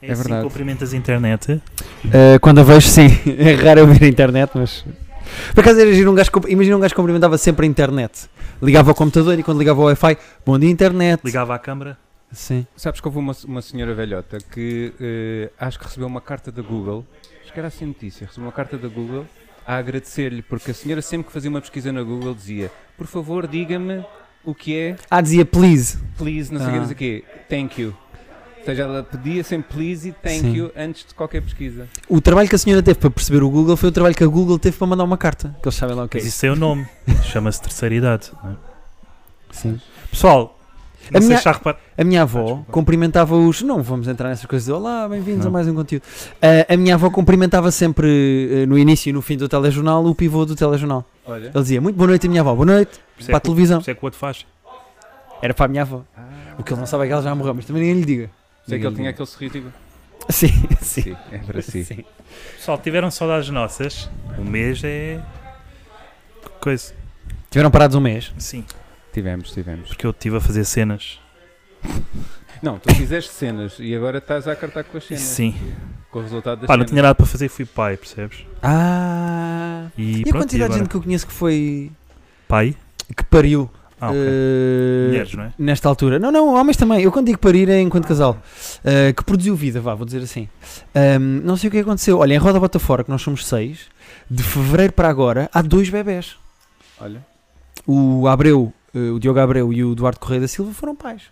É, É assim verdade. que cumprimentas a internet. Uh, quando a vejo, sim. É raro eu ver a internet, mas. Por acaso era giro um gajo. que- Imagina um gajo que cumprimentava sempre a internet. Ligava ao computador e quando ligava ao Wi-Fi, bom dia, internet. Ligava à câmara. Sim. Sabes que houve uma, uma senhora velhota que eh, acho que recebeu uma carta da Google, acho que era assim a notícia, recebeu uma carta da Google a agradecer-lhe, porque a senhora sempre que fazia uma pesquisa na Google dizia, por favor diga-me o que é, Ah, dizia please. please, não sei o Ah. que, não sei o quê, thank you. Ou seja, ela pedia sempre please e thank Sim. you antes de qualquer pesquisa. O trabalho que a senhora teve para perceber o Google foi o trabalho que a Google teve para mandar uma carta. Que eles sabem lá o que é Mas isso. é o nome. Chama-se terceira idade. não é? Sim. Pessoal, A minha-. A minha Ah, avó desculpa. cumprimentava os. Não vamos entrar nessas coisas de Olá, bem-vindos a mais um conteúdo. Ah, a minha avó cumprimentava sempre eh, no início e no fim do telejornal o pivô do telejornal. Olha. Ele dizia muito boa noite, a minha avó, boa noite, é para a televisão. isso é que o outro faz. Era para a minha avó. O que ele não sabe é que ela já morreu, mas também ninguém lhe diga. Sei que ele tinha aquele sorriso tipo. Sim, sim. sim, é para si. sim. Pessoal, tiveram saudades nossas. Um mês é. Coisa. Tiveram parados um mês. Sim. Tivemos, tivemos. Porque eu estive a fazer cenas. Não, tu fizeste cenas e agora estás a cartar com as cenas. Sim. Com o resultado das Pá, não cenas. tinha nada para fazer e fui pai, percebes? Ah. E, E, a pronto, quantidade e de gente que eu conheço que foi. Pai? que pariu. Ah, ok. eh, Mulheres, não é? Nesta altura. Não, não, homens também. Eu quando digo parir é enquanto casal. Uh, que produziu vida, vá, vou dizer assim. Um, não sei o que aconteceu. Olha, em Roda Bota Fora, que nós somos seis, de fevereiro para agora, há dois bebés. Olha. O Abreu, uh, o Diogo Abreu e o Eduardo Correia da Silva foram pais.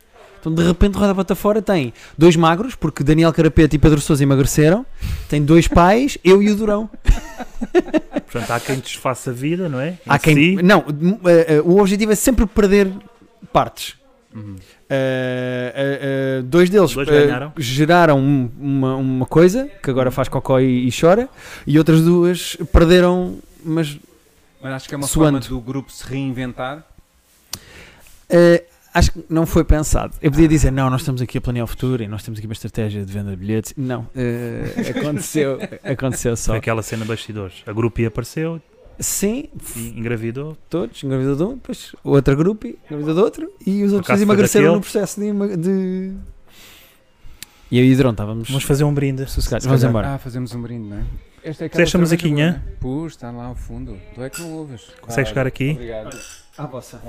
Então, de repente, Roda Bota Fora tem dois magros, porque Daniel Carapete e Pedro Sousa emagreceram. Tem dois pais, eu e o Durão. Portanto, há quem desfaça a vida, não é? Em Há quem. si. Não, uh, uh, o objetivo é sempre perder partes. Uhum. Uh, uh, uh, dois deles Dois uh, geraram um- uma, uma coisa que agora faz cocó e, e chora, e outras duas perderam, mas Mas acho que é uma Suando. forma do grupo se reinventar. Acho que não foi pensado. Eu podia dizer, não, nós estamos aqui a planear o futuro e nós temos aqui uma estratégia de venda de bilhetes. Não, uh, aconteceu, aconteceu só. Foi aquela cena de bastidores. A grupi apareceu Sim, e engravidou. todos, engravidou de um, depois outra grupo, engravidou de outro, e os outros emagreceram daquele. no processo de, de... E eu e o Hidrão estávamos Vamos fazer um brinde. sossegados. Se Vamos embora. Ah, fazemos um brinde, não é? Esta é Queres a cerveja musiquinha? é? Pus, está lá ao fundo. Tu é que não ouves. Consegues chegar aqui? Obrigado. À vossa.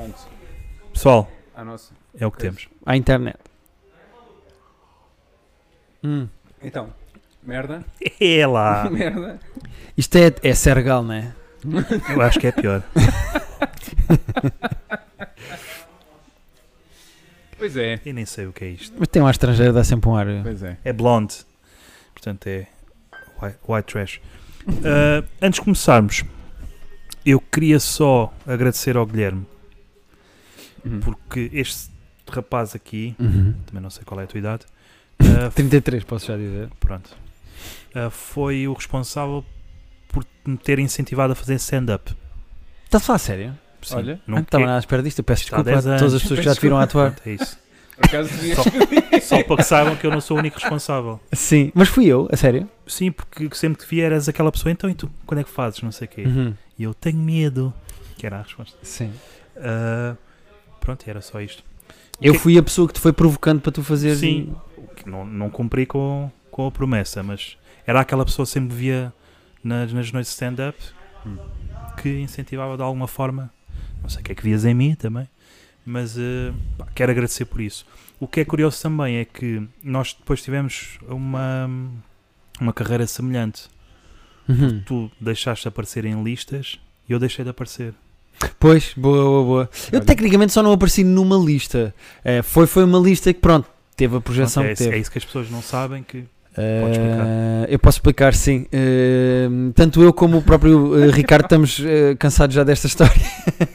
Pessoal, À nossa. é o que temos. À internet. Hum. Então, merda. É lá. merda. Isto é, é Sergal, não é? Eu acho que é pior. Pois é. Eu nem sei o que é isto. Mas tem um ar estrangeiro, dá sempre um ar. Pois é. É blonde. Portanto, é white, white trash. Ah, antes de começarmos, eu queria só agradecer ao Guilherme, Uhum. porque este rapaz aqui, Uhum. também não sei qual é a tua idade, ah, 33, posso já dizer. pronto, ah, foi o responsável por me ter incentivado a fazer stand-up. Estás a falar a sério? Sim, Olha, Não estava nada à espera disto. Eu peço Está desculpa a 10 todas as pessoas que já te viram a atuar. É isso. Devias. Só para que saibam que eu não sou o único responsável. Sim, mas fui eu, a sério. Sim, porque sempre que vieras aquela pessoa, então e tu, quando é que fazes? Não sei o quê. Uhum. E eu tenho medo. Que era a resposta. Sim. Ah, pronto, era só isto. Eu que- fui a pessoa que te foi provocando para tu fazeres. Sim. Não, não cumpri com, com a promessa, mas era aquela pessoa que sempre via nas, nas noites de stand-up Hum. que incentivava de alguma forma. Não sei o que é que vias em mim também, mas ah, pá, quero agradecer por isso. O que é curioso também é que nós depois tivemos uma, uma carreira semelhante. Uhum. Tu deixaste aparecer em listas e eu deixei de aparecer. Pois, boa, boa, boa. Eu Olha. tecnicamente só não apareci numa lista. Eh, foi, foi uma lista que, pronto, teve a projeção Pronto, é, que teve. é isso que as pessoas não sabem que Eh, explicar. eu posso explicar, sim. Eh, tanto eu como o próprio eh, Ricardo estamos cansados já desta história.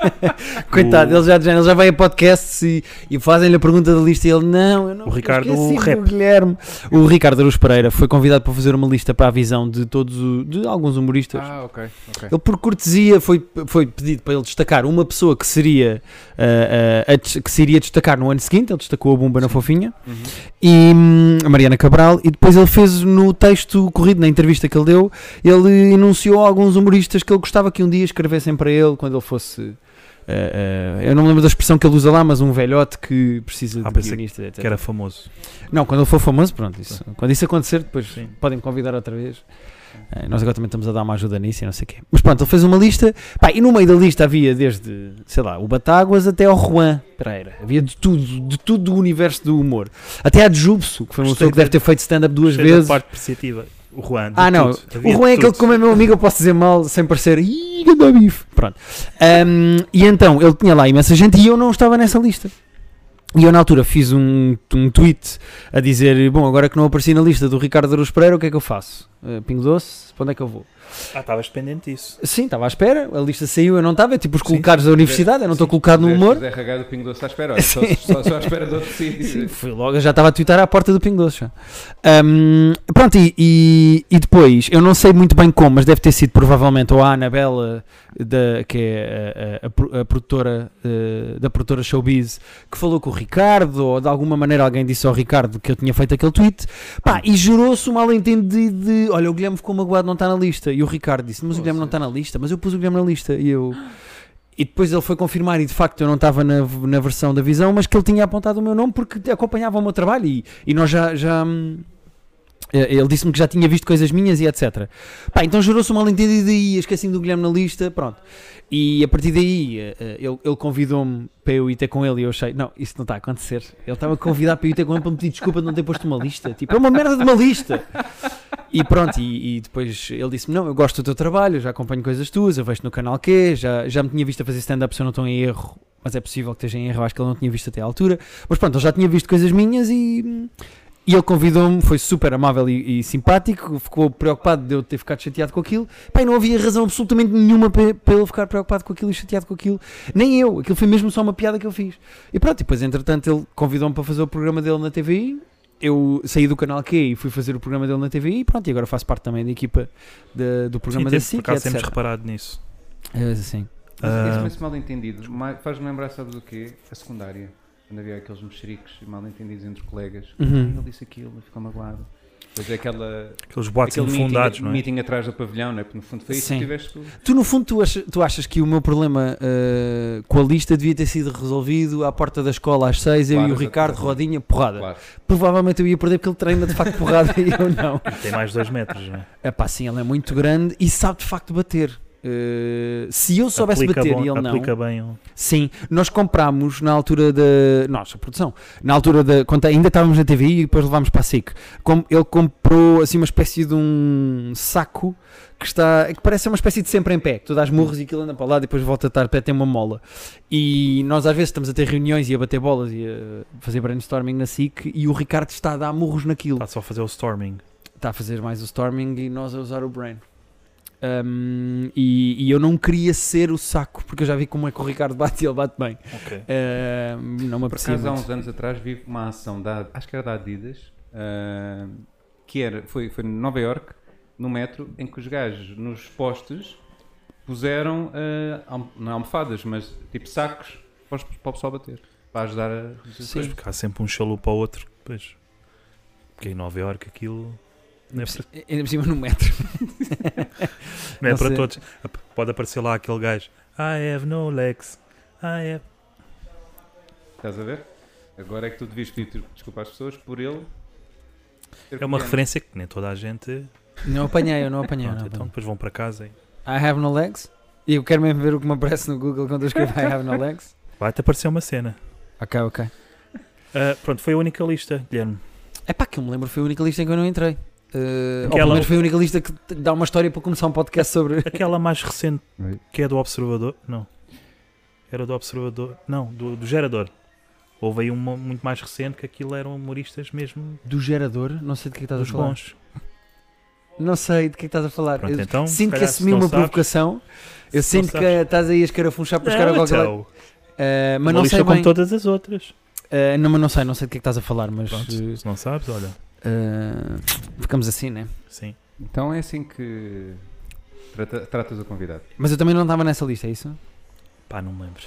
Coitado, O- ele já, ele já vai a podcasts e, e fazem-lhe a pergunta da lista e ele, não, eu não O Ricardo, o rap. Guilherme. O Ricardo Aruz Pereira foi convidado para fazer uma lista para a visão de todos, o- de alguns humoristas. Ah, ok. ok. Ele, por cortesia, foi, foi pedido para ele destacar uma pessoa que seria a que se iria destacar no ano seguinte. Ele destacou a Bumba na Sim. Fofinha Uhum. e hum, a Mariana Cabral. E depois ele fez no texto corrido, na entrevista que ele deu, ele enunciou alguns humoristas que ele gostava que um dia escrevessem para ele quando ele fosse eh, eh, eu não me lembro da expressão que ele usa lá, mas um velhote que precisa Ah, de guionista, etc. Que era famoso. Não, quando ele for famoso, pronto, isso, quando isso acontecer, depois Sim. podem convidar outra vez. Eh, nós agora também estamos a dar uma ajuda nisso e não sei o quê. Mas pronto, ele fez uma lista, pá, e no meio da lista havia desde, sei lá, o Batáguas até ao Juan Pereira. Havia de tudo, de tudo do universo do humor. Até a de Jubso, que foi uma pessoa que deve ter feito stand-up duas da vezes. parte perceptiva. O Juan. Ah, não. tudo. O Juan é aquele que, como é meu amigo, eu posso dizer mal sem parecer. Ih, bife. Pronto. Ahm, e então, ele tinha lá imensa gente e eu não estava nessa lista. E eu, na altura, fiz um, um tweet a dizer: Bom, agora que não apareci na lista do Ricardo Aruz Pereira, o que é que eu faço? Uh, Pingo Doce, para onde é que eu vou? Ah, estavas pendente disso. Sim, estava à espera, a lista saiu, eu não estava. É tipo os colocados da universidade, eu não estou colocado no humor. o Zé RH do Pingo Doce à espera, olha, só, só, só à espera de outro sítio. Sim, fui logo, eu já estava a twittar à porta do Pingo Doce. Ahm, pronto, e, e, e depois, eu não sei muito bem como, mas deve ter sido provavelmente ou a Anabela, da, que é a, a- a produtora eh, da produtora Showbiz, que falou com o Ricardo, ou de alguma maneira alguém disse ao Ricardo que eu tinha feito aquele tweet, pá, e gerou-se um mal-entendido de, olha, o Guilherme ficou magoado, não está na lista, e o Ricardo disse, mas o Guilherme não está na lista, mas eu pus o Guilherme na lista, e eu... E depois ele foi confirmar e de facto eu não estava na, na versão da visão, mas que ele tinha apontado o meu nome porque acompanhava o meu trabalho e, e nós já. já hum, eh, ele disse-me que já tinha visto coisas minhas e etc. Pá, então gerou-se um mal-entendido e daí esqueci-me do Guilherme na lista, pronto. E a partir daí eh, ele, ele convidou-me para eu ir ter com ele e eu achei, não, isso não está a acontecer. Ele estava a convidar para eu ir ter com ele para me pedir desculpa de não ter posto uma lista. Tipo, é uma merda de uma lista. E pronto, e, e depois ele disse-me: Não, eu gosto do teu trabalho, já acompanho coisas tuas, eu vejo no canal Q, já, já me tinha visto a fazer stand-up se eu não estou em erro, mas é possível que esteja em erro, acho que ele não tinha visto até à altura. Mas pronto, ele já tinha visto coisas minhas e, e ele convidou-me, foi super amável e, e simpático, ficou preocupado de eu ter ficado chateado com aquilo. E não havia razão absolutamente nenhuma para, para ele ficar preocupado com aquilo e chateado com aquilo, nem eu, aquilo foi mesmo só uma piada que eu fiz. E pronto, e depois entretanto ele convidou-me para fazer o programa dele na TVI eu saí do canal Q e fui fazer o programa dele na TVI e pronto, e agora faço parte também da equipa de- do programa Sim, da teve, por SIC, acaso temos reparado nisso. É, sim. Mas Ah. esse mal entendido faz-me lembrar, sabes o quê? A secundária. Quando havia aqueles mexericos e mal entendidos entre colegas. Uhum. Ah, ele disse aquilo, ficou magoado. É aquela, Aqueles boatos aquele infundados, meeting, não é? meeting atrás do pavilhão, não é? Porque no fundo foi isso Sim. que tiveste tu. No fundo, tu achas, tu achas que o meu problema uh, com a lista devia ter sido resolvido à porta da escola às seis, eu Claro, e o Ricardo, exatamente. rodinha, porrada. Claro. Provavelmente eu ia perder porque ele treina de facto porrada e eu não. Tem mais de dois metros, não é? É pá, sim, ele é muito grande e sabe de facto bater. Uh, se eu soubesse aplica bater bom- e ele não. bem Sim, nós comprámos na altura da. Nossa, produção. Na altura da. Quando ainda estávamos na TVI e depois levámos para a SIC. Com, ele comprou assim uma espécie de um saco que está. que parece uma espécie de sempre em pé. Que tu dás murros e aquilo anda para lá e depois volta a estar pé, tem uma mola. E nós às vezes estamos a ter reuniões e a bater bolas e a fazer brainstorming na SIC e o Ricardo está a dar murros naquilo Está só a fazer o storming. está a fazer mais o storming e nós a usar o brain. Um, e, e eu não queria ser o saco, porque eu já vi como é que o Ricardo bate e ele bate bem. Ok. Um, não me Por aprecia acaso, há uns anos atrás, vi uma ação da, acho que era da Adidas, ah, que era, foi, foi em Nova York, no metro, em que os gajos nos postes puseram, alm- não almofadas, mas tipo sacos para, os- para o pessoal bater, para ajudar a reduzir Pois, porque há sempre um chalupa para o outro. Pois. Porque em Nova Iorque aquilo não é para, Ainda por cima no metro. não é Não para sei. todos. Pode aparecer lá aquele gajo. I have no legs. I have... Estás a ver? Agora é que tu devias pedir desculpa às pessoas por ele. É uma referência que nem toda a gente. Não apanhei, eu não apanhei. Pronto, não então apanhei. depois vão para casa e I have no legs. E eu quero mesmo ver o que me aparece no Google quando eu escrevo I have no legs. vai-te aparecer uma cena. Ok, ok. Ah, pronto, foi a única lista, Guilherme. É pá, que eu me lembro, foi a única lista em que eu não entrei. Uh, ou Aquela- pelo menos foi a única lista que dá uma história para começar um podcast sobre. Aquela mais recente que é do Observador. Não. Era do Observador. Não, do, do Gerador. Houve aí uma muito mais recente que aquilo eram humoristas mesmo Do gerador, não sei de que estás a dos falar. bons. Não sei de que é que estás a falar. Pronto, Eu então, sinto que assumi uma sabes- provocação. Eu sinto que sabes- estás aí a escarafunchar para buscar Não, qualquer lado. então, Uh, mas uma não lista sei como bem. todas as outras. Uh, não, mas não sei, não sei de que é que estás a falar, mas Pronto, uh, se não sabes, olha. Uh, ficamos assim, né? Sim. Então é assim que trata- tratas o convidado. Mas eu também não estava nessa lista, é isso? Pá, não me lembro.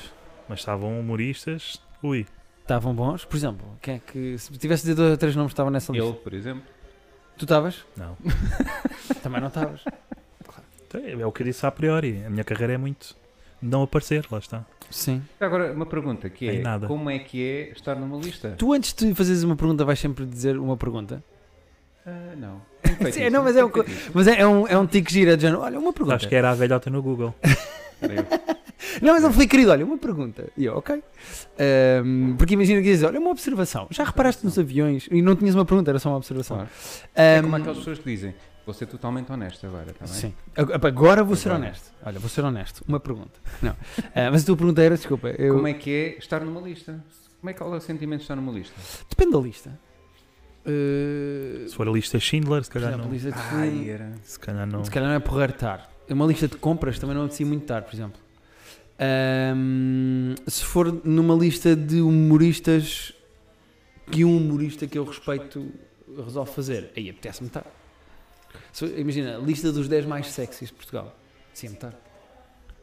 Mas estavam humoristas. Ui. Estavam bons? Por exemplo, quem é que. Se tivesse de dois ou três nomes que estavam nessa lista. Ele, por exemplo. Tu estavas? Não. Também não estavas. Então, É é o que eu disse a priori. A minha carreira é muito não aparecer, lá está. Sim. Agora, uma pergunta que é: nada. como é que é estar numa lista? Tu antes de fazeres uma pergunta vais sempre dizer uma pergunta. Ah, não. Sim, isso, não, mas é um. Mas é, é um, é um tique gira de género. Olha, uma pergunta. Acho que era a velhota no Google. Não, mas ele foi querido, olha, uma pergunta. E eu, ok. Ahm, porque imagina que dizes, olha, uma observação. Já reparaste nos aviões? E não tinhas uma pergunta, era só uma observação. Claro. É Ahm, como aquelas pessoas que dizem: vou ser totalmente honesto agora, está bem? Sim. Ag- Agora vou ser Agora. honesto. Olha, vou ser honesto. Uma pergunta. Não. Ah, mas a tua pergunta era, desculpa, eu... Como é que é estar numa lista? Como é que é o sentimento de estar numa lista? depende da lista. Uh, Se for a lista Schindler, se calhar exemplo, não. lista de Ai, era. Se calhar não. se calhar não é porreiro estar. Uma lista de compras também não apetecia muito estar, por exemplo. Ahm, se for numa lista de humoristas que um humorista que eu respeito resolve fazer, aí apetece-me estar. Imagina, a lista dos 10 mais sexys de Portugal. Sim, estar.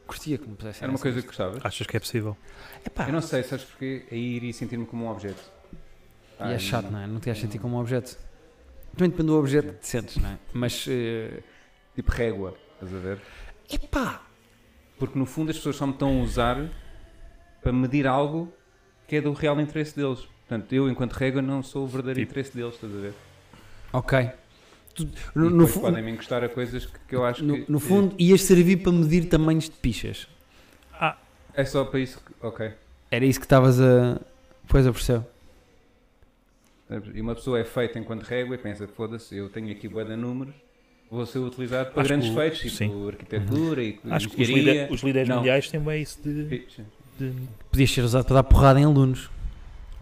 Curtia que me pusessem Era uma coisa que gostavas? Achas que é possível? Epá, Eu não sei, sabes porque aí iria sentir-me como um objeto. E é chato, não é? Não te vais sentir como um objeto. Também depende do objeto que te sentes, não é? Mas, eh, Tipo régua, estás a ver? epá, Porque no fundo as pessoas só me estão a usar para medir algo que é do real interesse deles. Portanto, eu, enquanto régua, não sou o verdadeiro Tipo. interesse deles, estás a ver? ok. Tu- no, no, depois fu- podem me encostar a coisas que, que eu acho no- que. no fundo, ias servir para medir tamanhos de pichas. Ah, É só para isso que. Ok. Era isso que estavas a. Pois eu percebo. E uma pessoa é feita enquanto régua e pensa, foda-se, eu tenho aqui bué de números, vou ser utilizado para Acho grandes o- feitos, tipo sim. arquitetura e acho que os, líder- os líderes Não. mundiais têm bem isso de, de- Podias ser usado para dar porrada em alunos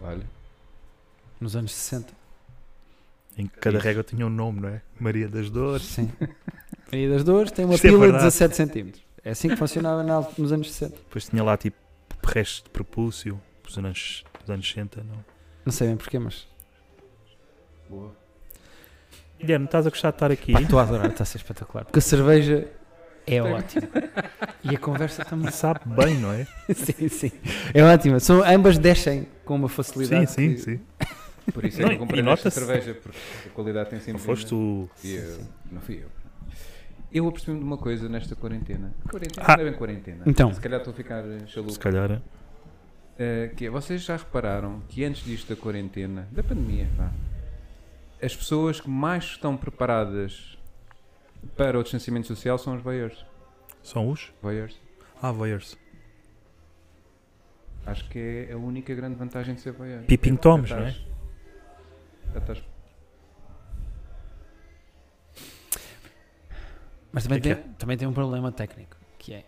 Olha, nos anos 60. Em que cada regra tinha um nome, não é? Maria das Dores. Sim. Maria das Dores tem uma Isto é pila de verdade. 17 centímetros. É assim que funcionava na- nos anos 60. Depois tinha lá tipo restos de prepúcio dos anos, dos anos 60. Não. Não sei bem porquê, mas. boa. Guilherme, estás a gostar de estar aqui? Pá, Estou a adorar, está a ser espetacular. Porque a cerveja é ótima. E a conversa também. Sabe bem, não é? sim, sim. É ótima. São, ambas descem com uma Sim, facilidade. sim, que- sim. Por isso é Não, que eu comprei esta cerveja, porque a qualidade tem sempre. Não foste tu. E eu, não fui eu. Eu apercebi-me de uma coisa nesta quarentena. Quarentena, Ah. não é bem quarentena. Então. Se calhar estou a ficar eh, chalupa. Se calhar. é. Eh, que é, vocês já repararam que antes disto da quarentena, da pandemia, vá, as pessoas que mais estão preparadas para o distanciamento social são os voyeurs. São os? voyeurs. Ah, voyeurs. Acho que é a única grande vantagem de ser voyeur. Peeping É, Toms, não é? Estás- Mas também, é tem, também tem um problema técnico, que é,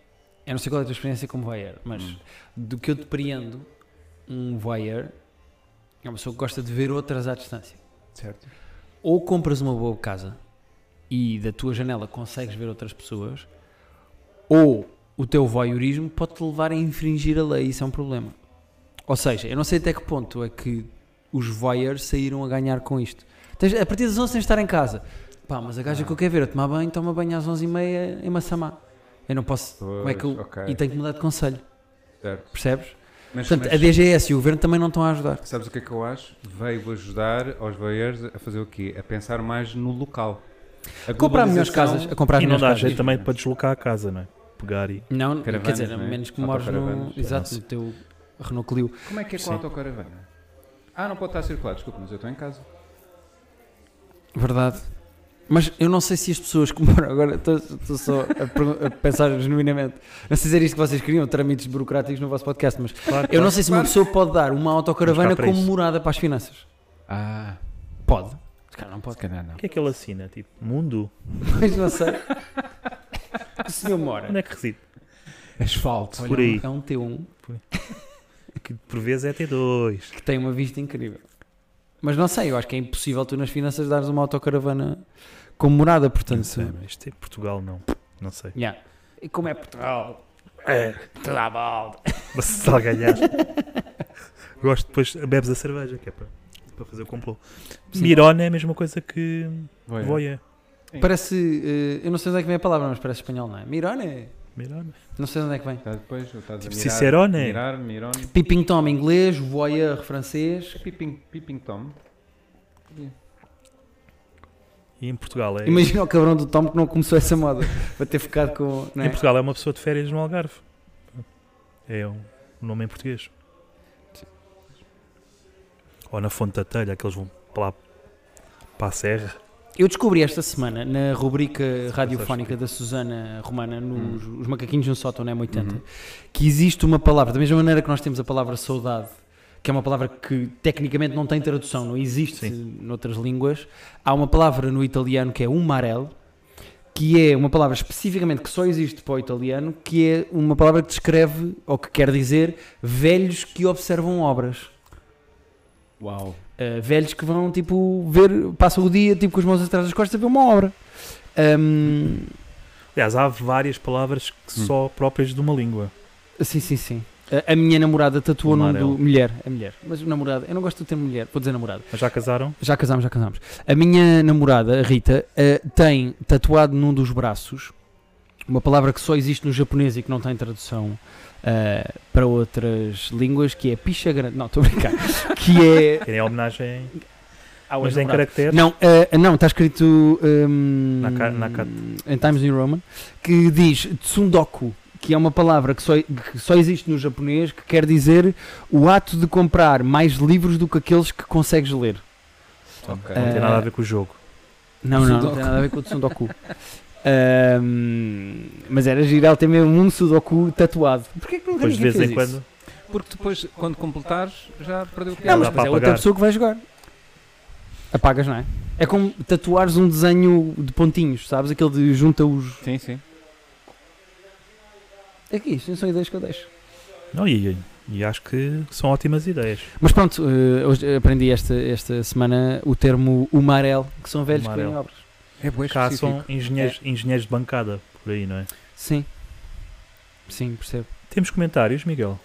eu não sei qual é a tua experiência como voyeur, mas Hum. do que eu depreendo, um voyeur é uma pessoa que gosta de ver outras à distância. Certo. Ou compras uma boa casa e da tua janela consegues ver outras pessoas, ou o teu voyeurismo pode-te levar a infringir a lei, isso é um problema. Ou seja, eu não sei até que ponto é que os voyeurs saíram a ganhar com isto. Tens- a partir das 11 tens de estar em casa. Pá, mas a gaja Ah. que eu quero ver a tomar banho, toma banho às 11h30 em Massamá. Eu não posso. como é que eu. Pois, ok. E tenho que mudar de conselho, Certo. percebes? Mas, Portanto, mas a DGS e o governo também não estão a ajudar. sabes o que é que eu acho? Veio ajudar aos voyeurs a fazer o quê? A pensar mais no local. A Comprar melhores casas. A comprar E não dá casas. jeito também para deslocar a casa, não é? Pegar e. Não, Caravanas, quer dizer, a é? menos que mores no, exato, no teu Renault Clio. Como é que é com a autocaravana? Ah, não pode estar a circular, desculpa, mas eu estou em casa. Verdade. Mas eu não sei se as pessoas que moram agora, estou estou só a, a pensar genuinamente, não sei se era isto que vocês queriam, trâmites burocráticos no vosso podcast, mas Claro, eu não sei se uma pessoa pode dar uma autocaravana como isso. morada para as finanças. Ah, Pode. Se calhar não se pode. calhar não. O que é que ele assina? Tipo, mundo? Mas não sei. O senhor mora. Onde é que reside? Asfalto. Olha, por aí. É um T1 Que por vezes é T2. que tem uma vista incrível. Mas não sei, eu acho que é impossível tu nas finanças dares uma autocaravana como morada, portanto. Não sei, mas isto é Portugal, não. Não sei. Yeah. E como é Portugal? É, tudo à volta. Mas se só ganhar. Gosto depois, bebes a cerveja, que é para, para fazer o complô. Sim. Mirona é a mesma coisa que Voyeur. Voia. Parece, eh, eu não sei onde é que vem a palavra, mas parece espanhol, não é? Mirone. Mirona. Não sei onde é que vem. Está depois, estás a Tipo mirar, Cicerone. mirar, mirone. Peeping Tom em inglês, voyeur francês. Peeping, peeping Tom. E em Portugal é. Imagina o cabrão do Tom que não começou essa moda para ter ficado com. Não Em é? Portugal é uma pessoa de férias no Algarve. É um nome em português. Ou na Fonte da Telha, que eles vão para lá para a serra. Eu descobri esta semana na rubrica radiofónica da Susana Romana nos Os Macaquinhos no Sótão, na M80, Uhum. que existe uma palavra, da mesma maneira que nós temos a palavra saudade, que é uma palavra que tecnicamente não tem tradução, não existe noutras línguas, há uma palavra no italiano que é umarel, que é uma palavra especificamente que só existe para o italiano, que é uma palavra que descreve, ou que quer dizer, velhos que observam obras. Uau. Uh, velhos que vão tipo ver, passam o dia tipo com as mãos atrás das costas a ver uma obra. Um, Aliás, há várias palavras que Hum. só próprias de uma língua. sim, sim, sim. A, a minha namorada tatuou num Amarelo. do. Mulher, é mulher. Mas o namorado, eu não gosto de ter mulher, vou dizer namorada. Mas já casaram? Já casámos, já casámos. A minha namorada, a Rita, uh, tem tatuado num dos braços uma palavra que só existe no japonês e que não tem tradução uh, para outras línguas, que é picha grande. Não, estou a brincar. que é. Que é em homenagem. ao Mas em ex-namorado. caracteres. Não, uh, não, está escrito um, Na ca- na ca- em Times New Roman que diz Tsundoku, que é uma palavra que só, que só existe no japonês, que quer dizer o ato de comprar mais livros do que aqueles que consegues ler. Ok. Não tem Eh, nada a ver com o jogo. Não, não, não tem nada a ver com o Tsundoku. Um, mas era girar ter mesmo um Sudoku tatuado. Porquê que nunca Depois de ninguém vez em fez isso? quando. Porque depois, quando completares, já perdeu o Não, piada. mas depois é outra pessoa que vai jogar. Apagas, não é? É como tatuares um desenho de pontinhos, sabes? Aquele de junta os. Sim, sim. É que isto não são ideias que eu deixo. Não, e, e acho que são ótimas ideias. Mas pronto, eh, hoje aprendi esta, esta semana o termo umarel, que são velhos que têm obras. É boa Cá específico. são engenheiros, engenheiros de bancada, por aí, não é? Sim. Sim, percebo. Temos comentários, Miguel?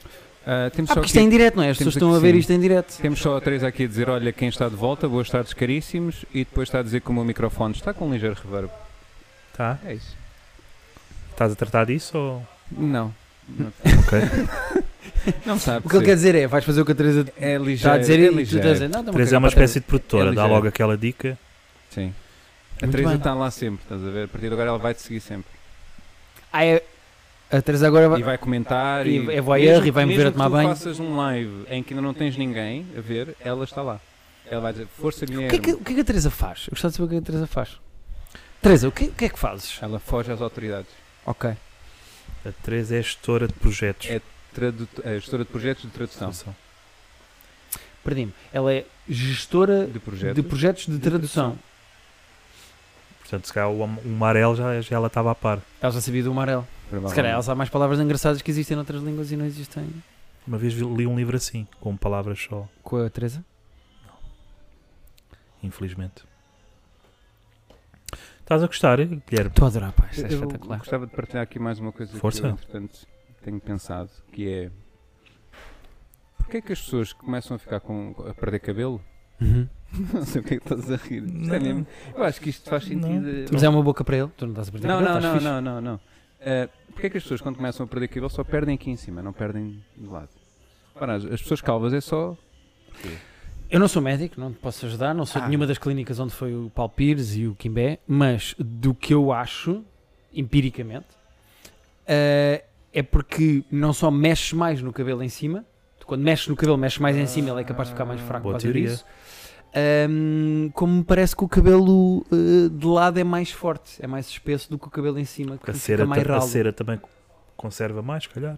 Ah, temos, Ah, só porque isto é em direto, não é? As pessoas estão a ver sim. isto em direto. temos só a Teresa aqui a dizer: Olha, quem está de volta, boas tardes caríssimos. E depois está a dizer que o meu microfone está com um ligeiro reverb. Tá? É isso. Estás a tratar disso ou. Não. Não, Ok. não sabe. O que ele quer dizer é, vais fazer o que a Teresa É ligeiro. está a dizer é e tu ligeiro. estás a dizer, não, não, Teresa é uma espécie de produtora, É dá logo aquela dica. Sim. A Muito Teresa bem. está lá sempre, estás a ver? A partir de agora ela vai te seguir sempre. Ah, é, a Teresa agora vai... E vai comentar. E E, é voyeur e vai-me ver a tomar banho. faças um live em que ainda não tens ninguém a ver, ela está lá. Ela vai dizer: Força, O que, é que, o que é que a Teresa faz? Eu gostava de saber o que é que a Teresa faz. Teresa, o que, o que é que fazes? Ela foge às autoridades. Ok. A Teresa é gestora de projetos. É é gestora de projetos de tradução. Tradução. Perdi-me. Ela é gestora De projetos. de projetos de tradução. Portanto, se calhar o, o Marel já, já ela estava a par. Ela já sabia do amarelo. Se calhar ela sabe mais palavras engraçadas que existem noutras línguas e não existem Uma vez vi- li um livro assim, com palavras só, com a Teresa. infelizmente. Estás a gostar, Guilherme? Estou a adorar, pá. Isto é Eu espetacular. gostava de partilhar aqui mais uma coisa Força. que eu, entretanto, tenho pensado, que é Porquê é que as pessoas começam a ficar com a perder cabelo? Uhum. Não sei o que é que estás a rir. Isto é mesmo- Eu acho que isto faz Não. sentido. Mas é uma boca para ele. Tu não estás a perder Não, cabelo, não, estás não, fixe. não, não, não. Uh, Porquê é que as pessoas quando começam a perder cabelo só perdem aqui em cima, não perdem do lado? Ora, as as pessoas calvas é só. Eu não sou médico, não te posso ajudar, não sou de Ah. nenhuma das clínicas onde foi o Paulo Pires e o Kimbé, mas do que eu acho, empiricamente, eh, é porque não só mexes mais no cabelo em cima, tu quando mexes no cabelo, mexes mais em cima, ele é capaz de ficar mais fraco Boa causa teoria. disso. Ahm, como me parece que o cabelo eh, de lado é mais forte, é mais espesso do que o cabelo em cima, que A fica cera, mais ta- a ralo. cera também conserva mais, se calhar.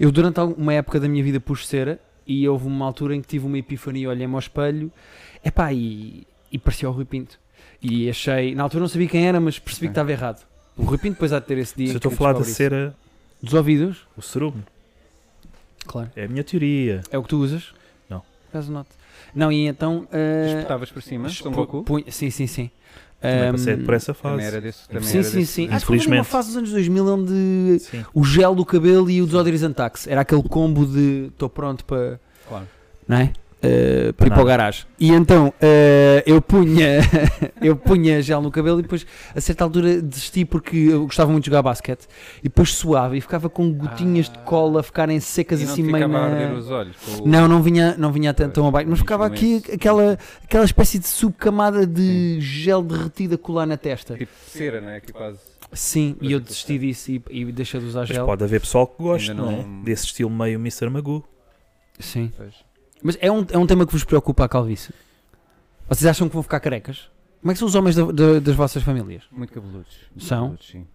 Eu durante uma época da minha vida pus cera e houve uma altura em que tive uma epifania, olhei-me ao espelho epá, e, e parecia o Rui Pinto. E achei, na altura não sabia quem era, mas percebi que estava errado. O Rui Pinto depois há de ter esse dia. Se eu estou a falar da cera, isso. Dos ouvidos, o cerume, claro. é a minha teoria. É o que tu usas? Não. Caso note. Não, e então. uh, Espetavas para cima, Goku. punha- sim, sim, sim. Também Um, passei por essa fase. era desse. Também sim, era sim, desse- sim. Acho que houve uma fase dos anos 2000 onde Sim. o gel do cabelo e o desodorizante Axe era aquele combo de estou pronto para. Claro. não é? Uh, para ir para o garagem. E então uh, eu punha eu punha gel no cabelo e depois a certa altura desisti porque eu gostava muito de jogar basquete e depois suava e ficava com gotinhas de Ah. cola a ficarem secas E assim meio na... os olhos. o- Não, não vinha, não vinha tão, tão abaixo, mas ficava aqui aquela, aquela espécie de subcamada de gel derretido a colar na testa. Tipo cera, não é? Aqui quase. Sim, e eu desisti disso e, e deixei de usar Mas gel. pode haver pessoal que goste, não, não- é? Desse estilo meio Mr. Magoo. Sim. Pois. Mas é um, é um tema que vos preocupa a calvície? Vocês acham que vão ficar carecas? Como é que são os homens da- da- das vossas famílias? Muito cabeludos. Muito São? cabeludos, sim.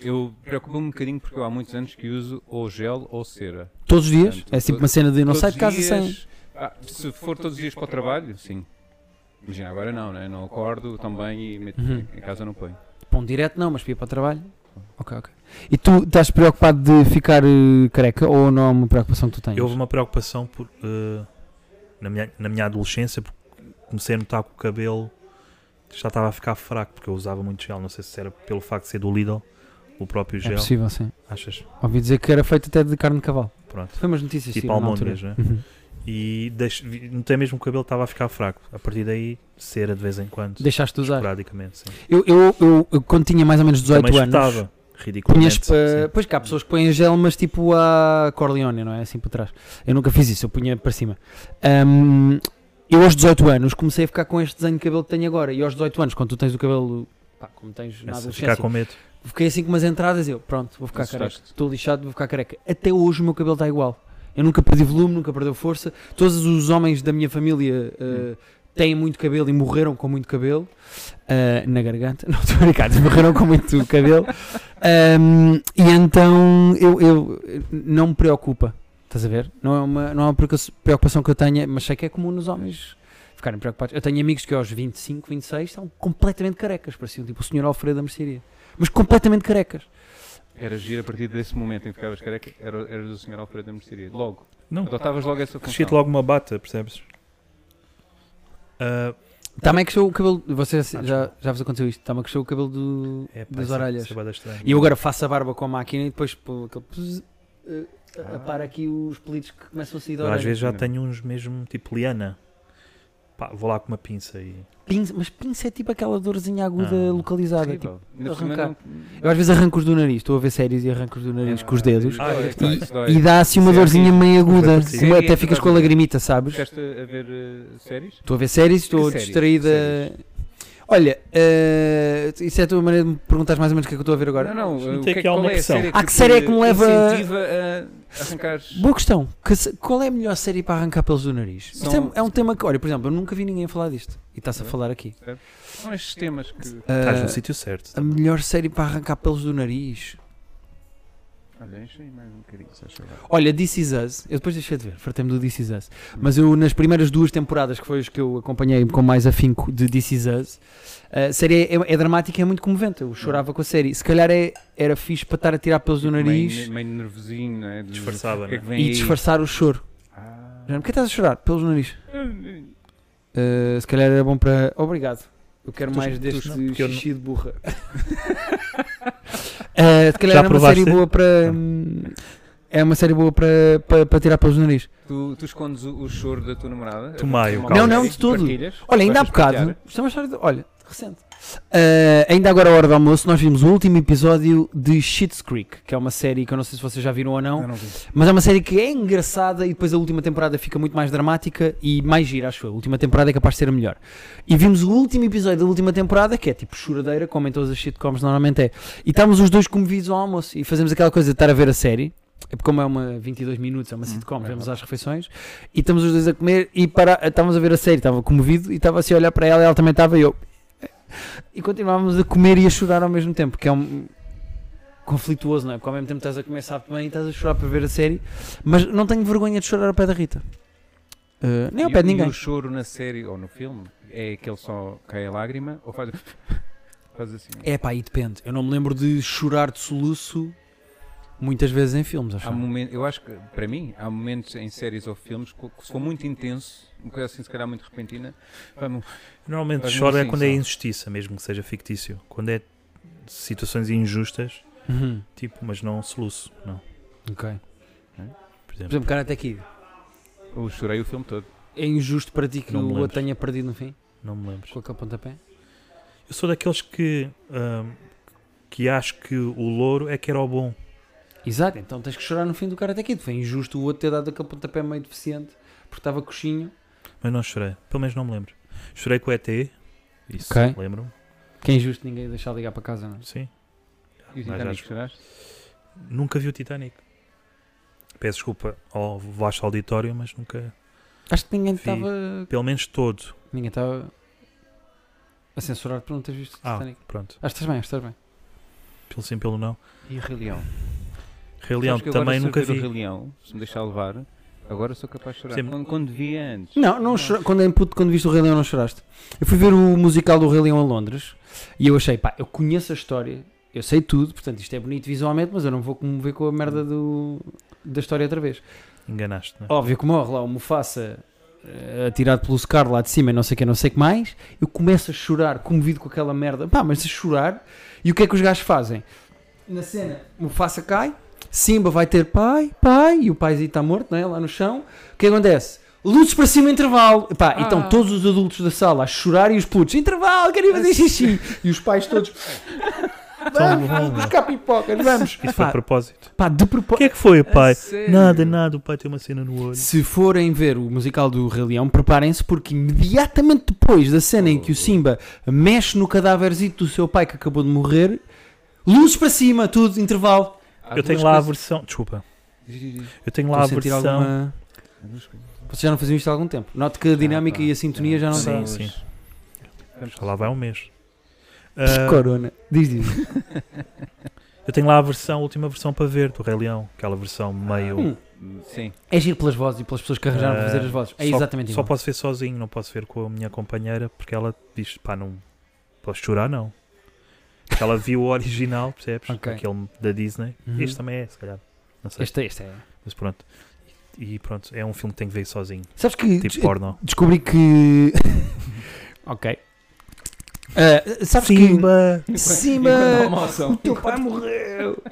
Eu preocupo-me um bocadinho porque eu há muitos anos que uso ou gel ou cera. Todos os dias? Portanto, é tipo to- uma cena de não sai de casa sem. Ah, se for todos os dias para o trabalho, sim. Imagina, agora não, né? não acordo também e meto, Uhum. em casa não ponho. Pão direto não, mas ir para o trabalho. Ok, ok. E tu estás preocupado de ficar eh, careca ou não é uma preocupação que tu tens? Houve uma preocupação por, eh, na, minha, na minha adolescência, porque comecei a notar que o cabelo já estava a ficar fraco, porque eu usava muito gel. Não sei se era pelo facto de ser do Lidl, o próprio É gel. possível, sim. Achas? Ouvi dizer que era feito até de carne de cavalo. Pronto. Foi umas notícias Tipo almôndegas, né? Uhum. E notei mesmo que o cabelo estava a ficar fraco. A partir daí, cera de vez em quando. Deixaste de usar. Esporadicamente, sim. Eu, eu, eu, eu, quando tinha mais ou menos 18 Também anos. Ridiculamente. sim. Pois que há pessoas que põem gel, mas tipo a Corleone, não é? Assim para trás. Eu nunca fiz isso, eu punha para cima. Ahm, eu aos 18 anos comecei a ficar com este desenho de cabelo que tenho agora. E aos 18 anos, quando tu tens o cabelo, pá, como tens na adolescência, ficar com medo. fiquei assim com umas entradas e eu, pronto, vou ficar careca. Assustaste. Estou lixado, vou ficar careca. Até hoje o meu cabelo está igual. Eu nunca perdi volume, nunca perdeu força. Todos os homens da minha família uh, têm muito cabelo e morreram com muito cabelo uh, na garganta. Não, estou a brincar, morreram com muito cabelo. Um, e então eu, eu- não me preocupa. Estás a ver? Não é, uma, não é uma preocupa- preocupação que eu tenha, mas sei que é comum nos homens ficarem preocupados. Eu tenho amigos que aos 25, 26 estão completamente carecas, pareciam tipo o senhor Alfredo da mercearia. Mas completamente carecas. Era giro a partir desse momento em que ficavas careca, era, eras o senhor Alfredo da mercearia. Logo. Não, Adotavas logo essa cresci-te função. logo uma bata, percebes? Ah, Também cresceu o cabelo. Vocês Ah, já, já vos aconteceu isto? Também cresceu o cabelo do, é, pá, das isso é- orelhas. isso é estranho. E eu agora faço a barba com a máquina e depois pô, aquele. puz, eh, apara aqui os pelitos que começam a sair da Eu às orelha. vezes já tenho uns mesmo tipo liana. Pá, vou lá com uma pinça e. Pinça- mas pinça é tipo aquela dorzinha aguda Ah, localizada. Tipo, arrancar. não- eu às vezes arranco os do nariz. Estou a ver séries e arranco os do nariz com os Ah, dedos. Ah, dói. E dá assim uma é dorzinha meio aguda. Mas como série até é ficas com a lagrimita, sabes? Ficaste a ver eh, séries? Estou a ver séries, estou distraída. Séries? Olha, eh, isso é a tua maneira de me perguntar mais ou menos o que é que eu estou a ver agora? Não, não. Não o tem que é- aqui qual alguma é a série Ah, que série é que me leva- incentiva a arrancar Boa questão. Que qual é a melhor série para arrancar pelos do nariz? Isto São- é, é um tema que, olha, por exemplo, eu nunca vi ninguém falar disto. E está-se a É. falar aqui. São estes temas que. Estás Ah, no sítio certo. a melhor série para arrancar pelos do nariz. Olha, enche aí mais um bocadinho, se achas. Olha, This Is Us. Eu depois deixei de ver, fartei-me do This Is Us. Mas eu, nas primeiras duas temporadas, que foi as que eu acompanhei com mais afinco de This Is Us, a série é, é dramática e é muito comovente. Eu chorava com a série. Se calhar é, era fixe para estar a tirar pelos do nariz Meio, meio nervosinho, não é? É que né? e aí? disfarçar o choro. Ah. Já, Porquê estás a chorar? Pelos do nariz. Uh, se calhar era bom para. Obrigado. Eu quero Tu- mais tu- deste não, porque eu não- xixi de burra. Uh, se calhar Já era uma provaste? série boa para. hum, É uma série boa para, para, para tirar pelos nariz. Tu, tu escondes o, o choro da tua namorada? Tu, Maio, Uma calma. Não, não, de tudo. Olha, ainda há bocado. Isto é uma história. De, olha, recente. Uh, ainda agora, à hora do almoço, nós vimos o último episódio de Schitt's Creek, que é uma série que eu não sei se vocês já viram ou não. Não vi. Mas é uma série que é engraçada e depois a última temporada fica muito mais dramática e mais gira, acho eu. A última temporada é capaz de ser a melhor. E vimos o último episódio da última temporada, que é tipo choradeira, como em todas as sitcoms normalmente é. E estávamos os dois comovidos ao almoço e fazemos aquela coisa de estar a ver a série. É porque como é uma 22 minutos, é uma sitcom, é vemos às refeições e estamos os dois a comer e para, estávamos a ver a série, estava comovido e estava assim a olhar para ela e ela também estava e eu. E continuávamos a comer e a chorar ao mesmo tempo, que é um conflituoso, não é? Porque ao mesmo tempo estás a comer sabe bem e estás a chorar para ver a série, mas não tenho vergonha de chorar ao pé da Rita. Uh, nem ao E- pé de E ninguém. o choro na série ou no filme é aquele só cai a lágrima ou faz, faz assim? É pá, aí depende. Eu não me lembro de chorar de soluço muitas vezes em filmes, acho. Há momentos, eu acho que, para mim, há momentos em séries ou filmes que, que se for muito intenso, uma coisa assim, se calhar muito repentina, vamos, Normalmente Faz-me choro é assim, quando é só. injustiça, mesmo que seja fictício. Quando é situações injustas, Uhum. tipo, mas não soluço, não. Ok. Por Por exemplo. exemplo, Karate Kid. eu chorei o filme todo. É injusto para ti que Não o outro tenha perdido no fim? Não me lembro. Com aquele pontapé? Eu sou daqueles que ahm, que acho que o louro é que era o bom. Exato, então tens que chorar no fim do Karate Kid. Foi injusto o outro ter dado aquele pontapé meio deficiente porque estava coxinho. Mas não chorei. Pelo menos não me lembro. Chorei com o ET. Isso, Ok. lembro-me. Que é injusto ninguém deixar ligar para casa, não é? Sim. E o Mas Titanic, acho- choraste? Nunca vi o Titanic. Peço desculpa ao vasto auditório, mas nunca. Acho que ninguém Vi. estava. Pelo menos todo. Ninguém estava a censurar por não ter visto o Ah, Titanic. pronto. Acho que estás bem, acho que estás bem. Pelo sim, pelo não. E o Rei Leão? Rei Leão Sabes que agora, também se eu nunca ver o vi. Rei Leão, se me deixar levar, agora sou capaz de chorar. Sim. Quando, quando via antes. Não, não chora- quando é puto, quando viste o Rei Leão não choraste. Eu fui ver o musical do Rei Leão a Londres e eu achei, pá, eu conheço a história, eu sei tudo, portanto isto é bonito visualmente, mas eu não vou comover com a merda do, da história outra vez. Enganaste, não é? Óbvio que morre lá o Mufasa eh, atirado pelo Scar lá de cima e não sei o que, não sei o que mais. Eu começo a chorar, comovido com aquela merda. Pá, mas a chorar. E o que é que os gajos fazem? Na cena, Mufasa cai, Simba vai ter pai, pai, e o paizinho está morto, né, lá no chão. O que acontece? Luzes para cima, intervalo. Pá, e estão Ah. todos os adultos da sala a chorar e os putos, intervalo, quero ir fazer xixi. E os pais todos, vamos, vamos buscar pipocas, vamos. Isso foi a propósito. pá, de O propósito. que é que foi, pai? Nada, nada. O pai tem uma cena no olho. Se forem ver o musical do Rei Leão, preparem-se porque imediatamente depois da cena em que o Simba mexe no cadáverzito do seu pai que acabou de morrer, luzes para cima, tudo, intervalo. Eu tenho lá a coisas- versão. Desculpa. Eu tenho lá a Estou a versão. alguma-. Vocês já não faziam isto há algum tempo. Note que a dinâmica pá, e a sintonia já não Sim, sim. Já lá vai um mês. Ah, Corona. Diz, diz. eu tenho lá a versão, a última versão para ver do Rei Leão. Aquela versão meio. Hum. Sim. É giro pelas vozes e pelas pessoas que arranjaram para Ah, fazer as vozes. É só- exatamente Só igual. posso ver sozinho, não posso ver com a minha companheira porque ela diz: pá, não posso chorar, não. Porque ela viu o original, percebes? Ok. Aquele da Disney. Uhum. Este também é, se calhar. Não sei. Este, este é. Mas pronto. E pronto, é um filme que tenho que ver sozinho. Sabes que Tipo des- porno. descobri que. ok. Ah, sabes que. Simba! Simba! O teu pai morreu!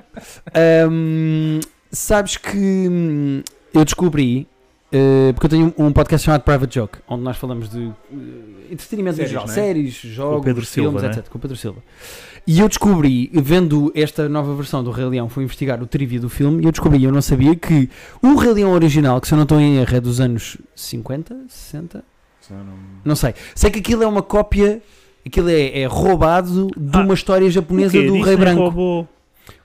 Ahm, sabes que hum, eu descobri, eh, porque eu tenho um podcast chamado Private Joke, onde nós falamos de eh, entretenimento Séries, em geral, é? séries, jogos, Pedro filmes, Silva, não é? etc. Com o Pedro Silva. E eu descobri, vendo esta nova versão do Rei Leão, fui investigar o trivia do filme e eu descobri, eu não sabia, que o Rei Leão original, que se eu não estou em erro, é dos anos 50, 60, Só não- não sei. Sei que aquilo é uma cópia, aquilo é, é roubado de Ah, uma história japonesa do Disney Rei Branco. roubou.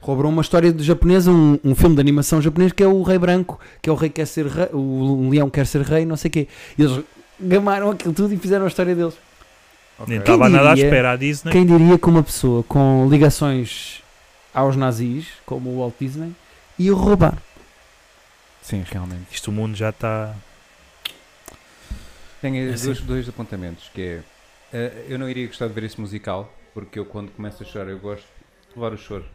Roubou uma história de japonesa, um, um filme de animação japonês que é o Rei Branco, que é o rei que quer ser rei, o leão quer ser rei, não sei o quê. E eles gamaram aquilo tudo e fizeram a história deles. Estava nada à espera. A Disney. Quem diria que uma pessoa com ligações aos nazis, como o Walt Disney, ia roubar? Sim, realmente. Isto o mundo já está. Tenho É assim. dois, dois apontamentos, que é... eh, eu não iria gostar de ver esse musical, porque eu quando começo a chorar eu gosto de levar o choro.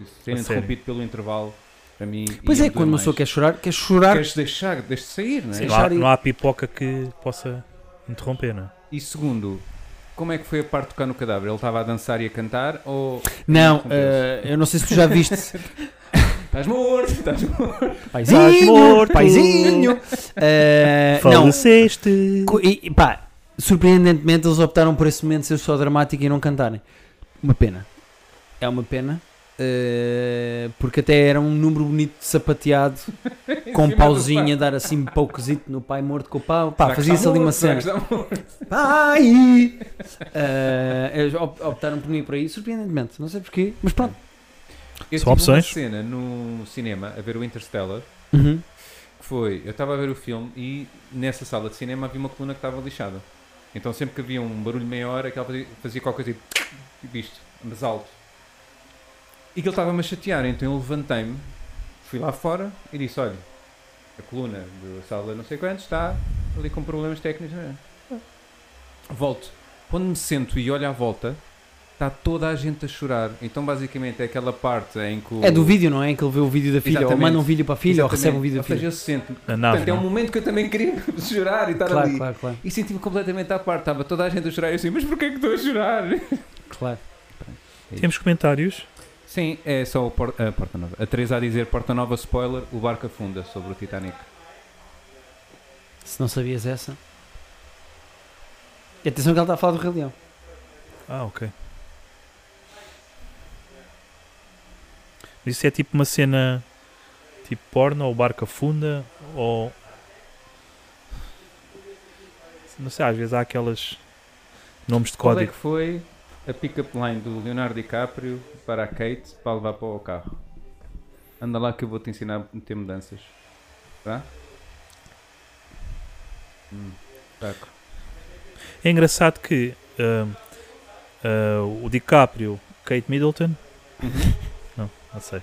Isso ser interrompido pelo intervalo, para mim... Pois é, quando uma pessoa quer chorar, quer chorar. Queres deixar, deixa sair, não é? Sim. Não há, não há pipoca que possa interromper, não é? E segundo, como é que foi a parte de tocar no cadáver? Ele estava a dançar e a cantar ou... Não, eh, eu não sei se tu já viste. Estás morto, estás morto. Paizinho, morto. paizinho. Não, Faleceste! E, e pá, surpreendentemente eles optaram por esse momento ser só dramático e não cantarem. Uma pena. É uma pena. Eh, porque até era um número bonito de sapateado com um cima do pauzinho a pai. dar assim poucozito no pai morto com o pau. Pá, fazia-se ali uma cena. Pai! Eles op- optaram por mim por aí, surpreendentemente. Não sei porquê, mas pronto. Eu São tive opções? uma cena no cinema a ver o Interstellar Uhum. que foi, eu estava a ver o filme e nessa sala de cinema havia uma coluna que estava lixada. Então sempre que havia um barulho maior, aquela fazia, fazia qualquer coisa tipo, tipo isto, mas alto. E que ele estava-me a chatear, então eu levantei-me, fui lá fora e disse, olha, a coluna da sala não sei quantos está ali com problemas técnicos. é? Volto. Quando me sento e olho à volta, está toda a gente a chorar. Então basicamente é aquela parte em que o... É do vídeo, não é? Em que ele vê o vídeo da filha, ou Exatamente. manda um vídeo para a filha, ou Exatamente. recebe um vídeo Ou da filha. seja, eu sento. A nave, Portanto, é um não? momento que eu também queria chorar e estar Claro, ali. claro, claro, E senti-me completamente à parte. Estava toda a gente a chorar. E eu assim, mas porquê que estou a chorar? claro. Temos comentários. Sim, é só o Por- a Porta Nova. A Teresa a dizer Porta Nova, spoiler, o barco afunda sobre o Titanic. Se não sabias essa. E atenção que ela está a falar do Rei Leão. Ah, ok. Isso é tipo uma cena tipo porno ou barca funda ou não sei, às vezes há aquelas nomes de Qual é código. que foi a pick-up line do Leonardo DiCaprio para a Kate para levar para o carro. Anda lá que eu vou te ensinar a meter mudanças. Tá? Hum, taco. É engraçado que ah, ah, o DiCaprio, Kate Middleton. Não, não sei.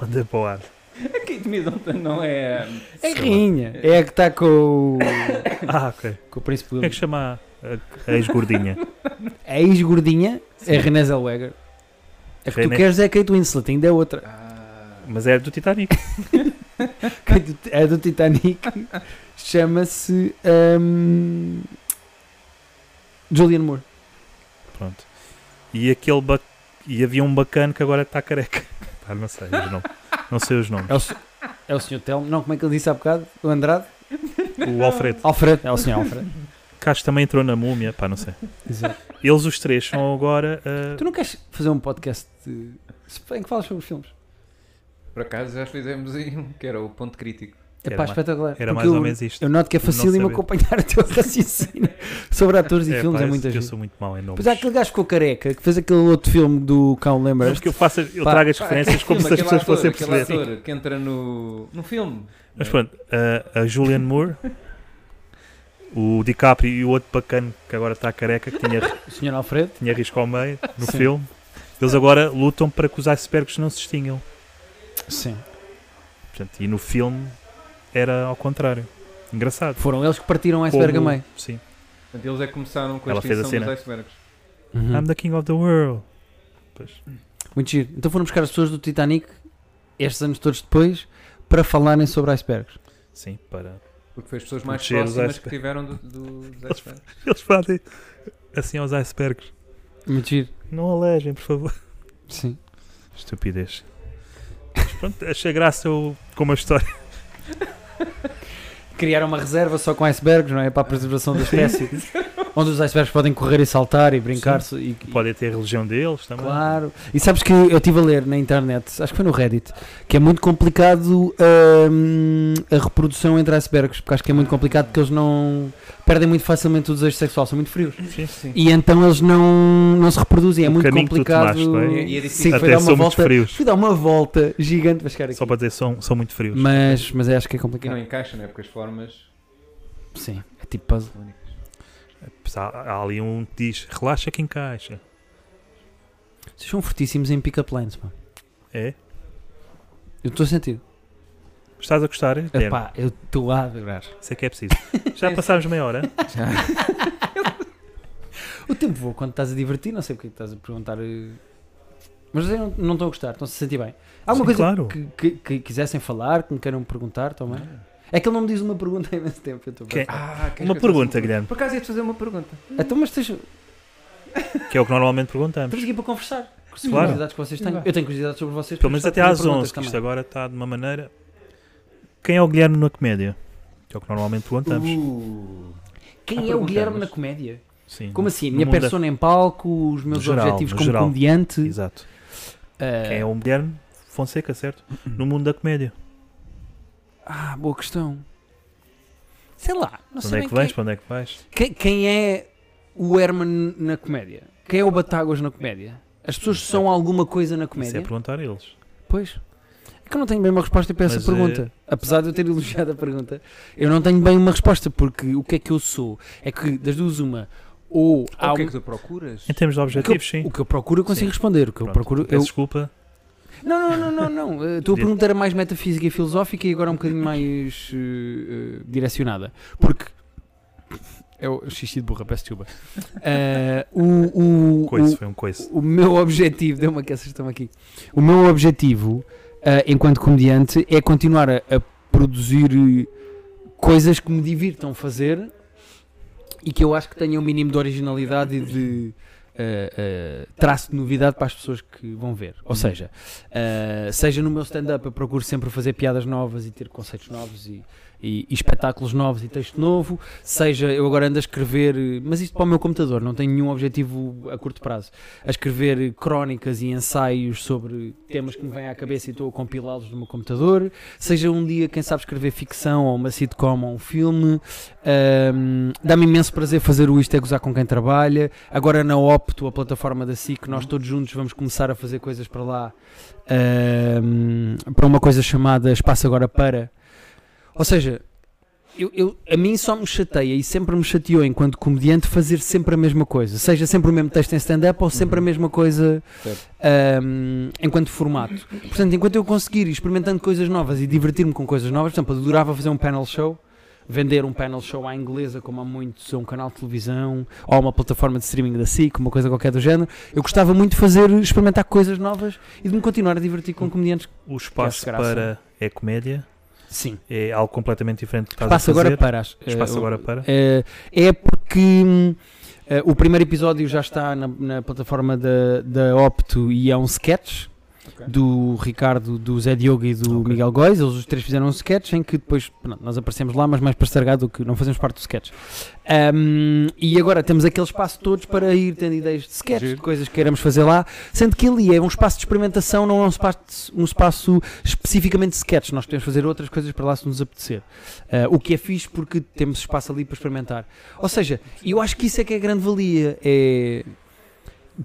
Mandei para o ar. A Kate Middleton não é. É rainha. É a que está com, o- Ah, ok. com o príncipe Como é que chama a, a ex-gordinha? A ex-gordinha é a Renée Zellweger. É que tu queres é a Kate Winslet, ainda é outra. Ah, Mas é do Titanic. É do Titanic. Chama-se hum, Julian Moore. Pronto. E aquele ba- e havia um bacana que agora está careca. Pá, não sei os nomes. Não sei os nomes. É o, se- é o Sr. Telmo. Não, como é que ele disse há bocado? O Andrade? O Alfredo. Alfredo. É o Sr. Alfredo. Caso também entrou na múmia, pá, não sei. Exato. Eles os três são agora. ah, Tu não queres fazer um podcast de- em que falas sobre filmes? por acaso já fizemos aí um que era o ponto crítico. É pá, espetacular. era mais ou eu- menos isto. Eu noto que é fácil me acompanhar o teu raciocínio sobre atores e É, filmes, é muito que eu sou muito mau em nomes. Pois há aquele gajo que ficou careca que fez aquele outro filme do Cão, Mas lembras? que eu, faço, eu Pá, trago as Pá, referências como filme, se as pessoas fossem perceber. Aquele ator que entra no, no filme. Mas pronto, a, a Julianne Moore, o DiCaprio e o outro bacana que agora está careca, que tinha, O Sr. Alfredo? tinha risco ao meio no Sim. filme, eles agora lutam para que os icebergs não se extinguam. Sim. Portanto, e no filme era ao contrário. Engraçado. Foram eles que partiram o iceberg a meio. Sim. Portanto, eles é que começaram com a Ela fez a extinção cena. dos icebergs. Uhum. I'm the king of the world. Pois. Muito giro. Então foram buscar as pessoas do Titanic, estes anos todos depois, para falarem sobre icebergs. Sim, para. Porque foi as pessoas mais os próximas que tiveram do, do, dos icebergs. Eles fazem assim aos icebergs. Giro. Não alejem, por favor. Sim. Estupidez. Mas pronto, achei graça eu, com uma história. Criaram uma reserva só com icebergs, não é? Para a preservação da espécie. Onde os icebergs podem correr e saltar e brincar-se. E, e- Podem ter a religião deles também. Claro. E sabes que eu estive a ler na internet, acho que foi no Reddit, que é muito complicado hum, a reprodução entre icebergs, porque acho que é muito complicado porque eles não perdem muito facilmente o desejo sexual, são muito frios. Sim, sim. E então eles não, não se reproduzem, é O muito complicado. tomaste, não é? E- é difícil. Sim, foi Até dar uma volta. frios. Fui dar uma volta gigante para chegar aqui. Só para dizer, são, são muito frios. Mas, mas acho que é E não complicado. encaixa, né? Porque as formas Sim, é tipo puzzle. Únicas. Há, há ali um que diz, relaxa que encaixa. Vocês são fortíssimos em pick-up lines, pá. É? Eu estou a sentir. Estás a gostar? Epá, eu estou a adorar. Sei que é preciso. Já passámos meia hora? O tempo voa quando estás a divertir, não sei porque é que estás a perguntar. eh, Mas eu não, estou a gostar, estão-se a sentir bem. Há alguma Sim, coisa claro. que, que- que quisessem falar, que me queiram perguntar também? É que ele não me diz uma pergunta há imenso tempo. Eu estou a Que- pensar. Ah, queres Uma que eu pergunta, Guilherme. Por acaso ia-te fazer uma pergunta. Então, mas tens, Que é o que normalmente perguntamos. estamos aqui para conversar. Claro. curiosidades que vocês têm. Eu tenho curiosidades sobre vocês. Pelo menos até de às fazer 11, que isto agora está de uma maneira. Quem é o Guilherme na comédia? Que é o que normalmente perguntamos. Uh, Quem Ah, é o. Guilherme na comédia? Sim. Como assim? Minha mundo da- persona em palco, os meus No geral, objetivos no como geral. comediante. Exato. eh, Quem é o Guilherme Fonseca, certo? No mundo da comédia. Ah, boa questão. Sei lá, não Para sei onde é que vais? quem, Para onde é que vais? quem, quem é o Herman na comédia? Quem é o Batáguas na comédia? As pessoas são alguma coisa na Isso é comédia? perguntar a eles. Pois. É que eu não tenho bem uma resposta para essa Mas, pergunta. Apesar de eu ter elogiado a pergunta, eu não tenho bem uma resposta, porque o que é que eu sou? É que das duas uma, ou há o que é que tu procuras? Em termos de o, que objetivos, eu, sim. o que eu procuro eu consigo Sim. responder. O que eu Pronto. procuro. Peço Eu, desculpa. Não, não, não, não, não. A tua Podia- pergunta era mais metafísica e filosófica e agora um bocadinho mais eh, eh, direcionada. Porque. É o xixi de burra, peço desculpa. Eh, o, o, Coice, o, foi um coice. o meu objetivo. Deu-me que essas estão aqui. O meu objetivo, eh, enquanto comediante, é continuar a, a produzir eh, coisas que me divirtam fazer e que eu acho que tenham um mínimo de originalidade e de eh, eh, traço de novidade para as pessoas que vão ver. Ou seja, eh, seja no meu stand-up, eu procuro sempre fazer piadas novas e ter conceitos novos e e, e espetáculos novos e texto novo, seja eu agora ando a escrever, mas isto para o meu computador, não tenho nenhum objetivo a curto prazo, a escrever crónicas e ensaios sobre temas que me vêm à cabeça e estou a compilá-los no meu computador, seja um dia, quem sabe, escrever ficção ou uma sitcom ou um filme, ahm, dá-me imenso prazer fazer o Isto é Gozar com quem trabalha, agora na Opto, a plataforma da SIC, nós todos juntos vamos começar a fazer coisas para lá, ahm, para uma coisa chamada Espaço Agora Para, ou seja, eu, eu- a mim só me chateia e sempre me chateou enquanto comediante fazer sempre a mesma coisa, seja sempre o mesmo texto em stand-up ou sempre a mesma coisa ahm, enquanto formato. Portanto, enquanto eu conseguir ir experimentando coisas novas e divertir-me com coisas novas, por exemplo, adorava fazer um panel show, vender um panel show à inglesa, como há muitos, a um canal de televisão ou uma plataforma de streaming da SIC, uma coisa qualquer do género. Eu gostava muito de fazer, experimentar coisas novas e de me continuar a divertir com comediantes. O espaço para é comédia, Sim. é algo completamente diferente do que estás Espaço a fazer. agora para. as- Espaço eh, agora para. Eh, é porque eh, o primeiro episódio já está na, na plataforma da, da Opto e é um sketch Ok. do Ricardo, do Zé Diogo e do Ok. Miguel Góis. Eles os três fizeram um sketch em que depois pronto, nós aparecemos lá, mas mais para estragar do que não fazemos parte do sketch. Ahm, e agora temos aquele espaço todos para ir tendo ideias de sketch, Giro. de coisas que queiramos fazer lá, sendo que ali é um espaço de experimentação, não é um espaço, um espaço especificamente de sketch. Nós podemos fazer outras coisas para lá se nos apetecer. Ah, o que é fixe porque temos espaço ali para experimentar. Ou seja, eu acho que isso é que é a grande valia. É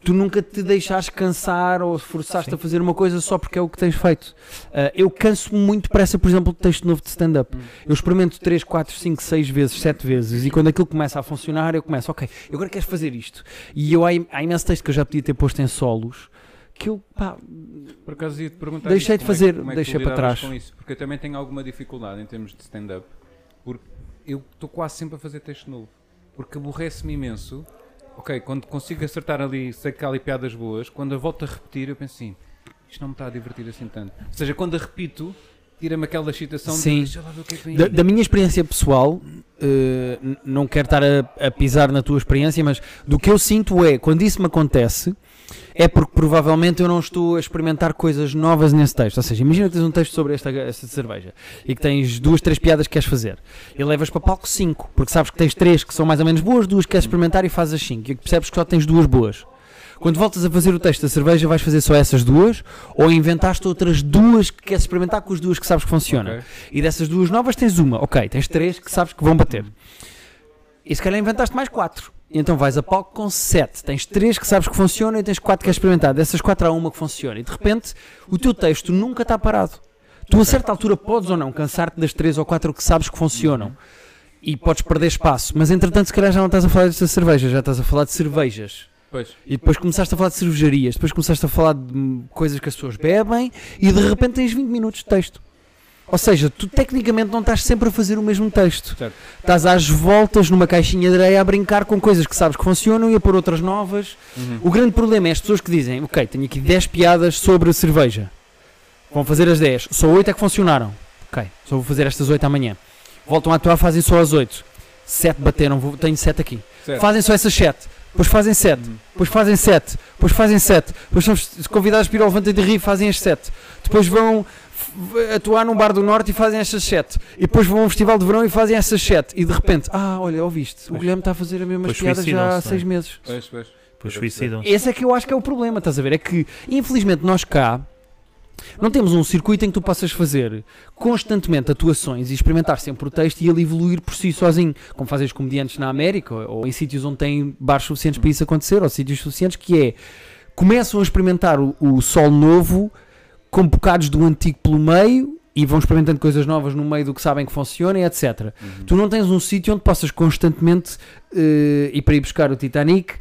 tu nunca te deixares cansar ou forçaste Sim. a fazer uma coisa só porque é o que tens feito. Ah, eu canso-me muito depressa, por exemplo, de texto novo de stand-up. Hum. Eu experimento 3, 4, 5, 6 vezes, 7 vezes e quando aquilo começa a funcionar, eu começo, ok, eu agora quero fazer isto. E eu, há, há imenso texto que eu já podia ter posto em solos que eu, pá, Por acaso ia te perguntar Deixei de é fazer, é tu deixei para trás. com isso? Porque eu também tenho alguma dificuldade em termos de stand-up, porque eu estou quase sempre a fazer texto novo, porque aborrece-me imenso. Ok, quando consigo acertar ali, sei que há ali piadas boas, quando eu volto a repetir, eu penso assim, isto não me está a divertir assim tanto. Ou seja, quando a repito, tira-me aquela excitação Sim. de é Da, aí." da minha experiência pessoal, n- não quero estar a, a pisar na tua experiência, mas do que eu sinto é, quando isso me acontece, é porque provavelmente eu não estou a experimentar coisas novas nesse texto. Ou seja, imagina que tens um texto sobre esta, esta cerveja e que tens duas, três piadas que queres fazer e levas para palco cinco, porque sabes que tens três que são mais ou menos boas, duas que queres experimentar e fazes as cinco. E percebes que só tens duas boas. Quando voltas a fazer o texto da cerveja, vais fazer só essas duas ou inventaste outras duas que queres experimentar com as duas que sabes que funcionam. Ok. E dessas duas novas tens uma, ok, tens três que sabes que vão bater. E se calhar inventaste mais quatro. Então vais a palco com sete. Tens três que sabes que funcionam e tens quatro que queres experimentar. Dessas quatro há uma que funciona. E de repente o teu texto nunca está parado. Tu a certa altura podes ou não cansar-te das três ou quatro que sabes que funcionam. E podes perder espaço. Mas entretanto se calhar já não estás a falar desta cerveja, já estás a falar de cervejas. Pois, E depois começaste a falar de cervejarias, depois começaste a falar de coisas que as pessoas bebem e de repente tens 20 minutos de texto. Ou seja, tu tecnicamente não estás sempre a fazer o mesmo texto. Certo. Estás às voltas numa caixinha de areia a brincar com coisas que sabes que funcionam e a pôr outras novas. Uhum. O grande problema é as pessoas que dizem: Ok, tenho aqui 10 piadas sobre cerveja. Vão fazer as 10. Só 8 é que funcionaram. Ok, só vou fazer estas 8 amanhã. Voltam a atuar, fazem só as 8. 7 bateram, vou- tenho 7 aqui. Certo. Fazem só essas 7. Depois fazem 7. Uhum. Depois fazem 7. Depois fazem 7. Depois são convidados para ir ao Levanta de Rir fazem as 7. Depois vão atuar num bar do Norte e fazem estas 7. E depois vão a um festival de verão e fazem essas 7. E de repente, ah, olha, ouviste, o Pois. Guilherme está a fazer as mesmas Pois piadas já há suicidam-se, 6 não é? meses. Pois, pois. Depois suicidam-se. Esse é que eu acho que é o problema, estás a ver? É que, infelizmente, nós cá não temos um circuito em que tu possas fazer constantemente atuações e experimentar sempre o texto e ele evoluir por si sozinho, como fazem os comediantes na América ou, ou em sítios onde têm bares suficientes para isso acontecer, ou sítios suficientes que é começam a experimentar o, o sol novo com bocados do antigo pelo meio e vão experimentando coisas novas no meio do que sabem que funciona e etc. Uhum. Tu não tens um sítio onde possas constantemente eh, ir para ir buscar o Titanic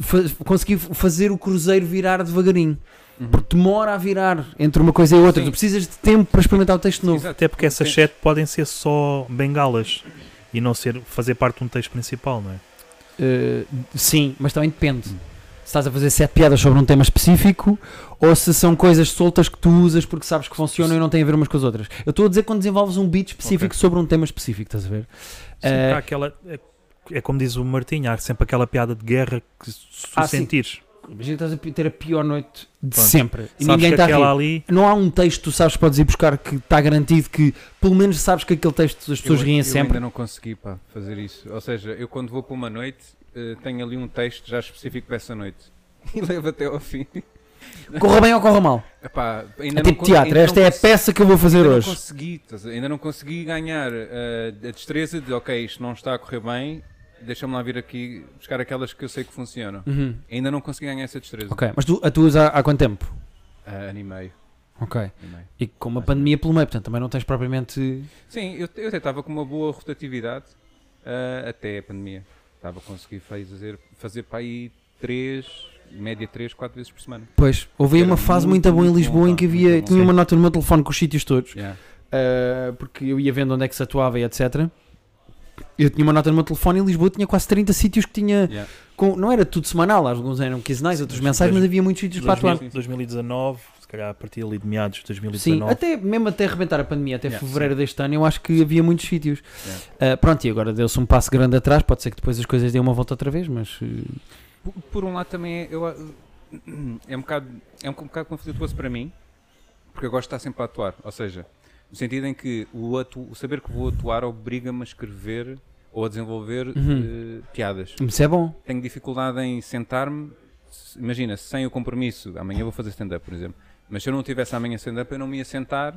fa- conseguir fazer o cruzeiro virar devagarinho. Uhum. Porque demora a virar entre uma coisa e outra. Sim. Tu precisas de tempo para experimentar o texto novo. Exato. Até porque essas sete podem ser só bengalas e não ser, fazer parte de um texto principal, não é? Eh, sim, mas também depende. Se estás a fazer sete piadas sobre um tema específico ou se são coisas soltas que tu usas porque sabes que funcionam e não têm a ver umas com as outras. Eu estou a dizer quando desenvolves um beat específico Ok. sobre um tema específico, estás a ver? Sempre Eh, há aquela, é, é como diz o Martinho, há sempre aquela piada de guerra que se tu Ah, sim. sentires. Imagina que estás a ter a pior noite de Pronto. sempre. E Sabes ninguém está a rir. aquela ali. Não há um texto que tu sabes que podes ir buscar que está garantido que pelo menos sabes que aquele texto as pessoas eu, riem eu sempre. ainda não consegui pá, fazer isso. Ou seja, eu quando vou para uma noite, eh, tenho ali um texto já específico dessa noite. E levo até ao fim. Corra bem ou corra mal. Epá, ainda É não tipo con- teatro. Esta não é a peça que eu vou fazer ainda hoje. Não consegui, ainda não consegui ganhar eh, a destreza de, ok, isto não está a correr bem, deixa-me lá vir aqui buscar aquelas que eu sei que funcionam. Uhum. Ainda não consegui ganhar essa destreza. Ok, mas tu atuas há, há quanto tempo? Ah, ano e meio, Ok. e. E com uma pandemia pelo meio, portanto também não tens propriamente. Sim, eu, eu até estava com uma boa rotatividade ah, até a pandemia. Estava a conseguir fazer, fazer para aí 3, média 3, 4 vezes por semana. Pois, houve uma fase muito, muito boa em Lisboa bom, em que havia. bom. Tinha Sim. uma nota no meu telefone com os sítios todos. Yeah. Uh, porque eu ia vendo onde é que se atuava e etc. Eu tinha uma nota no meu telefone e em Lisboa tinha quase 30 sítios que tinha. Yeah. Com, não era tudo semanal, alguns eram quinzenais, outros mensais, mas havia muitos sítios para atuar. 2000, 2019, se calhar a partir ali de meados de Sim, 2019. até, mesmo até arrebentar a pandemia, até Yeah, fevereiro deste ano, eu acho que havia muitos sítios. Yeah. Uh, pronto, e agora deu-se um passo grande atrás, pode ser que depois as coisas deem uma volta outra vez, mas. uh, Por, por um lado também é, eu, ah, é um bocado é um bocado conflituoso para mim porque eu gosto de estar sempre a atuar ou seja no sentido em que o, atu, o saber que vou atuar obriga-me a escrever ou a desenvolver Uhum. eh, piadas Isso é bom. tenho dificuldade em sentar-me se- imagina sem o compromisso amanhã vou fazer stand-up por exemplo mas se eu não tivesse amanhã stand-up eu não me ia sentar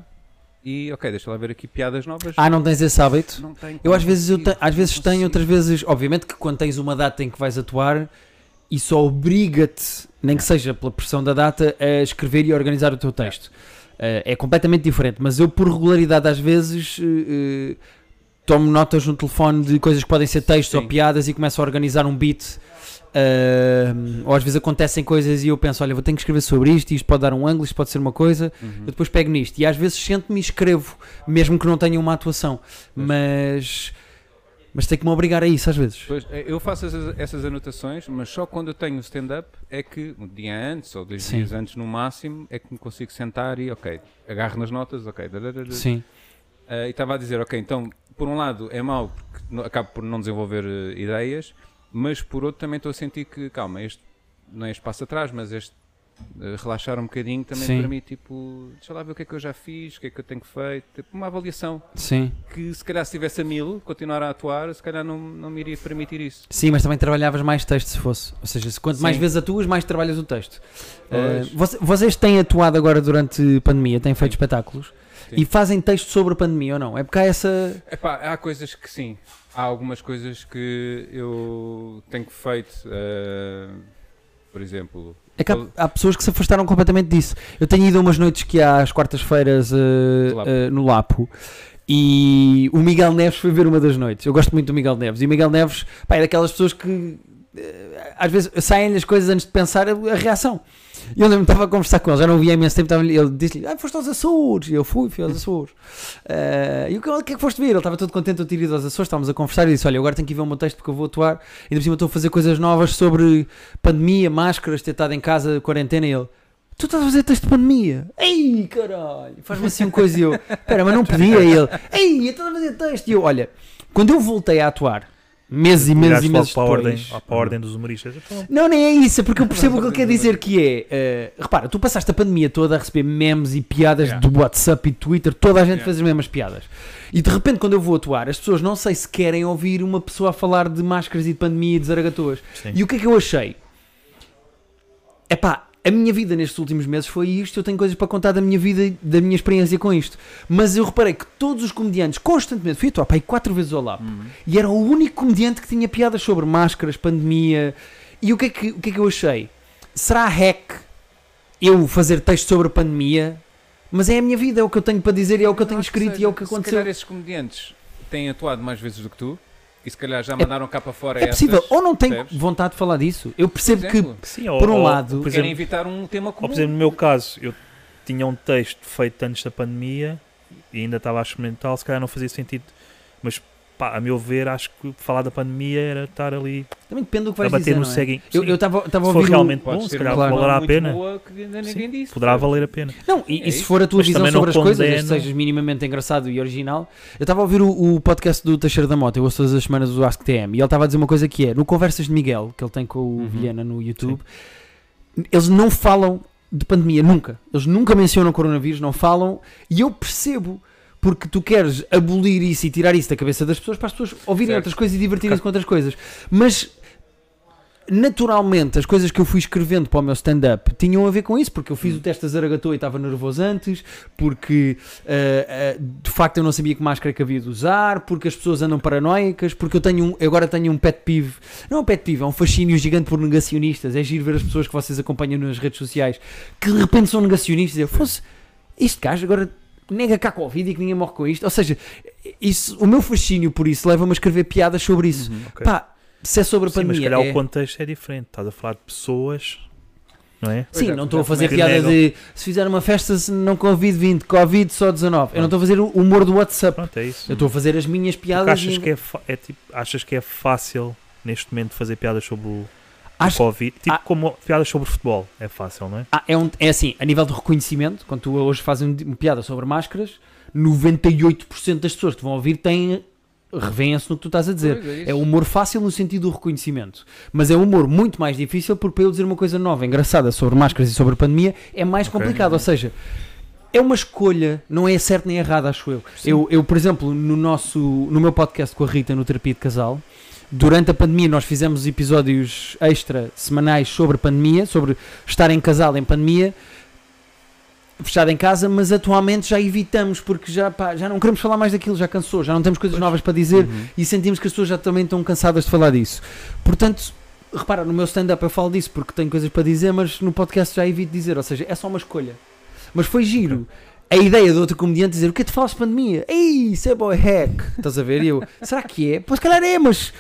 e ok deixa lá ver aqui piadas novas Ah, não tens esse hábito? não tenho Eu às vezes, eu te- às vezes tenho, outras vezes, obviamente que quando tens uma data em que vais atuar, isso obriga-te, nem que seja pela pressão da data, a escrever e organizar o teu texto. Eh, é completamente diferente, mas eu por regularidade às vezes eh, tomo notas no telefone de coisas que podem ser textos ou Sim. piadas e começo a organizar um beat. eh, ou às vezes acontecem coisas e eu penso, olha, vou ter que escrever sobre isto, isto pode dar um ângulo, isto pode ser uma coisa, Uhum. eu depois pego nisto e às vezes sento-me e escrevo, mesmo que não tenha uma atuação. Mas, mas tenho que me obrigar a isso às vezes. Pois, eh, eu faço essas, essas anotações, mas só quando eu tenho stand-up é que, um dia antes ou dois Sim. dias antes no máximo, é que me consigo sentar e, ok, agarro nas notas, ok. Sim. Eh, e estava a dizer, ok, então, por um lado é mau porque acabo por não desenvolver eh, ideias, mas por outro também estou a sentir que, calma, este não é este passo atrás, mas este relaxar um bocadinho também Sim. para mim, tipo, deixa lá ver o que é que eu já fiz, o que é que eu tenho feito, tipo, uma avaliação Sim. que se calhar se estivesse a mil, continuar a atuar, se calhar não, não me iria permitir isso. Sim, mas também trabalhavas mais texto se fosse. Ou seja, se quanto mais Sim. vezes atuas, mais trabalhas o texto. Uh, vocês têm atuado agora durante a pandemia, têm feito Sim. espetáculos e fazem texto sobre a pandemia ou não? É porque há essa. Epá, há coisas que sim. Há algumas coisas que eu tenho feito. eh, por exemplo, É que há, há pessoas que se afastaram completamente disso. Eu tenho ido umas noites que há às quartas-feiras uh, Lapo. uh, no Lapo e o Miguel Neves foi ver uma das noites. Eu gosto muito do Miguel Neves e o Miguel Neves pá, é daquelas pessoas que uh, às vezes saem-lhe as coisas antes de pensar a reação. E eu lembro-me, estava a conversar com ele, já não o vi há imenso tempo. Estava, ele disse-lhe: Ah, foste aos Açores. E eu fui, fui aos Açores. Uh, e o que, o que é que foste ver? Ele estava todo contente de eu ter ido aos Açores. Estávamos a conversar e disse: Olha, agora tenho que ir ver o meu texto porque eu vou atuar. Ainda por cima estou a fazer coisas novas sobre pandemia, máscaras, ter estado em casa, quarentena. E ele: Tu estás a fazer texto de pandemia? Ei, caralho! Faz-me assim uma coisa e eu: Espera, mas não podia. E ele: Ei, eu estou a fazer texto. E eu: Olha, quando eu voltei a atuar, meses e meses e meses para a, ordem, para a ordem dos humoristas. Então, Não, nem é isso, é porque eu percebo o que ele quer dizer que é. eh, repara, tu passaste a pandemia toda a receber memes e piadas Yeah. do WhatsApp e Twitter, toda a gente Yeah. fez as mesmas piadas. E de repente, quando eu vou atuar, as pessoas não sei se querem ouvir uma pessoa a falar de máscaras e de pandemia e de zaragatoas. sim. E o que é que eu achei? É pá, a minha vida nestes últimos meses foi isto. Eu tenho coisas para contar da minha vida e da minha experiência com isto. Mas eu reparei que todos os comediantes, constantemente, fui atuar pá, aí quatro vezes ao lado. E era o único comediante que tinha piadas sobre máscaras, pandemia. E o que é que, o que, é que eu achei? Será hack eu fazer texto sobre a pandemia? Mas é a minha vida, é o que eu tenho para dizer, e é o que eu tenho escrito e é o que Se aconteceu. calhar esses comediantes têm atuado mais vezes do que tu e se calhar já mandaram cá para fora É possível, essas, ou não tenho percebes? vontade de falar disso. Eu percebo que, exemplo. Sim, ou, por um ou- lado, por Querem exemplo, evitar um tema ou, comum. por exemplo, no meu caso, eu tinha um texto feito antes da pandemia e ainda estava a experimentar, se calhar não fazia sentido. Mas, pá, a meu ver, acho que falar da pandemia era estar ali também depende do que a vais bater dizer. no não é? ceguinho. Eu eu estava a se for ouvir o- realmente bom, se calhar claro. valerá a pena. boa que ainda ninguém disse. Poderá valer a pena. Não, e, É e se isso. for a tua Mas visão também sobre as coisas, desde que condeno- sejas minimamente engraçado e original. Eu estava a ouvir o, o podcast do Teixeira da Mota, eu ouço todas as semanas do Ask TM, e ele estava a dizer uma coisa que é, no Conversas de Miguel, que ele tem com o Uhum. Vilhena no YouTube, eles não falam de pandemia, nunca. Eles nunca mencionam coronavírus, não falam, e eu percebo. Porque tu queres abolir isso e tirar isso da cabeça das pessoas para as pessoas ouvirem Certo. outras coisas e divertirem-se com outras coisas. Mas naturalmente as coisas que eu fui escrevendo para o meu stand-up tinham a ver com isso, porque eu fiz o teste da Zaragatua e estava nervoso antes, porque ah, ah, de facto eu não sabia que máscara que havia de usar, porque as pessoas andam paranoicas, porque eu tenho um, eu agora tenho um pet peeve, não é um pet peeve, é um fascínio gigante por negacionistas, é giro ver as pessoas que vocês acompanham nas redes sociais que de repente são negacionistas, eu fosse este gajo agora nega cá Covid e que ninguém morre com isto, ou seja, isso, o meu fascínio por isso leva-me a escrever piadas sobre isso. Ok. Pá, se é sobre a Sim, mas se pandemia, calhar é- o contexto é diferente. Estás a falar de pessoas, não é? Sim, é, não estou a já fazer piada negam. de se fizer uma festa se não Covid 20, Covid só 19. Eu não estou a fazer o humor do WhatsApp. Pronto, é isso. Eu estou a fazer as minhas Porque piadas. achas e- que é, é tipo, achas que é fácil neste momento fazer piadas sobre o Acho- Covid? Tipo, Ah. como piadas sobre futebol, é fácil, não é? Ah, é, um- é assim, a nível de reconhecimento, quando tu hoje fazes um- uma piada sobre máscaras, 98% das pessoas que vão ouvir têm revêem-se no que tu estás a dizer. Pois é. É humor fácil no sentido do reconhecimento, mas é um humor muito mais difícil porque para eu dizer uma coisa nova, engraçada sobre máscaras e sobre a pandemia é mais Ok. complicado. Ou seja, é uma escolha, não é certo nem errado, acho eu. eu. Eu, por exemplo, no, nosso, no meu podcast com a Rita, no Terapia de Casal, durante a pandemia nós fizemos episódios extra semanais sobre a pandemia, sobre estar em casal em pandemia. Fechado em casa, mas atualmente já evitamos porque já, pá, já não queremos falar mais daquilo, já cansou, já não temos coisas novas para dizer Uhum. e sentimos que as pessoas já também estão cansadas de falar disso. Portanto, repara, no meu stand-up eu falo disso porque tenho coisas para dizer, mas no podcast já evito dizer, ou seja, é só uma escolha. Mas foi giro. A ideia de outro comediante dizer o que é que tu falas de pandemia? Ei, isso é boy hack. Estás a ver? E eu, será que é? Pois se calhar é, mas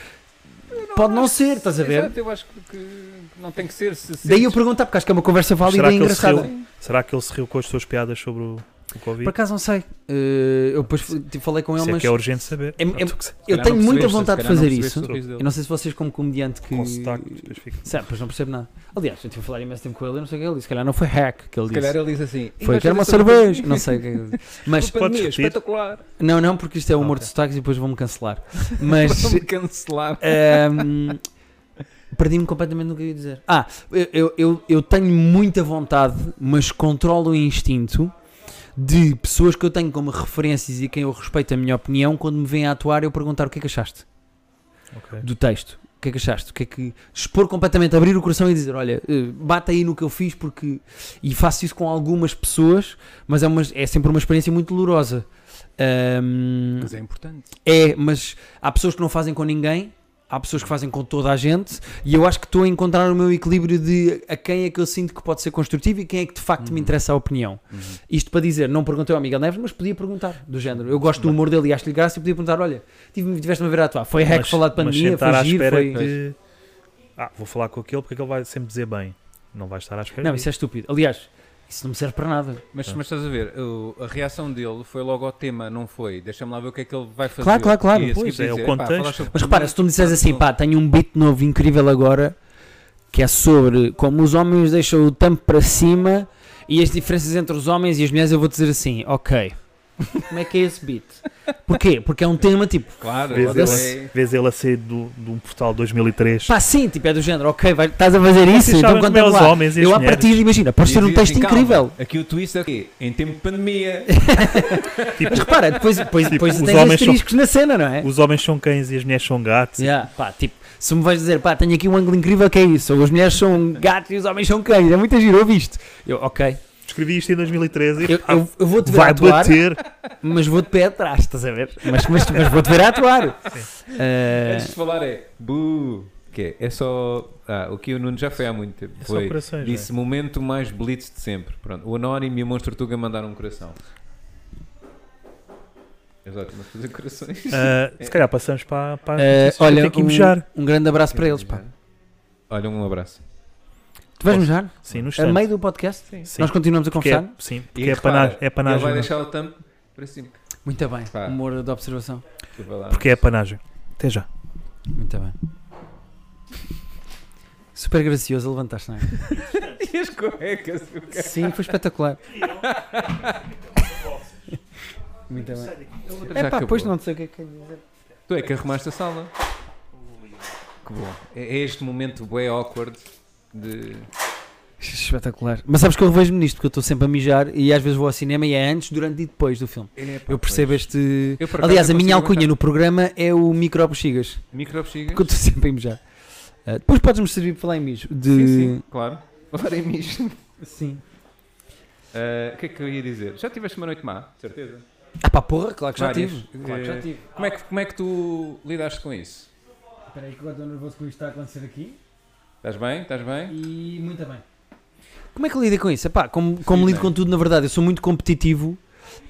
pode não ser, estás a ver? Exato, eu acho que, que não tem que ser. Se Daí eu perguntar, porque acho que é uma conversa válida Será e engraçada. riu? Será que ele se riu com as suas piadas sobre o, o Covid? Por acaso não sei. Eh, eu depois f- falei com ele, Isso é mas que é urgente saber. É- é- Pronto, eu calhar tenho muita vontade de se fazer isso. Eu não sei se vocês, como comediante, que. com sotaque, depois fica. Certo, pois não percebo nada. Aliás, eu estive a falar imenso tempo com ele, eu não sei o que ele disse. Se calhar não foi hack que ele Se disse. calhar ele diz assim. "E Foi, vais quero uma cerveja. pandemia?" Não sei o que ele disse. Mas, Podes repetir? espetacular. não, não, porque isto é humor Ok. de sotaques e depois vão-me cancelar. Mas. Vamos cancelar. Ahm, Perdi-me completamente no que eu ia dizer. Ah, eu, eu, eu, eu tenho muita vontade, mas controlo o instinto de pessoas que eu tenho como referências e quem eu respeito a minha opinião, quando me vêm a atuar, eu perguntar o que é que achaste Ok. do texto. O que é que achaste? O que é que. Expor completamente, abrir o coração e dizer: Olha, eh, bate aí no que eu fiz, porque. E faço isso com algumas pessoas, mas é, uma, é sempre uma experiência muito dolorosa. Ahm, Mas é importante. é, mas há pessoas que não fazem com ninguém, há pessoas que fazem com toda a gente, e eu acho que estou a encontrar o meu equilíbrio de a quem é que eu sinto que pode ser construtivo e quem é que de facto me Uhum. interessa a opinião. Isto para dizer, não perguntei ao Miguel Neves, mas podia perguntar, do género. Eu gosto do humor dele e acho-lhe graça e podia perguntar: olha, tive- tiveste-me a ver a atuar, foi hack Mas- falar de pandemia, foi giro, foi. que. Ah, vou falar com aquele porque aquele vai sempre dizer bem. Não vai estar à espera. Não, isso é estúpido. Aliás, isso não me serve para nada. Mas, mas estás a ver, o- a reação dele foi logo ao tema, não foi? Deixa-me lá ver o que é que ele vai fazer. Claro, claro, claro. E a seguir Pois, é, dizer, o "Epá, contexto. falaste sobre Mas repara, se tu me disseres assim, pá, tenho um beat novo incrível agora que é sobre como os homens deixam o tampo para cima e as diferenças entre os homens e as mulheres, eu vou dizer assim, ok. Como é que é esse beat? Porquê? Porque é um tema tipo, Claro, Vês ele vês ele a sair do, de um portal 2003. pá, sim, tipo, é do género, ok, vai, estás a fazer isso, então quando é os lá, homens eu mulheres. partida, imagina, podes ter um texto assim, calma, incrível. Aqui o twist é o quê? Em tempo de pandemia. Mas repara, depois, depois, Tipo, depois os homens são- asteriscos na cena, não é? Os homens são cães e as mulheres são gatos. Yeah, pá, tipo, se me vais dizer, pá, tenho aqui um ângulo incrível que é isso, ou as mulheres são gatos e os homens são cães, é muito giro, ouviste? Eu, ok, Escrevi isto em 2013 e eu, eu, eu vou-te ver a vai atuar, bater. mas vou de pé atrás, estás a ver? Mas, mas, mas vou-te ver a atuar. Eh, Antes de falar é bu. Que é? É só. Ah, o que o Nuno já foi há muito tempo. É só Foi, corações, disse momento mais blitz de sempre. Pronto. O Anónimo e o Monstro Tuga mandaram um coração. Exato, mas fazer corações. Ah, se calhar passamos para, para eu olha, um, um grande abraço para eles, pá. Olha, um abraço. Tu vais mejar? Sim, no A instante. meio do podcast? Sim. Nós continuamos a Porque é, conversar? sim, E porque é repara, panagem. É Ele panagem. vai deixar o tampo para cima. Muito bem, Pá. humor de observação. Porque é panagem. Até já. Muito bem. Super gracioso, levantaste, não é? E as cuecas? Sim, foi espetacular. Muito bem. É pá, pois não sei o que é que quer dizer. Tu é que arrumaste a sala. Que bom. É é este momento bem awkward de. Espetacular. Mas sabes que eu revejo-me nisto, porque eu estou sempre a mijar e às vezes vou ao cinema e é antes, durante e depois do filme. Eu percebo este. Eu, Aliás, a minha alcunha no programa é o micro-bexigas. aguentar. Microbexigas? Porque eu estou sempre a mijar. Ah, depois podes-me servir para falar em mijo. De... Sim, sim, claro. Falar em mijo. Sim. Ah, O que é que eu ia dizer? Já tiveste uma noite má, certeza? Ah pá, porra, claro que já Várias. tive. Claro que já Eh, tive. Como é, que, como é que tu lidaste com isso? Espera aí que agora estou nervoso com isto está a acontecer aqui. Estás bem? Estás bem? E muito bem. Como é que eu lido com isso? Epá, como como Sim, lido bem. com tudo, na verdade, eu sou muito competitivo,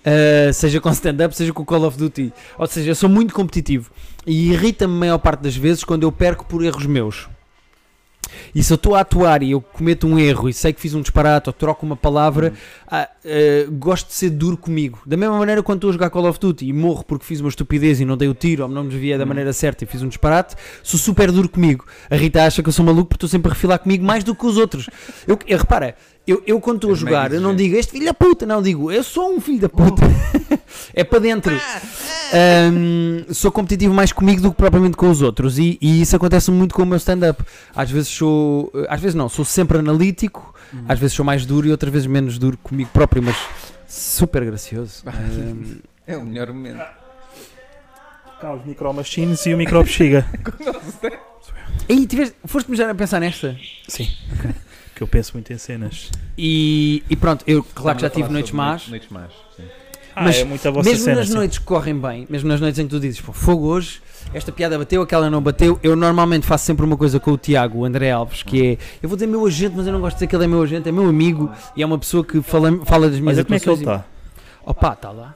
uh, seja com stand-up, seja com Call of Duty. Ou seja, eu sou muito competitivo. E irrita-me a maior parte das vezes quando eu perco por erros meus. E se eu estou a atuar e eu cometo um erro e sei que fiz um disparate ou troco uma palavra, ah, eh, gosto de ser duro comigo. Da mesma maneira quando estou a jogar Call of Duty e morro porque fiz uma estupidez e não dei o tiro ou não me desviei da Hum. maneira certa e fiz um disparate, sou super duro comigo. A Rita acha que eu sou maluco porque estou sempre a refilar comigo mais do que os outros. Eu, eu- repara, eu, eu quando estou a mega jogar, eu não digo este filho da puta, não digo eu sou um filho da puta. é para dentro. Ahm, sou competitivo mais comigo do que propriamente com os outros e, e isso acontece muito com o meu stand-up. Às vezes sou, às vezes não, sou sempre analítico, às vezes sou mais duro e outras vezes menos duro comigo próprio, mas super gracioso. É o melhor momento. Cá os micro machines e o micro bexiga. e tiveste, foste-me já a pensar nesta? Sim. Que eu penso muito em cenas. E, e pronto, eu claro que já tive noites más. Noites más, sim. Ah, Mas é muito a vossa Mesmo cena. nas sim. noites que correm bem, mesmo nas noites em que tu dizes, pô, fogo hoje, esta piada bateu, aquela não bateu, eu normalmente faço sempre uma coisa com o Tiago, o André Alves, que é, eu vou dizer meu agente, mas eu não gosto de dizer que ele é meu agente, é meu amigo e é uma pessoa que fala, fala das minhas Olha como é que ele está. Opa, está lá,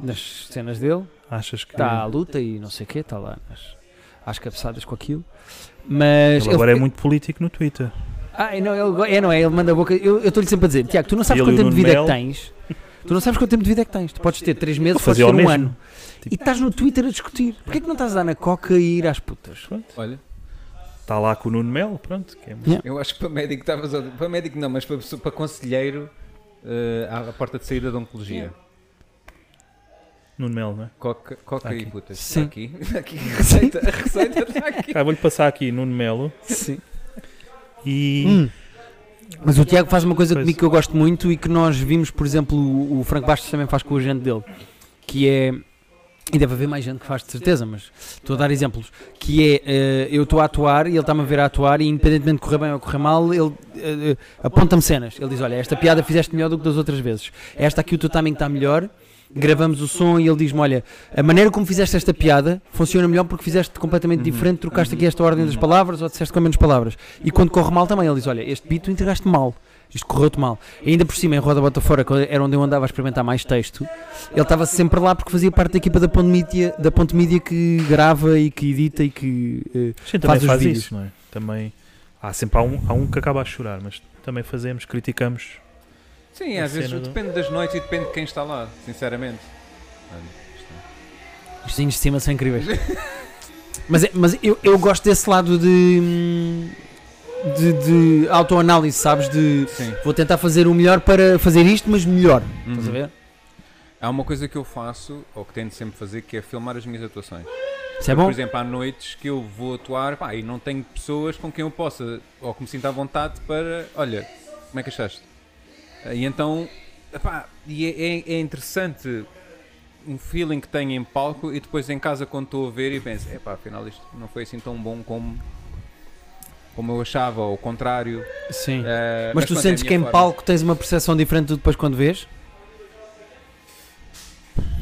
nas cenas dele, Achas que. está à luta e não sei o quê, está lá nas, às cabeçadas com aquilo. Mas Ele agora é ele- muito político no Twitter. Ah, não, ele, é, não é, ele manda a boca. Eu estou-lhe sempre a dizer, Tiago, tu não sabes Ele quanto tempo de vida é Nuno que tens. Tu não sabes quanto tempo de vida é que tens. Tu podes ter 3 meses, podes ter um mesmo. ano. Tipo- E estás no Twitter a discutir. Porquê que não estás a dar na coca e ir às putas? Olha, Está lá com o Nuno Melo, pronto. Que é muito- Yeah. eu acho que para médico estavas. a- Para médico não, mas para, para conselheiro eh, à, porta de saída da oncologia. Nuno Melo, não é? Coca, coca Tá e putas. Sim. Está aqui. Está aqui. A receita, a receita está aqui. Ah, Vou-lhe passar aqui Nuno Melo Sim. E. Hum. Mas o Tiago faz uma coisa Pois. comigo que eu gosto muito e que nós vimos, por exemplo, o, o Franco Bastos também faz com o agente dele, que é. E deve haver mais gente que faz de certeza, mas estou a dar exemplos. Que é, eh, eu estou a atuar e ele está-me a ver a atuar e independentemente de correr bem ou correr mal, ele eh, aponta-me cenas. Ele diz, olha, esta piada fizeste melhor do que das outras vezes. Esta aqui o teu timing está melhor. Gravamos o som e ele diz-me, olha, a maneira como fizeste esta piada funciona melhor porque fizeste completamente Uhum. diferente, trocaste aqui esta ordem das palavras ou disseste com menos palavras. E quando corre mal também, ele diz, olha, este beat tu entregaste mal. Isto correu-te mal. E ainda por cima, em Roda Bota Fora, que era onde eu andava a experimentar mais texto, ele estava sempre lá porque fazia parte da equipa da Ponte Mídia, da Ponte Mídia que grava e que edita e que. também Faz os faz vídeos. isso, não é? Também. Há sempre há um, há um que acaba a chorar, mas também fazemos, criticamos. Sim, às vezes do- depende das noites e depende de quem está lá, sinceramente. Olha, é- os vizinhos de cima são incríveis. mas é- mas eu, eu gosto desse lado de. de, de autoanálise, sabes? De Sim. vou tentar fazer o melhor para fazer isto, mas melhor. Estás a Uhum. ver? Há uma coisa que eu faço, ou que tento sempre fazer, que é filmar as minhas atuações. Isso é Por bom? exemplo, há noites que eu vou atuar pá, e não tenho pessoas com quem eu possa, ou que me sinta à vontade para, olha, como é que achaste? E então, epá, e é, é- é interessante um feeling que tenho em palco e depois em casa quando estou a ver e penso, epá, afinal isto não foi assim tão bom como, como eu achava, ou ao contrário. Sim. Eh, Mas tu pronto, é sentes minha que em forma. palco tens uma percepção diferente do depois quando vês?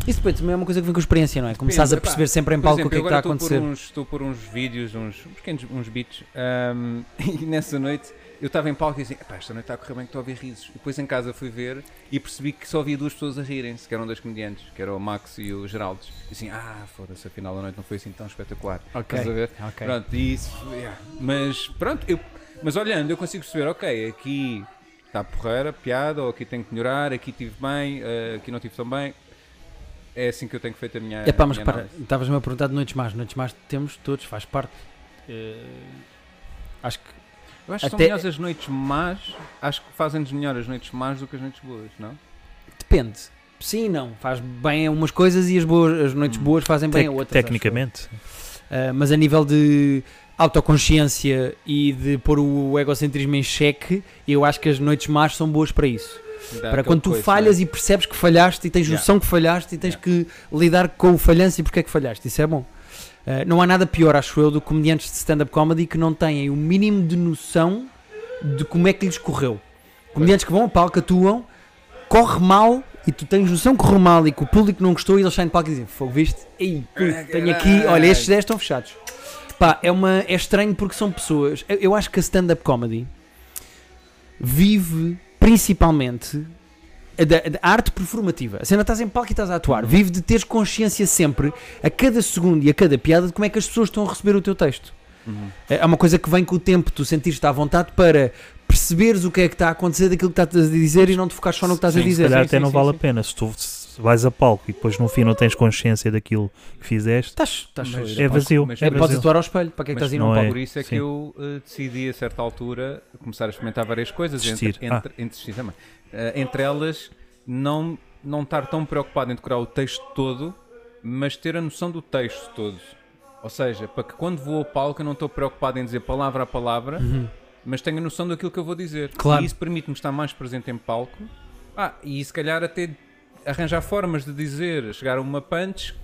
Isso depois também é uma coisa que vem com experiência, não é? Começares a perceber sempre em palco exemplo, o que é que está a acontecer. Estou por, uns, estou por uns vídeos, uns pequenos uns beats, ahm, e nessa noite eu estava em palco e dizia, "Epá, esta noite está a correr bem que estou a ouvir risos. E depois em casa fui ver e percebi que só havia duas pessoas a rirem-se, que eram dois comediantes, que eram o Max e o Geraldes. E assim, ah, foda-se, afinal a noite não foi assim tão espetacular. Ok. Estás a ver? ok. Pronto, e isso, yeah. mas pronto, eu, mas olhando eu consigo perceber, ok, aqui está porreira, piada, ou aqui tenho que melhorar, aqui tive bem, eh, aqui não tive tão bem. É assim que eu tenho feito a minha. É pá, mas para, estavas-me a perguntar de noites más. Noites más temos todos, faz parte. Eh, acho que Eu acho que são Até- melhores as noites más, acho que fazem-nos melhor as noites más do que as noites boas, não? depende. Sim e não. Faz bem a umas coisas e as, boas, as noites Hum. boas fazem bem Tec- a outras. tecnicamente. Uh, mas a nível de autoconsciência e de pôr o egocentrismo em xeque, eu acho que as noites más são boas para isso. Dá para quando tu coice, falhas né? e percebes que falhaste e tens Yeah. noção que falhaste e tens que lidar com o falhanço e porque é que falhaste. Isso é bom. Uh, não há nada pior, acho eu, do que comediantes de stand-up comedy que não têm o mínimo de noção de como é que lhes correu. Comediantes que vão ao palco, atuam, corre mal e tu tens noção que correu mal e que o público não gostou e eles saem do palco e dizem: Fogo, viste? Ei, tenho aqui, olha, estes 10 estão fechados. Pá, é, uma, é estranho porque são pessoas. Eu acho que a stand-up comedy vive principalmente da, da arte performativa. A cena estás em palco e estás a atuar. Vive de teres consciência sempre, a cada segundo e a cada piada, de como é que as pessoas estão a receber o teu texto. Uhum. É uma coisa que vem com o tempo, tu sentires-te à vontade para perceberes o que é que está a acontecer daquilo que estás a dizer e não te focares só no que estás a Sim, se dizer. Se calhar sim, até sim, não sim, vale sim. a pena. Se tu vais a palco e depois no fim não tens consciência daquilo que fizeste, Estás, estás Mas- é vazio. mas- é É, podes vazio. atuar ao espelho, para que é que Mas estás a ir a um é- palco? Por isso é que eu eh, decidi, a certa altura, começar a experimentar várias coisas. Desistir. Entre, entre, entre, desistir também. Eh, entre elas, não, não estar tão preocupado em decorar o texto todo, mas ter a noção do texto todo. Ou seja, para que quando vou ao palco eu não estou preocupado em dizer palavra a palavra, Uhum. mas tenho a noção daquilo que eu vou dizer. Claro. E isso permite-me estar mais presente em palco. Ah, e se calhar até arranjar formas de dizer, chegar a uma punch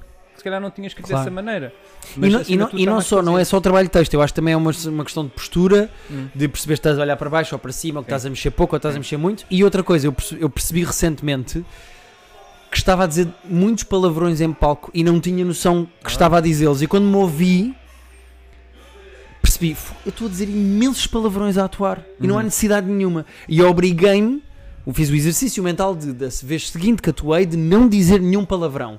se calhar não tinha escrito Claro. dessa maneira. E não, e não- e não só, não é só o trabalho de texto, eu acho que também é uma, uma questão de postura, Hum. de perceber se estás a olhar para baixo ou para cima, ou que Sim. estás a mexer pouco ou estás a mexer muito. E outra coisa, eu percebi, eu percebi recentemente que estava a dizer muitos palavrões em palco e não tinha noção que Ah. estava a dizê-los. E quando me ouvi, percebi, "Fu, eu estou a dizer imensos palavrões a atuar e não há Uhum. necessidade nenhuma. E obriguei-me, fiz o exercício mental de, da vez seguinte que atuei, de não dizer nenhum palavrão.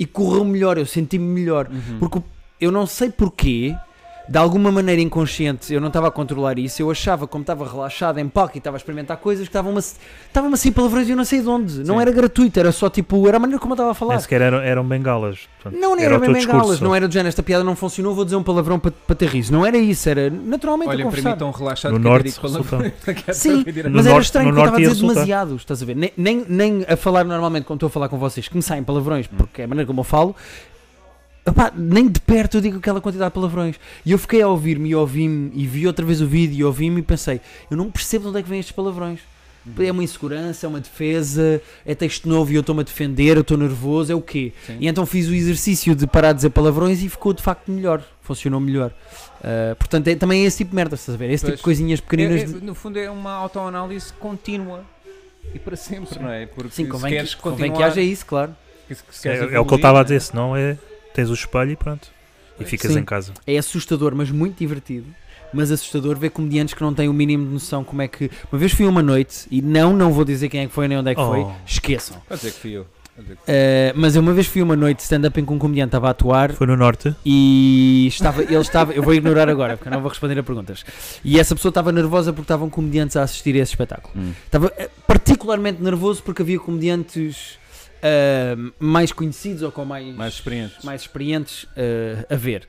E correu melhor, eu senti-me melhor. Uhum. Porque eu não sei porquê, de alguma maneira inconsciente, eu não estava a controlar isso. Eu achava, como estava relaxado em palco e estava a experimentar coisas, que estavam-me estavam-me assim palavrões e eu não sei de onde. Não Sim. era gratuito, era só tipo, era a maneira como eu estava a falar. nem sequer eram, eram bengalas. Portanto, Não, nem era era, o teu bem bengalas, discurso. não era do género, esta piada não funcionou, vou dizer um palavrão para, para ter riso. Não era isso, era naturalmente a Olha, para conversar. mim tão relaxado No que eu norte. Quero Sim. No mas era estranho no porque eu estava a dizer resultar. demasiados, estás a ver? Nem, nem, nem a falar normalmente, como estou a falar com vocês, que me saem palavrões, porque é a maneira como eu falo, epá, nem de perto eu digo aquela quantidade de palavrões. E eu fiquei a ouvir-me e ouvi-me e vi outra vez o vídeo e ouvi-me e pensei, eu não percebo de onde é que vêm estes palavrões. É uma insegurança, é uma defesa, é texto novo e eu estou-me a defender, eu estou nervoso, é o quê? Sim. E então fiz o exercício de parar de dizer palavrões e ficou de facto melhor, funcionou melhor. Ah, portanto, é, também é esse tipo de merda, estás a ver? Esse tipo Pois. de coisinhas pequeninas. É- é- no fundo é uma autoanálise contínua e para sempre, não é? Porque Sim, se convém, que, convém que continuar- haja isso, claro. se- se É, queres é o que eu estava a é? dizer, senão é. Tens o espelho e pronto. E ficas Sim. em casa. É assustador, mas muito divertido. Mas assustador ver comediantes que não têm o mínimo de noção como é que. Uma vez fui uma noite, e não, não vou dizer quem é que foi nem onde é que foi, Oh. esqueçam. Pode dizer que fui eu. Pode dizer que- Eh, mas eu uma vez fui uma noite de stand-up em que um comediante estava a atuar Foi no norte. e estava, ele estava. Eu vou ignorar agora, porque eu não vou responder a perguntas. E essa pessoa estava nervosa porque estavam comediantes a assistir a esse espetáculo. Hum. Estava eh, particularmente nervoso porque havia comediantes eh, mais conhecidos ou com mais, Mais experientes. mais experientes eh, a ver.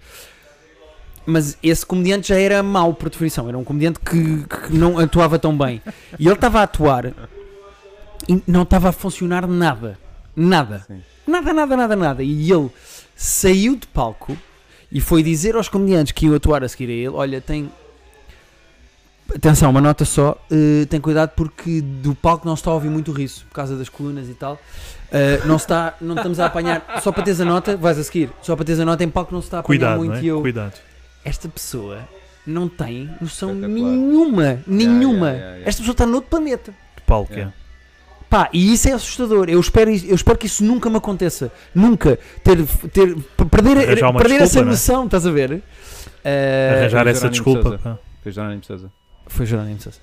Mas esse comediante já era mau por definição, era um comediante que, que não atuava tão bem. E ele estava a atuar e não estava a funcionar nada. Nada. Sim. Nada, nada, nada, nada. E ele saiu de palco e foi dizer aos comediantes que iam atuar a seguir a ele: Olha, tem. Atenção, uma nota só. eh, tem cuidado porque do palco não se está a ouvir muito riso por causa das colunas e tal. Eh, não, está, não estamos a apanhar. Só para teres a nota, vais a seguir. Só para teres a nota, em palco não se está a apanhar Cuidado, muito. não é? E eu, Cuidado. esta pessoa não tem noção nenhuma. Nenhuma. yeah, yeah, yeah. Esta pessoa está noutro planeta. De palco, Yeah. é. Pá, e isso é assustador. Eu espero, eu espero que isso nunca me aconteça. Nunca. Ter, ter, perder, perder desculpa, essa é? noção, estás a ver? Eh, Arranjar essa desculpa. Fez Jerónimo Sousa. Foi Jerónimo de Sousa.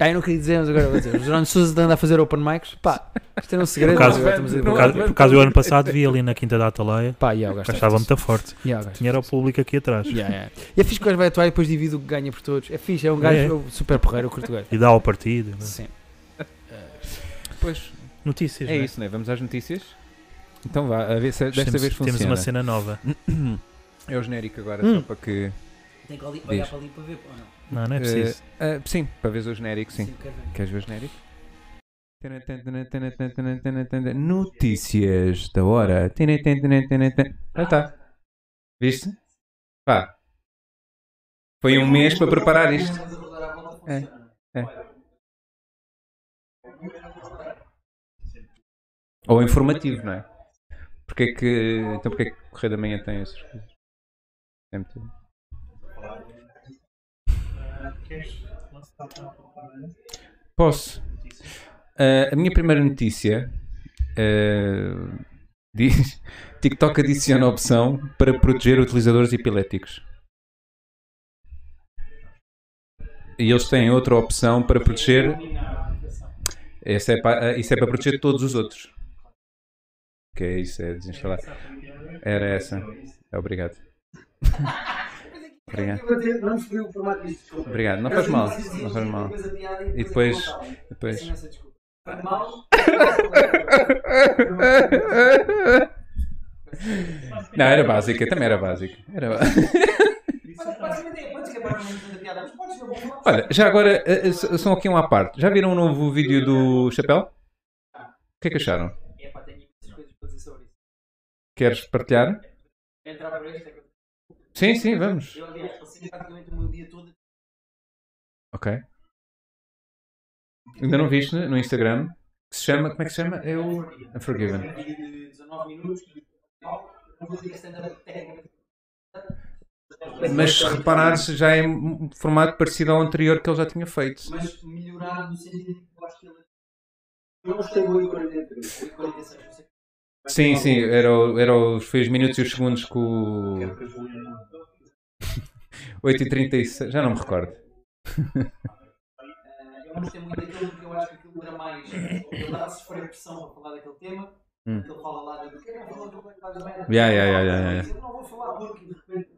Ah, eu não queria dizer, mas agora vou dizer. O Jerónimo de Sousa anda a fazer open mics. Pá, isto era um segredo. Por causa- agora estamos a Por divulgar. causa, por causa do ano passado vi ali na Quinta da Ataleia. Pá, yeah, o gajo Achava fixe. muito forte. Yeah, o gajo Tinha era o público aqui atrás. Yeah, yeah. E é fixe que o gajo vai atuar e depois divide o que ganha por todos. É fixe, é um gajo É. eu- super porreiro, eu curto o gajo. E dá ao partido. né? Sim. Pois, Notícias. é não isso, né? Vamos às notícias? Então vá, a ver se desta Temos, vez temos funciona. uma cena nova. É o genérico agora, Hum. só para que... Tem que olhar Diz. para ali para ver. ou não? Não, não é preciso. Eh, ah, sim, para ver o genérico, sim. quero ver. Queres ver o genérico? Notícias da hora. Ah, tá. Viste? Pá. Foi um mês para preparar isto. É, é. Ou informativo, não é? Porque é que. Então porque é que o Correio da Manhã tem essas coisas? Sempre. Posso. Ah, a minha primeira notícia ah, diz: TikTok adiciona opção para proteger utilizadores epiléticos. E eles têm outra opção para proteger. Essa é para, isso é para proteger todos os outros. Que é isso, é desinstalar. Era essa. Obrigado. Obrigado. Vamos escolher o formato disto, desculpa. Obrigado. Não faz mal. Não faz mal. E depois. depois... Mal. Não, era básica, também era básica. Era ba- Olha, já agora, eh, eh, são aqui um à parte. Já viram o novo vídeo do Chapéu? O que é que acharam? Isso. Queres partilhar? Entrar Sim, sim, vamos. Eu, aliás, passei praticamente o meu dia todo Ok. Ainda não viste no Instagram? Que se chama, como é que se chama? É o Unforgiven. um vídeo de 19 minutos. Mas se reparares, já é um formato parecido ao anterior que ele já tinha feito. Mas melhorar no sentido de que eu acho que ele. Eu gostei do 843, 846, não sei. Sim, sim, era, o- era os, foi os minutos e os segundos com o 8 e 36, já não me recordo. Ah, Eu não gostei muito daquilo porque eu acho que aquilo era mais. Ele estava a sofrer pressão para falar daquele tema. Hum. Que ele fala lá de. Porque não falou do que faz merda. Yeah, yeah, yeah, yeah. Eu não vou falar porque de repente.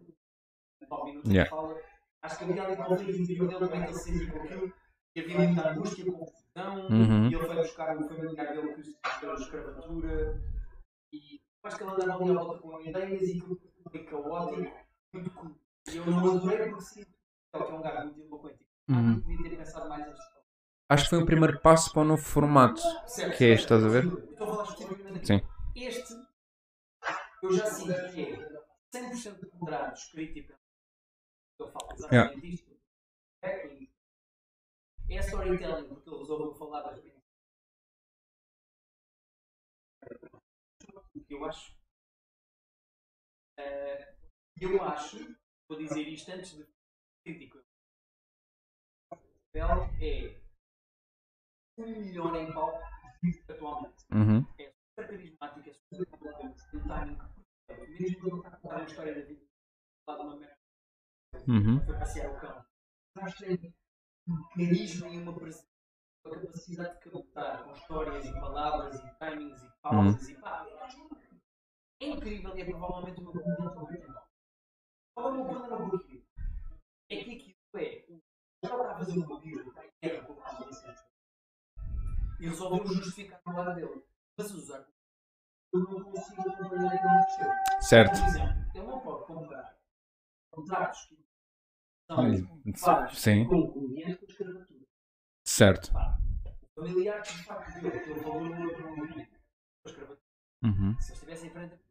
Nove minutos Yeah. fala. Acho que havia ali conflito interior dele como é que ele se sentia com aquilo. E havia muita angústia, confusão. Uhum. E ele foi buscar o familiar dele que se pela escravatura. E acho que ele andava ali à volta com ideias e aquilo foi caótico, muito cool. E eu não adorei porque que é um gajo muito eloquente. Uhum. Devia ter pensado mais nisto. Acho que foi o primeiro passo para o novo formato. Certo. Que é este, estás a ver? Estou a falar especificamente. Sim. Este, eu já sinto que é 100% ponderado, escrito e pensado. Eu falo exatamente disto. É, e é storytelling, porque ele resolveu falar das eu acho. Eh, eu acho, vou dizer isto antes de crítico. O papel é um milhão em palco atualmente Uhum. super carismático, é super competente, tem um timing. Mesmo quando está a contar uma história da vida, lá de uma merda, Uhum. foi passear o cão. Mas tem um carisma e uma presença, uma capacidade de captar com histórias e palavras e timings e pausas e pá. É incrível e é provavelmente o meu comediante favorito. Qual é o meu problema com aquilo? É que aquilo é. O cara está a fazer uma vida, está em guerra com o cara e resolveu justificar no lado dele. Mas usar eu não consigo acompanhar aquele cresceu. Certo. Por exemplo, ele não pode comprar contratos que são Sim. com comediante com escravatura. Certo. O familiar que de facto deu aquele valor no outro momento com escravatura. Uhum. Se eles estivessem em frente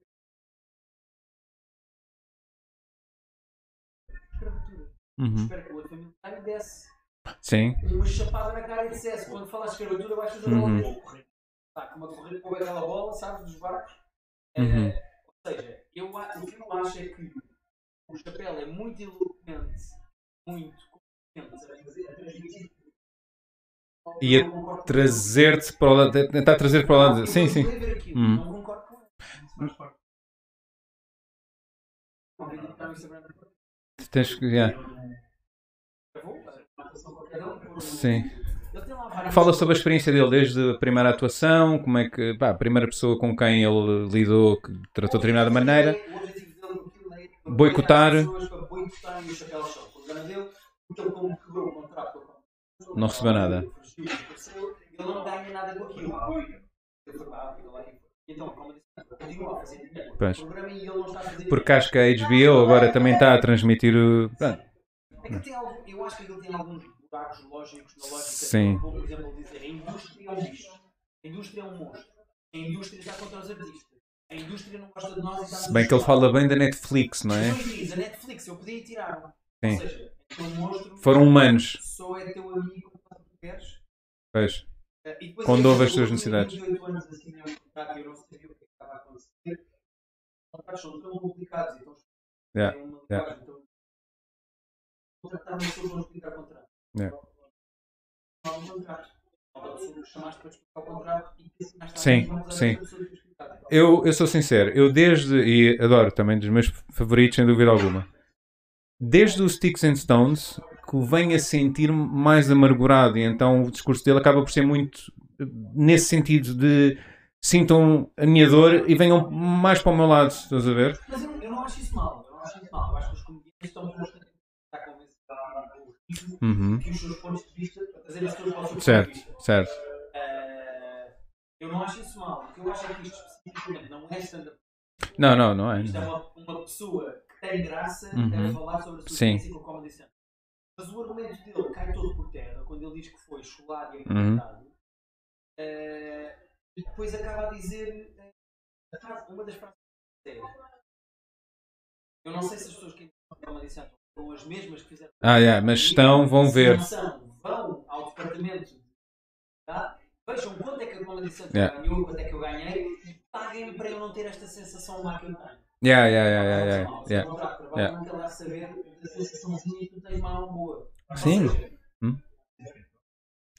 Uhum. Espero que o outro familiar lhe desse Sim. uma chapada na cara e dissesse quando falas de escravatura vais fazer Uhum. uma bola. Está como a correr com aquela bola, sabes, dos barcos. Uhum. Eh, ou seja, eu, a- o que eu acho é que o chapéu é muito eloquente, muito competente a a transmitir. E a Trazer-te para o lado. Tentar trazer para o lado. Sim, sim. Hum. Não concordo com ele. Está no Instagram. Tens que. yeah. Sim. Fala sobre a experiência dele desde a primeira atuação, como é que. Pá, a primeira pessoa com quem ele lidou, que tratou de determinada maneira. Boicotar. Não recebeu nada. ele não ganha nada com aquilo. Então, como eu disse, continua a fazer dinheiro. Pois. O programa ele não está a fazer Porque acho que a HBO agora também está a transmitir o. É algum, eu acho que ele tem alguns buracos lógicos na lógica. Sim. Como, por exemplo, dizer a indústria é um bicho. A indústria é um monstro. A indústria está contra os artistas. A indústria não gosta de nós e está Se bem que ele fala bem da Netflix, não é? Diz, a Netflix, eu podia tirar. Sim. Ou seja, aquele monstro Foram humanos. só é teu amigo quando tu queres. Pois. Depois Quando eu houve as tuas necessidades. 28 anos eu, contrato, eu não sabia o que estava a acontecer. Os contratos são tão complicados, então Yeah, é uma yeah. linguagem tão- Contratar uma pessoa para explicar o contrato. Yeah. Não há um contrato. Há uma pessoa que chamaste para explicar o contrato que mais tarde Sim, sim. Eu, eu sou sincero, eu desde, e adoro também, dos meus favoritos, sem dúvida alguma, desde o Sticks and Stones, que o venho a sentir-me mais amargurado, e então o discurso dele acaba por ser muito nesse sentido de sintam a minha dor e venham mais para o meu lado, estás a ver? Mas eu, eu não acho isso mal. Eu não acho isso mal. Eu acho que os comediantes estão constantemente a convencer ritmo Uhum. que os seus pontos de vista, para trazer as pessoas para o seu ponto de Certo, vista. certo. Eh, eu não acho isso mal. O que eu acho é que isto especificamente não é stand-up. Não, não, não é. Isto é não. uma, uma pessoa que tem graça Uhum. a falar sobre a sua experiência com o Comedy Central. Mas o argumento dele cai todo por terra quando ele diz que foi chulado e Uhum. aproveitado. Eh, e depois acaba a dizer eh, a frase- uma das frases que é, Eu não sei se as pessoas que entram Comedy Central são as mesmas que fizeram. Ah, yeah, mas estão, vão ver. são, vão ao departamento tá? vejam quanto é que a Comedy Central Yeah. ganhou, quanto é que eu ganhei e paguem para eu não ter esta sensação má que eu tenho. Yeah, yeah, yeah, yeah, yeah, yeah. trabalho Yeah. saber da sensaçãozinha que tu tens. Ou Sim. seja,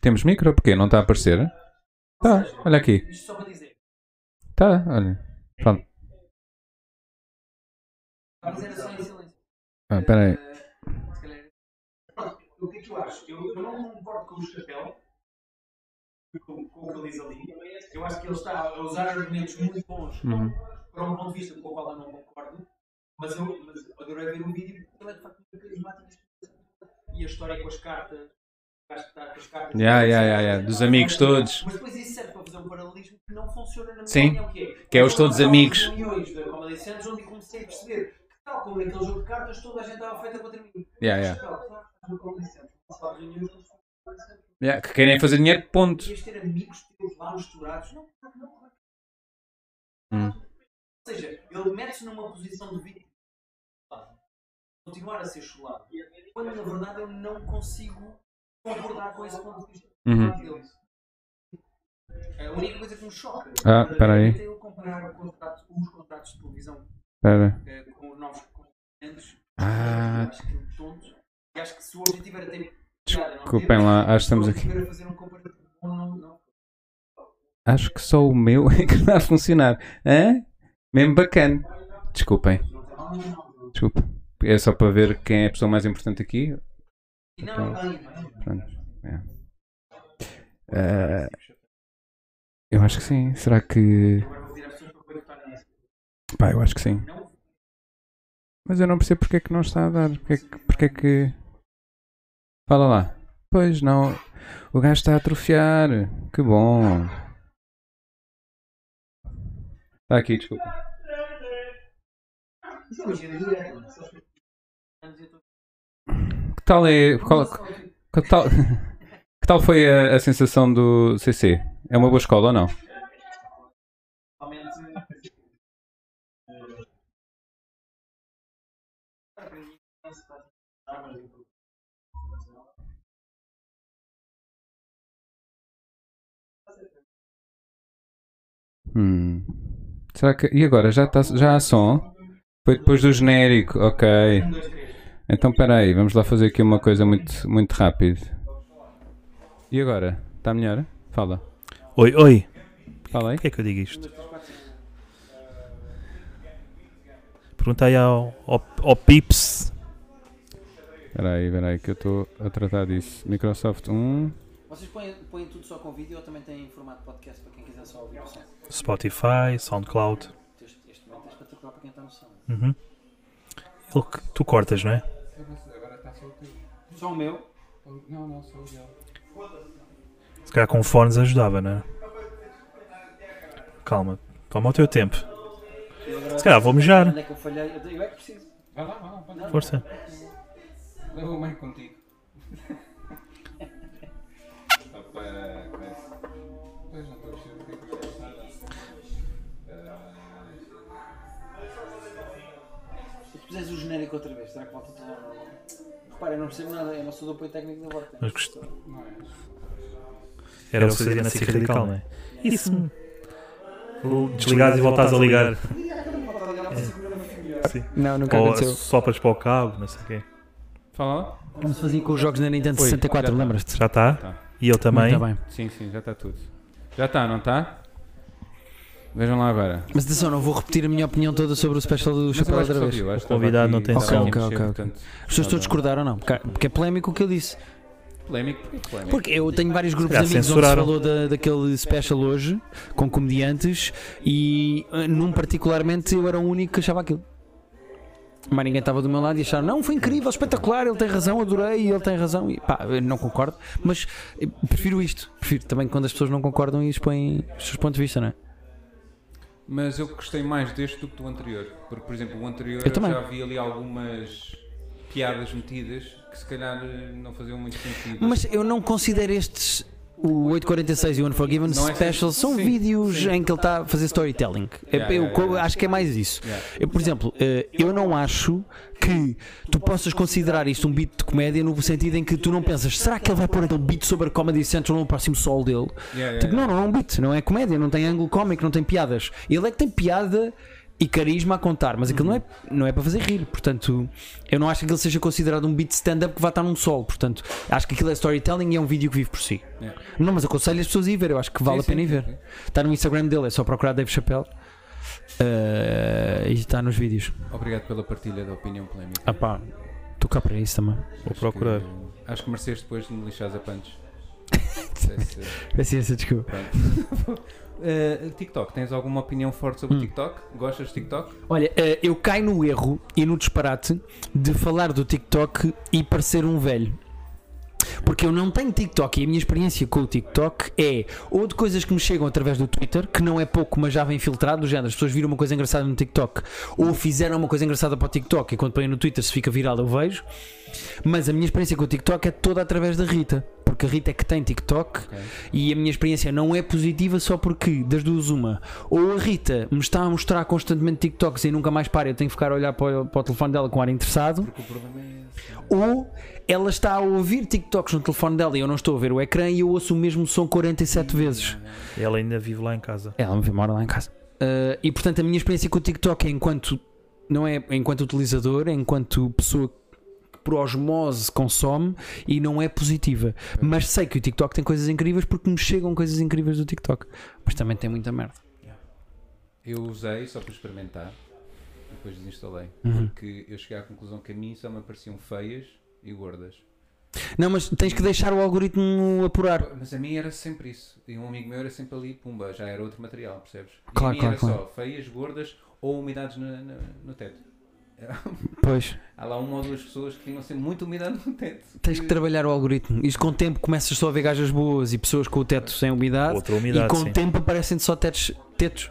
Temos micro? Porquê? Não está a aparecer? Tá, olha aqui. Isto só para dizer. Tá, olha. Pronto. Mas era só em silêncio. Ah, espera aí. Eh, o que é que eu acho? Eu, eu não concordo com o chapéu, com, com o que ele diz ali. Eu acho que ele está a usar argumentos muito bons Uhum. Para um ponto de vista com o qual eu não concordo. Mas eu, mas adorei ver um vídeo porque ele é de facto muito carismático. E a história com as cartas. o gajo que está com as cartas. Yeah, yeah, yeah, yeah. Dos amigos todos. Mas depois isso serve para fazer um paralelismo que não funciona na minha Sim. opinião, que é, Que é os todos amigos. reuniões da Centers onde comecei a perceber que tal como naquele jogo de cartas toda a gente estava feita contra mim. Yeah, yeah. Não. Yeah, que querem fazer dinheiro, ponto. Ias ter amigos teus lá misturados. Não, não, claro. Hum. Ou seja, ele mete-se numa posição de vítima. Continuar a ser chulado. Quando na verdade eu não consigo concordar com esse ponto de vista. Uhum. dele. A única coisa que me choca Ah, é eu comparar contrato, os contratos de televisão Espera. eh, com os novos componentes. Ah. Acho que é tonto. E acho que se o objetivo era ter. Desculpem temos, lá, acho que estamos aqui. Acho que só o meu é que está a funcionar. Hã? Mesmo bacana. Desculpem. Desculpa. É só para ver quem é a pessoa mais importante aqui. E não. Pronto. É. Ah, eu acho que sim. Será que. Pá, eu acho que sim. Mas eu não percebo porque é que não está a dar. Porque é que. Porque é que... Fala lá. Pois não. O gajo está a atrofiar. Que bom. Eu estou- Que tal é. Qual, que tal, que tal foi a, a sensação do CC? É uma boa escola ou não? Hum. Será que. E agora? Já, tá, já há som? Foi depois do genérico, ok. Então espera aí, vamos lá fazer aqui uma coisa muito, muito rápido. E agora? Está melhor? Fala. Oi, oi. Fala aí. Porquê é que eu digo isto? Perguntei ao, ao, ao Pips. Espera aí, espera aí, que eu estou a tratar disso. Microsoft 1. Vocês põem, põem tudo só com vídeo ou também têm formato podcast para quem quiser só ouvir o som? Spotify, SoundCloud. Este, este momento é espetacular para quem está no som. Uhum. Ele que tu cortas, não é? Só o meu. Não, não, sou eu. Se calhar com fones ajudava, não é? Calma, toma o teu tempo. Se calhar vou mijar. Onde é que eu falhei? Eu, é que preciso. Vai lá, vai lá. Força. Leva o mãe contigo. Para. Pois não estou a perceber é que eu gosto nada. Se tu fizeres o genérico outra vez, será que volta tudo ao normal? Para, eu não percebo nada, eu não sou do apoio técnico da Vorta. Mas gost- Era o que fazia na SIC radical, não é? Isso. Desligares e voltares a ligar. Sim. Não, nunca Ou aconteceu. sopras para o cabo, não sei o quê. Fala lá. Como se fazia com os jogos da Nintendo Oi, 64, já tá. lembras-te? Já está? Tá. E eu também. Muito bem. Sim, sim, já está tudo. Já está, não está? Vejam lá agora. Mas atenção, não vou repetir a minha opinião toda sobre o special do Chapéu acho que outra vez. viu, O convidado não tem estava som. aqui a Ok, mexer, ok, ok. portanto, As pessoas todas discordaram, não? Porque é polémico o que eu disse. Polémico, porque polémico. Porque eu tenho vários grupos de amigos onde se censuraram. falou da, daquele special hoje, com comediantes, e eh, num particularmente eu era o único que achava aquilo. Mas ninguém estava do meu lado e acharam, não, foi incrível, espetacular, ele tem razão, adorei, ele tem razão. E pá, eu não concordo, mas prefiro isto. Prefiro também quando as pessoas não concordam e expõem os seus pontos de vista, não é? Mas eu gostei mais deste do que do anterior. Porque, por exemplo, o anterior Eu também. já vi ali algumas piadas metidas que se calhar não faziam muito sentido. Mas eu não considero estes, o 846 e o Unforgiven Não é Special, sim, são sim, vídeos sim. em que ele está a fazer storytelling. É- Yeah, eu yeah, yeah, acho que é mais isso. Eu, por exemplo, eh, eu não acho que tu possas considerar isto um beat de comédia no sentido em que tu não pensas, será que ele vai pôr aquele beat sobre a Comedy Central no próximo sol dele? Tipo, não, não é um beat, não é comédia, não tem ângulo cómico, não tem piadas. Ele é que tem piada e carisma a contar, mas aquilo não, é, não é para fazer rir. Portanto, eu não acho que aquilo seja considerado um beat stand-up que vai estar num sol. Portanto, acho que aquilo é storytelling e é um vídeo que vive por si. Yeah. Não, mas aconselho as pessoas a ir ver, eu acho que vale Sim, a pena ir sim, ver. sim, sim. Está no Instagram dele, é só procurar Dave Chappelle. Eh, e está nos vídeos. Obrigado pela partilha da opinião polémica. Ah pá, estou cá para isso também. Vou Acho procurar. que- acho que mereceste depois de me lixares a punch. Paciência, desculpa. Eh, TikTok, tens alguma opinião forte sobre Hum. TikTok? Gostas de TikTok? Olha, eh, eu caio no erro e no disparate de falar do TikTok e parecer um velho. Porque eu não tenho TikTok e a minha experiência com o TikTok é ou de coisas que me chegam através do Twitter, que não é pouco, mas já vem filtrado, do género, as pessoas viram uma coisa engraçada no TikTok ou fizeram uma coisa engraçada para o TikTok e quando põem no Twitter se fica viral eu vejo. Mas a minha experiência com o TikTok é toda através da Rita, porque a Rita é que tem TikTok Ok. e a minha experiência não é positiva só porque, das duas, uma, ou a Rita me está a mostrar constantemente TikToks e nunca mais para, eu tenho que ficar a olhar para o, para o telefone dela com ar interessado, é esse. ou ela está a ouvir TikToks no telefone dela e eu não estou a ver o ecrã e eu ouço o mesmo som 47 vezes. Ela ainda vive lá em casa. Ela me mora lá em casa. Uh, e portanto, a minha experiência com o TikTok é enquanto, não é enquanto utilizador, é enquanto pessoa que por osmose consome e não é positiva. Mas sei que o TikTok tem coisas incríveis porque me chegam coisas incríveis do TikTok. Mas também tem muita merda. Eu usei só para experimentar, depois desinstalei. Uhum. Porque eu cheguei à conclusão que a mim só me apareciam feias e gordas. Não, mas tens que deixar o algoritmo apurar. Mas a mim era sempre isso. E um amigo meu era sempre ali, pumba, já era outro material, percebes? E Claro, a mim claro, era claro. só feias, gordas ou umidades na- na- no teto. Pois. Há lá uma ou duas pessoas que tinham sempre muita umidade no teto. Tens que trabalhar o algoritmo. Isto com o tempo começas só a ver gajas boas e pessoas com o teto sem umidade. Outra e umidade, com sim. o tempo aparecem só tetos. Tetos.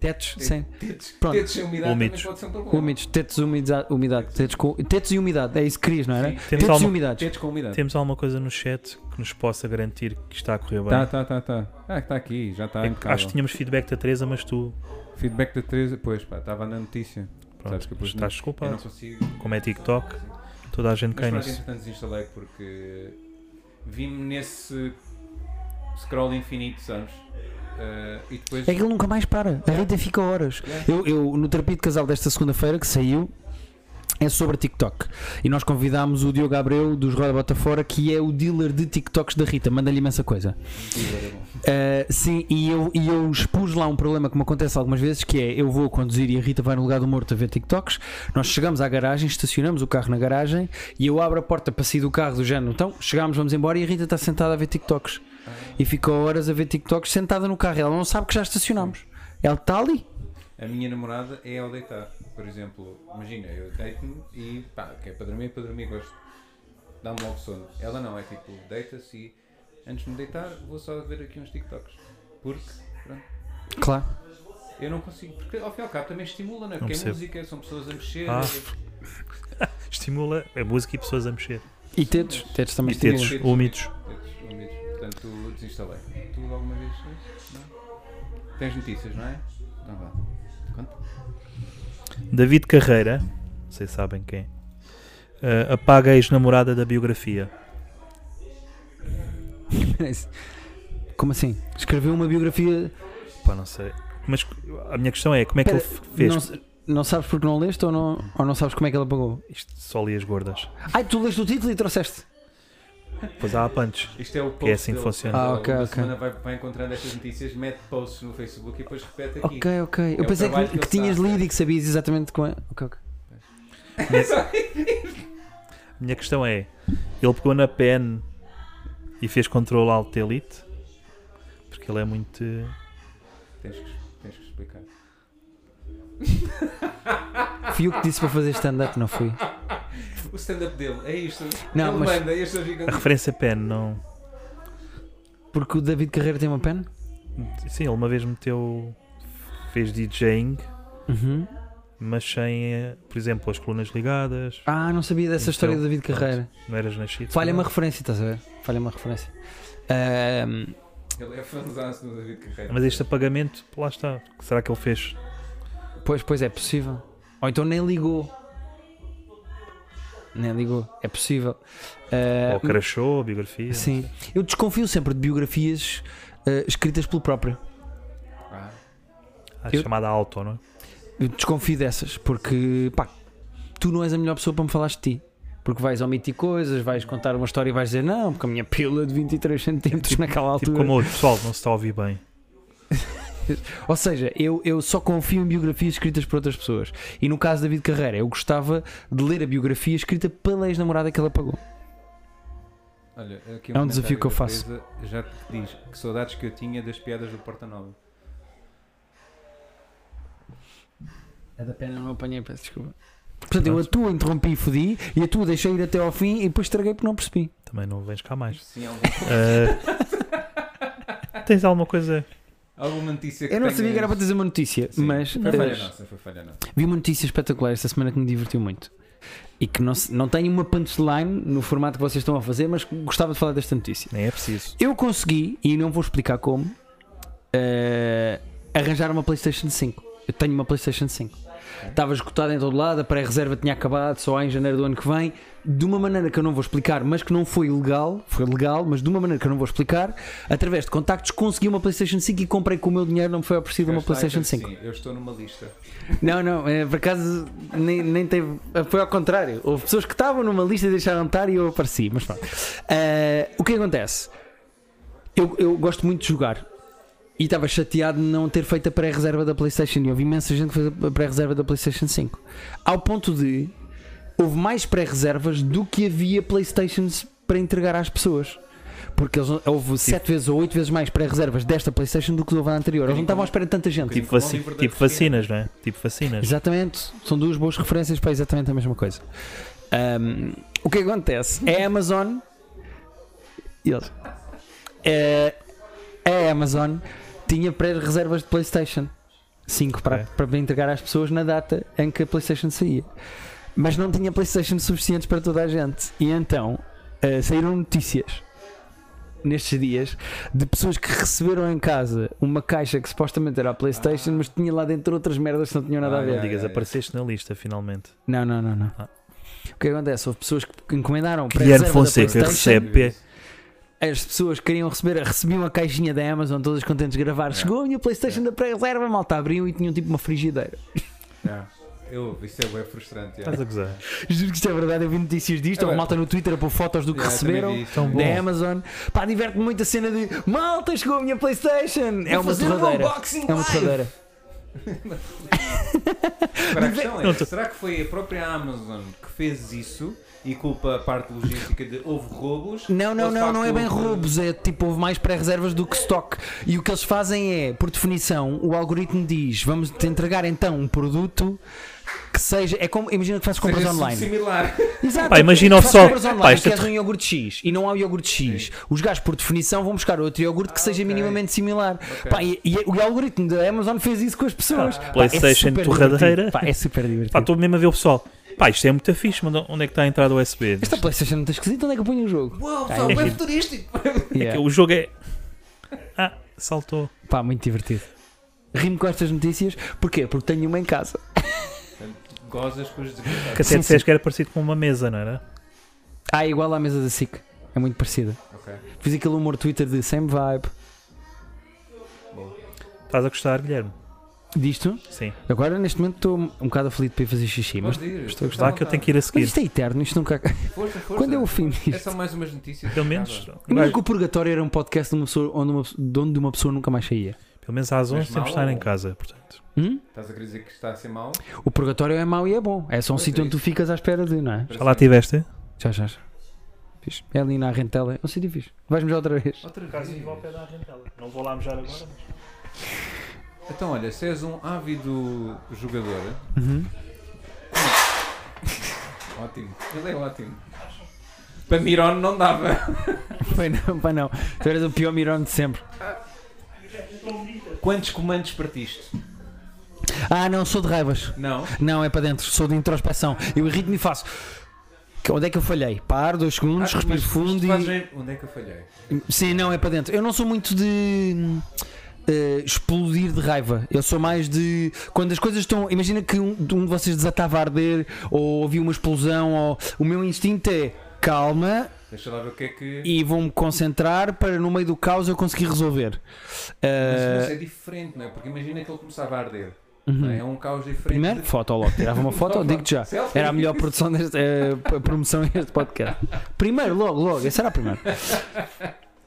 Tetos sem. Tetos, Pronto. tetos sem umidade Úmidos. também pode ser um problema. Úmidos. Tetos, umidade. umidade. Tetos, com, tetos e umidade. É isso que querias, não era? Sim. Temos Tetos e alguma- umidades. Tetos com umidade. Temos alguma coisa no chat que nos possa garantir que está a correr bem? Tá, tá, tá, tá. Ah, está aqui, já está. Impecável. Acho que tínhamos feedback da Teresa, mas tu Feedback da Teresa, pois pá, estava na notícia. Sabes pronto, que depois estás Eu desculpado. não consigo. Como é TikTok, toda a gente Mas cai pronto, nisso. entretanto desinstalei porque vi-me nesse scroll infinito, sabes? Eh, e depois. É que ele nunca mais para. A Rita fica horas. Yeah. Eu, eu, no terapia de casal desta segunda-feira que saiu é sobre TikTok. E nós convidámos o Diogo Abreu dos Roda Bota Fora, que é o dealer de TikToks da Rita. Manda-lhe imensa coisa. Uh, sim, e eu, e eu expus lá um problema que me acontece algumas vezes, que é eu vou conduzir e a Rita vai no lugar do morto a ver TikToks. Nós chegamos à garagem, estacionamos o carro na garagem e eu abro a porta para sair do carro do género. Então, chegámos, vamos embora e a Rita está sentada a ver TikToks. E ficou horas a ver TikToks sentada no carro. Ela não sabe que já estacionamos. Ela está ali. A minha namorada é ao deitar. Por exemplo, imagina, eu deito-me e pá, que é para dormir, para dormir, gosto. Dá-me logo sono. Ela não, é tipo, deita-se e antes de me deitar vou só ver aqui uns TikToks. Porque, pronto, Claro. eu não consigo. Porque ao fim e ao cabo também estimula, não é? Porque é percebo. música, são pessoas a mexer. Ah. é- Estimula a música e pessoas a mexer. E tetos. Tetos também E tetos. estimulam. úmidos. Tetos úmidos. Portanto, desinstalei. Tu alguma vez? Não? Tens notícias, não é? Então vá. David Carreira, vocês sabem quem, Uh, apaga a ex-namorada da biografia. Como assim? Escreveu uma biografia. Pá, não sei. Mas a minha questão é: como é que Espera, ele fez? Não, não sabes porque não leste ou não, ou não sabes como é que ela pagou? Isto só li as gordas. Ai, tu leste o título e trouxeste. Depois há a punch. Isto é o post Que é assim que funciona. Ah, ok, uma ok. semana vai, vai encontrando estas notícias, mete posts no Facebook e depois repete aqui. Ok, ok. Eu o pensei trabalho que, que que ele tinhas sabe. lido e que sabias exatamente como é. Ok, ok. A minha questão é: ele pegou na pen e fez Ctrl Alt Elite? Porque ele é muito. Tens que, tens que explicar. Fui eu que disse para fazer stand-up, não fui. O stand-up dele é isto. Não, Ele mas- manda e as pessoas ficam. A referência pen, não. Porque o David Carreira tem uma pen? Sim, ele uma vez meteu. fez DJing, Uhum. mas sem, por exemplo, as colunas ligadas. Ah, não sabia dessa Então, história do David pronto. Carreira. Não eras nascido. Falha uma referência, estás a ver? Falha uma referência. Ahm, Ele é fãzaço do David Carreira. Mas este apagamento, lá está. Será que ele fez? pois, pois é possível. Ou então nem ligou. Nem ligou. É possível. Ah, Ou crashou a biografia? sim. Eu desconfio sempre de biografias ah, escritas pelo próprio. Ah, A Eu- chamada auto, não é? Eu desconfio dessas, porque pá, tu não és a melhor pessoa para me falar de ti. Porque vais omitir coisas, vais contar uma história e vais dizer não, porque a minha pila de 23 centímetros naquela Tipo altura. como outro, pessoal, não se está a ouvir bem. Ou seja, eu, eu só confio em biografias escritas por outras pessoas. E no caso da David Carreira, eu gostava de ler a biografia escrita pela ex-namorada que ele apagou. olha, aqui É um desafio que eu faço. Já te diz que saudades que eu tinha das piadas do Porta Nova. A da pena não apanhei, peço desculpa. Portanto, eu a tua interrompi e fodi, e a tua deixei ir até ao fim e depois estraguei porque não percebi. Também não vens cá mais. Sim, algum, Ah, tens alguma coisa? Alguma notícia que Eu não sabia que era para dizer uma notícia, Sim, mas Foi eh, falha nossa, foi falha nossa. vi uma notícia espetacular esta semana que me divertiu muito. E que não, se- não tem uma punchline no formato que vocês estão a fazer, mas gostava de falar desta notícia. Nem é preciso. Eu consegui, e não vou explicar como, eh, arranjar uma PlayStation 5. Eu tenho uma PlayStation 5. Estava esgotada em todo lado, a pré-reserva tinha acabado só em janeiro do ano que vem, de uma maneira que eu não vou explicar, mas que não foi legal, foi legal, mas de uma maneira que eu não vou explicar, através de contactos consegui uma PlayStation 5 e comprei com o meu dinheiro, não me foi oferecida uma PlayStation então, 5. Sim, eu estou numa lista. Não, não, é, por acaso nem, nem teve. Foi ao contrário. Houve pessoas que estavam numa lista e deixaram de estar e eu apareci. Mas pronto. Eh, o que acontece? Eu, eu gosto muito de jogar. E estava chateado de não ter feito a pré-reserva da PlayStation. E houve imensa gente que fez a pré-reserva da PlayStation 5. Ao ponto de. Houve mais pré-reservas do que havia PlayStations para entregar às pessoas. Porque eles, houve sete vezes ou oito vezes mais pré-reservas desta PlayStation do que houve na anterior. Eles não estavam à espera de tanta gente. Tipo, vaci- tipo Cristina. vacinas, não é? Tipo vacinas. Exatamente, são duas boas referências para exatamente a mesma coisa. Ahm, o que acontece? É a Amazon. Eles. É, a Amazon tinha pré-reservas de PlayStation 5 para, Ok. para entregar às pessoas na data em que a PlayStation saía. Mas não tinha PlayStation suficientes para toda a gente. E então ah, saíram notícias nestes dias de pessoas que receberam em casa uma caixa que supostamente era a PlayStation, mas tinha lá dentro outras merdas que não tinham nada a Ah, ver. Não digas, apareceste na lista finalmente. Não, não, não, não. Ah. O que acontece? Houve pessoas que encomendaram Guilherme Fonseca recebe- As pessoas queriam receber, recebiam a caixinha da Amazon, todas contentes de gravar. Chegou a minha PlayStation da pré-reserva, malta abriam e tinham tipo uma frigideira. Yeah. Eu, isso é bem frustrante. yeah. Estás a gozar. Juro que isto é verdade, eu vi notícias disto. É Houve bem. malta no Twitter a pôr fotos do que Yeah, também receberam. Da Amazon, pá, diverte-me muito a cena de malta, chegou a minha Playstation. É uma fazer um torradeira. unboxing É uma torradeira. É, será que foi a própria Amazon que fez isso e culpa a parte logística de houve roubos? Não, não, não, não é bem roubos, é tipo, houve mais pré-reservas do que stock. E o que eles fazem é, por definição, o algoritmo diz: vamos te entregar então um produto que seja. É como, imagina que fazes compras Seja online. Similar. Exato. Pá, imagina o pessoal- compras online, pá, isto é queres um iogurte X e não há o iogurte X. Os gajos, por definição, vão buscar outro iogurte que Ah, seja ok. minimamente similar. Ok. Pá, e, e o algoritmo da Amazon fez isso com as pessoas. Ah, Pá, PlayStation super torradeira. divertido. Pá, é super divertido. Pá, estou mesmo a ver o pessoal. Pá, isto é muito fixe, mas onde é que está a entrada USB? Esta PlayStation não está esquisita, onde é que eu ponho o jogo? Uau, Ah, pessoal, é giro. futurístico. Yeah. O jogo é. Ah, saltou. Pá, muito divertido. Rimo com estas notícias, porquê? Porque tenho uma em casa. gozas com os Que desgraçados. até Sim, disseste sim. que era parecido com uma mesa, não era? Ah, igual à mesa da SIC. É muito parecida. Ok, Fiz aquele humor Twitter de same vibe. Estás a gostar, Guilherme? Disto. Sim. Agora, neste momento, estou um bocado aflito para ir fazer xixi. Mas, ir, estou a Está que eu tenho que ir a mas seguir. isto é eterno, isto nunca. Força, força. Quando é o fim É disto? só mais umas notícias. Pelo menos. Imagina que o Purgatório era um podcast de, uma pessoa, onde, uma, de onde uma pessoa nunca mais saía. pelo menos às 11 Mas temos de estar em ou- casa, portanto. Hum? Estás a querer dizer que está a ser mau? O Purgatório é mau e é bom. É só um Pois sítio é onde tu ficas à espera de, não é? Já lá tiveste? Já, já. já. Fixe. É ali na rentela. É um sítio fixe. Vais-me já outra vez. Outra Caso vez. vá ao pé da Argentela. Não vou lá mejar agora, mas... Então, olha, se és um ávido jogador, Uhum. ótimo. Ele é ótimo. Para Miron não dava. Foi não, pá, não. Tu eras o pior mirão de sempre. Quantos comandos partiste? Ah, não, sou de raivas. Não? Não, é para dentro. Sou de introspeção. Eu irrito-me e faço. Onde é que eu falhei? Paro, dois segundos, Ah, respiro fundo e. Onde é que eu falhei? Sim, não, é para dentro. Eu não sou muito de eh, explodir de raiva. Eu sou mais de. Quando as coisas estão. Imagina que um, de um de vocês desatava a arder ou ouviu uma explosão. Ou, o meu instinto é calma Deixa lá ver o que é que. e vou-me concentrar para no meio do caos eu conseguir resolver. Mas, Eh, mas é diferente, não é? Porque imagina que ele começava a arder. uhum. é? É um caos diferente. Primeiro, foto logo. Tirava uma foto, digo-te já. Selfie. Era a melhor produção deste, eh, p- promoção deste podcast. Primeiro, logo, logo. Esse era a primeira.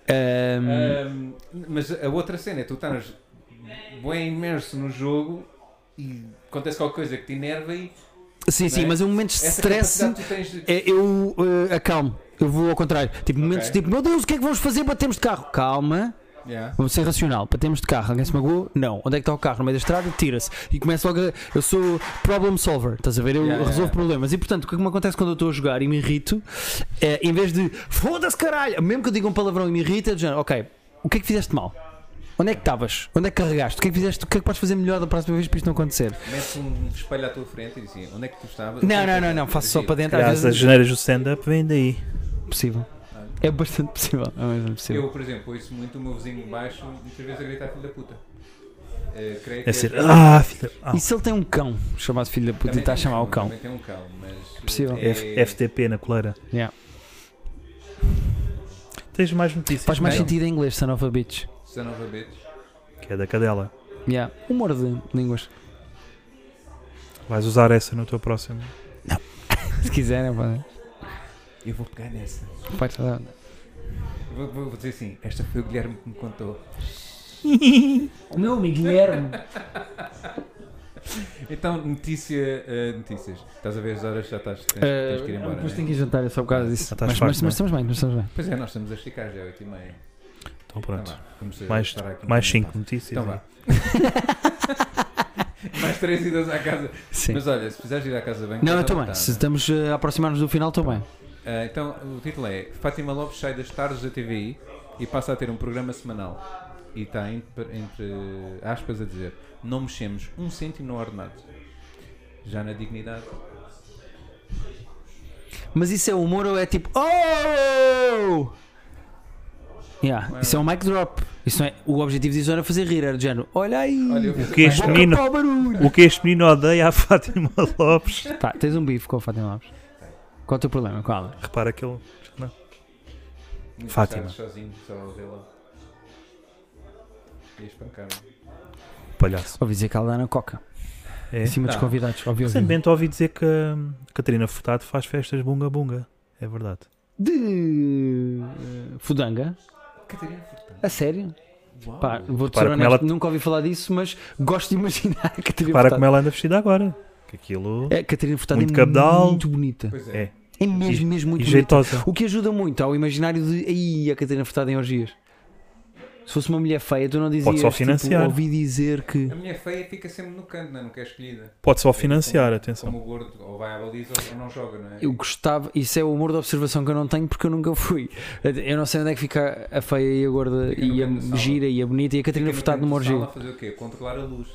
Ahm, Ahm, mas a outra cena é tu estás bem imerso no jogo e acontece qualquer coisa que te enerva e sim, sim, é? mas em momentos de essa stress. de... É, eu eh, acalmo. Eu vou ao contrário. Tipo, momentos Ok. tipo, meu Deus, o que é que vamos fazer? Batemos de carro. Calma, Yeah. vamos ser racional. Batemos de carro. Alguém se magoou? Não. Onde é que está o carro? No meio da estrada? Tira-se. E começo logo a. Eu sou problem solver. Estás a ver? Eu Yeah, resolvo yeah. problemas. E portanto, o que é que me acontece quando eu estou a jogar e me irrito? É, em vez de foda-se caralho, mesmo que eu diga um palavrão e me irrita, é do género, ok, o que é que fizeste mal? Onde é que estavas? Onde é que carregaste? O que é que fizeste? O que é que podes fazer melhor da próxima vez para isto não acontecer? Metes um espelho à tua frente e dizia onde é que tu estavas? Não, não, não, não. Faço só para dentro. Às Aliás, as vezes janeiras do stand-up vêm daí. é possível. É bastante possível. É bastante possível. Eu, por exemplo, ouço muito o meu vizinho de baixo muitas vezes a gritar filho da puta. Eh, creio que É ser. é- Ah, filha. Ah, E se ele tem um cão chamado filho da puta e está a chamar um o cão? Também tem um cão, mas. Possível. é- F- FTP na coleira. Yeah. Tens mais notícias? Faz mais Não? sentido em inglês, son of a bitch. Son of a bitch. Que é da cadela. Yeah. Humor de línguas. Vais usar essa no teu próximo. Se quiserem, podem. Eu vou pegar nessa. Pode falar. Vou, vou- vou dizer assim: esta foi o Guilherme que me contou. O meu amigo Guilherme. Então, notícia, eh, notícias. Estás a ver as horas, já estás, tens, Eh, tens que ir embora. depois né? tenho que ir jantar, é só por causa disso. Mas, farto, mas, não é? mas estamos bem, mas estamos bem. Pois é, nós estamos a esticar já, 8 e meia. Então Então pronto. a Mais, mais bocadinho 5 notícias. Então e- vá. mais 3 idas à casa. Sim. Mas olha, se precisares ir à casa bem. Não, estou bem. Se estamos eh, a aproximar-nos do final, estou bem. Ah, então, o título é Fátima Lopes sai das tardes da TVI e passa a ter um programa semanal. E está entre, entre aspas a dizer: Não mexemos um cêntimo no ordenado. Já na dignidade. Mas isso é humor ou é tipo. Oh! Yeah, Não é isso é um mic drop. Isso é, o objetivo disso era fazer rir, era do género. Olha aí! Olha, O que este menino, o que este menino odeia a Fátima Lopes. Tá, tens um bife com a Fátima Lopes. Qual é o teu problema? Qual? Repara que ele. Não. Fátima. Sozinho, só a vê-la. E a espancar-me. Palhaço. Ouvi dizer que ela dá na coca. É. Em cima dos convidados. Ouvi, ouvi. Recentemente ouvi dizer que a Catarina Furtado faz festas bunga-bunga. É verdade. De. eh, Fudanga? Catarina Furtado. A sério? Uau. Pá, vou Repara te ser como honesto, ela- nunca ouvi falar disso, mas gosto de imaginar a Catarina Repara como ela anda vestida agora. Que aquilo. É, a Catarina Furtado Muito é cabedal. muito bonita. Pois é. É. É mesmo, mesmo muito e bonita. O que ajuda muito ao imaginário de aí a Catarina Furtado em orgias. Se fosse uma mulher feia, tu não dizias. Pode só financiar. Tipo, ouvi dizer que. A minha feia fica sempre no canto, não é? Nunca é escolhida. Pode só financiar, Como- atenção. Como o gordo, ou vai à baliza ou não joga, não é? Eu gostava, isso é o humor de observação que eu não tenho porque eu nunca fui. Eu não sei onde é que fica a feia e a gorda Fica e a gira e a bonita e a Catarina Furtado numa orgia. a fazer o quê? Controlar a luz.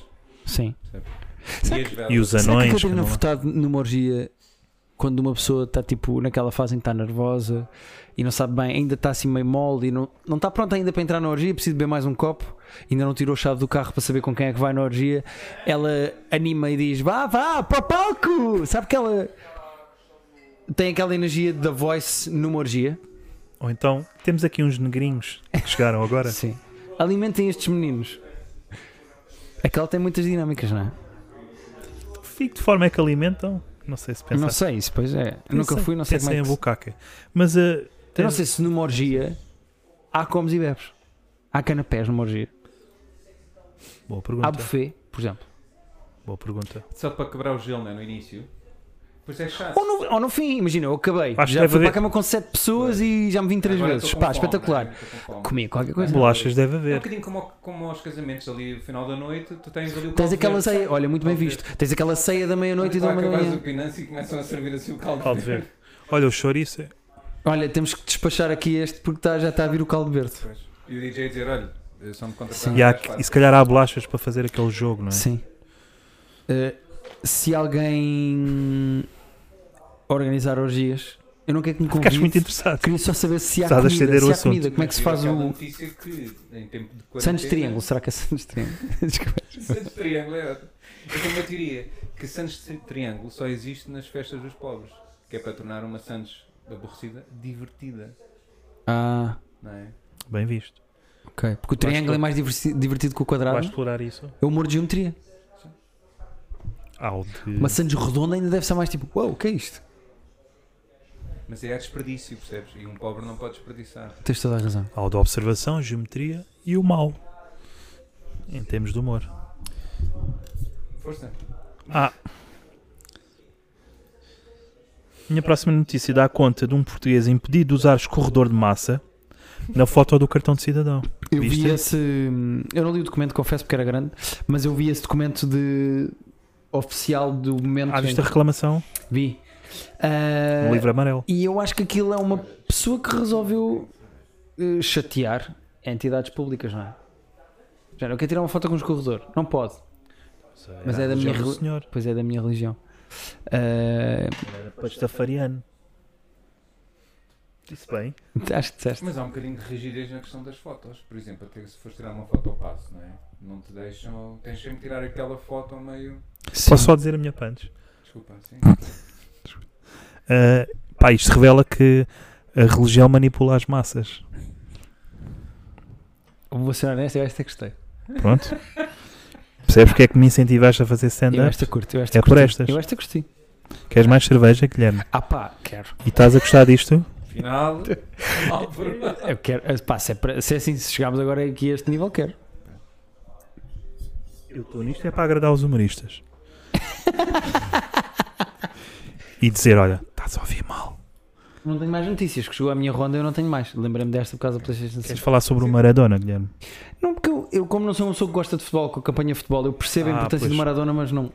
Sim. E, E os Será que anões. que Catarina andam lá. Furtado numa orgia, quando uma pessoa está tipo naquela fase em que está nervosa e não sabe bem, ainda está assim meio mole e não, não está pronta ainda para entrar na orgia, precisa beber mais um copo, ainda não tirou a chave do carro para saber com quem é que vai na orgia, ela anima e diz: Vá, vá, para o palco! Sabe que ela tem aquela energia da voice numa orgia? Ou então, temos aqui uns negrinhos que chegaram agora. Sim. Alimentem estes meninos. É que ela tem muitas dinâmicas, não é? Fico de forma é que alimentam. Não sei se pensar. Não sei, isso pois é. Eu nunca fui, não sei como é que em bucaque. Mas uh, Eu não sei se numa orgia há comes e bebes. Há canapés numa orgia. Boa Há pergunta. buffet, por exemplo. Boa pergunta. Só para quebrar o gelo, né, no início. Pois é chato. Ou no, ou no fim, imagina, eu acabei. Acho que já deve fui para haver- a cama com 7 pessoas e já me vim 3 Agora vezes. estou com Pá, fome, espetacular. né? Estou com fome. Comi qualquer coisa. Bolachas deve É um haver. bocadinho como, ao- como aos casamentos ali, no final da noite, tu tens ali o Tens caldo aquela verde. ceia, olha, muito bem Caldo visto. Tens aquela ceia da meia-noite e da Quando uma da manhã. o pinanço e começam a servir assim o caldo, Caldo verde. Olha, o chouriço. é- Olha, temos que despachar aqui este porque tá- já está a vir o caldo verde. Pois. E o DJ dizer, olha, só me Sim. contrataram E, há- mais e se calhar há bolachas para fazer aquele jogo, não é? Sim. Uh, se alguém organizar orgias, eu não quero que me Ficaste convide. muito interessado. Queria só saber se há Estás comida. Se há comida, como é que se faz o notícia que, em tempo de quarentena- Santos Triângulo? Será que é Santos Triângulo? Santos Triângulo é ótimo. Eu tenho uma teoria que Santos Triângulo só existe nas festas dos pobres, que é para tornar uma Santos aborrecida divertida, Ah, não é? Bem visto. ok. Porque o triângulo é mais divertido que o Vais quadrado. explorar isso? É o humor de geometria. Ao de... Uma Santos redonda ainda deve ser mais tipo, uau, o que é isto? Mas é a desperdício, percebes? E um pobre não pode desperdiçar. Tens toda a razão. ao de observação, geometria e o mal. Em termos de humor. Força. Ah. Minha próxima notícia dá conta de um português impedido de usar escorredor de massa na foto do cartão de cidadão. Eu Viste? vi esse. Eu não li o documento, confesso, porque era grande, mas eu vi esse documento de oficial do momento. Ah, em viste a reclamação Vi. Ah, no livro amarelo. E eu acho que aquilo é uma pessoa que resolveu eh, chatear entidades públicas, não é? Já não quer tirar uma foto com um escorredor. Não pode. Mas é da minha religião do reli- senhor. Pois é da minha religião. Ah, Era pastafariano. Disse bem. acho que disseste. Mas há um bocadinho de rigidez na questão das fotos. Por exemplo, até se fores tirar uma foto ao passo, não é? Não te deixam. Tens sempre que tirar aquela foto ao meio. Posso só dizer a minha punch? Desculpa, sim. Ah, pá, isto revela que a religião manipula as massas. Vou ser honesto, eu esta gostei. Pronto. Percebes porque é que me incentivaste a fazer Eu stand-up? esta curto, eu esta É por curti. estas. Eu esta gostei. Queres mais cerveja, Guilherme? Ah pá, quero. E estás a gostar disto? Final. Eu quero. Ah, Pá, se é, para- se é assim, se chegarmos agora aqui a este nível, quero. Eu estou nisto é para agradar os humoristas. e dizer, olha, estás a ouvir mal. Não tenho mais notícias, que chegou à minha ronda eu não tenho mais. Lembrei-me desta por causa da PlayStation 5. Queres falar sobre o Maradona, Guilherme? Não, porque eu, eu, como não sou uma pessoa que gosta de futebol, que acompanha futebol, eu percebo a Ah, importância pois. do Maradona, mas não.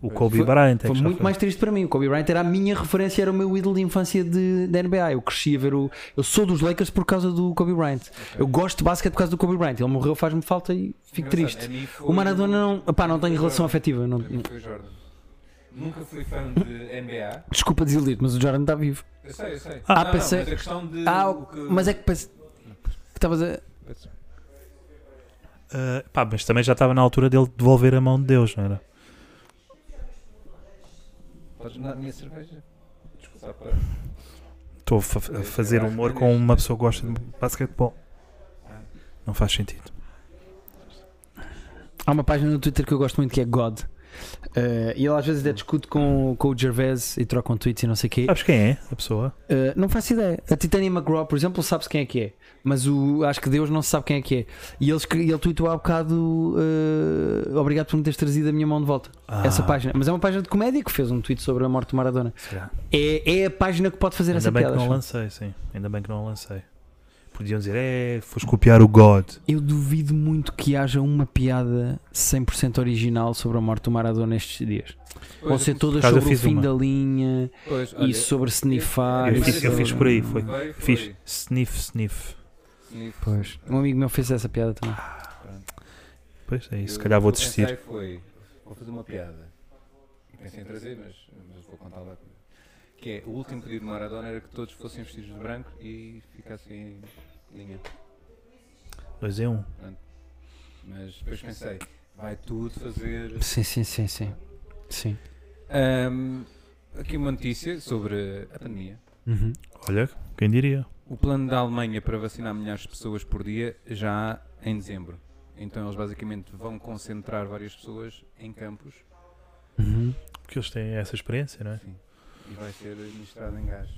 O Kobe Foi- Bryant. é Foi muito mais triste para mim. O Kobe Bryant era a minha referência, era o meu ídolo de infância de, da NBA. Eu cresci a ver o. Eu sou dos Lakers por causa do Kobe Bryant. Eu gosto de basquete por causa do Kobe Bryant. Ele morreu, faz-me falta e fico triste. O Maradona não. Pá, não tenho relação afetiva. Não, A mim foi o Jordan. Nunca fui fã de NBA. desculpa desiludir, mas o Jordan está vivo. Eu sei, eu sei. Ah, não, pensei- Não, mas a questão de. Ah, o que... mas é que pense- que estavas a. Ah, pá, mas também já estava na altura dele devolver a mão de Deus, não era? Podes dar a minha cerveja? Desculpa. Para... Estou a, fa- a fazer humor com uma pessoa que gosta de basquetebol. Não faz sentido. Há uma página no Twitter que eu gosto muito que é God. Eh, e ele às vezes até discute com, com o Gervais e trocam tweets e não sei o quê. Sabes quem é a pessoa? Uh, não faço ideia. A Titania McGraw, por exemplo, sabe-se quem é que é. Mas o, acho que Deus não sabe quem é que é. E ele, ele tweetou há bocado uh, Obrigado por me teres trazido a minha mão de volta. Ah, Essa página. Mas é uma página de comédia que fez um tweet sobre a morte do Maradona. É, é a página que pode fazer Ainda essa bem piada. que não lancei, sim. Ainda bem que não lancei. Podiam dizer, é, foste copiar o God. Eu duvido muito que haja uma piada 100% original sobre a morte do Maradona estes dias. Vão ser todas sobre o fim uma. da linha Pois, e sobre snifar. Eu e fiz- eu fiz por aí, foi. Foi, foi. Fiz sniff, sniff. Sniff. Pois. Um amigo meu fez essa piada também. Pois é isso, se calhar vou desistir. Foi, vou fazer uma piada. Pensei em trazer, mas, mas vou contar lá. Que é, o último pedido de Maradona era que todos fossem vestidos de branco e ficassem em linha. 2 em 1. Um. Mas depois pensei, vai tudo fazer. Sim, sim, sim, sim. Sim. Ahm, aqui uma notícia sobre a pandemia. Uhum. Olha, quem diria? O plano da Alemanha para vacinar milhares de pessoas por dia já há em dezembro. Então eles basicamente vão concentrar várias pessoas em campos Uhum. Porque eles têm essa experiência, não é? sim, e vai ser administrado em gás.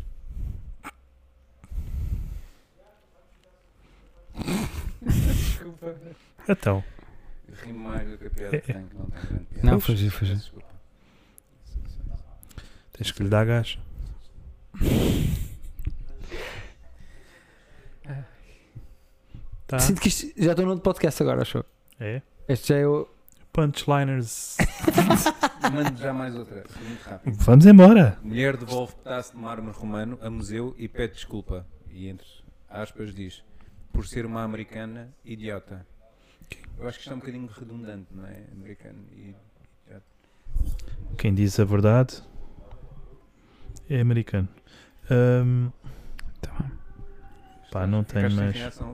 Desculpa. Então, Rimo mais do que a piada que É, é. tem, que não tem grande piada. Não, foi giro. Desculpa. tens que lhe dar gás. Tá. Sinto que isto já estou no outro podcast agora, achou? É. Este já é o. Punchliners. Mando já mais outra, muito rápido. Vamos embora. Mulher devolve pedaço de mármore romano a museu e pede desculpa. E entre aspas diz, por ser uma americana idiota. Eu acho que isto é um bocadinho redundante, não é? Americano e idiota. Quem diz a verdade é americano. Ahm, Pá, não tenho mais. a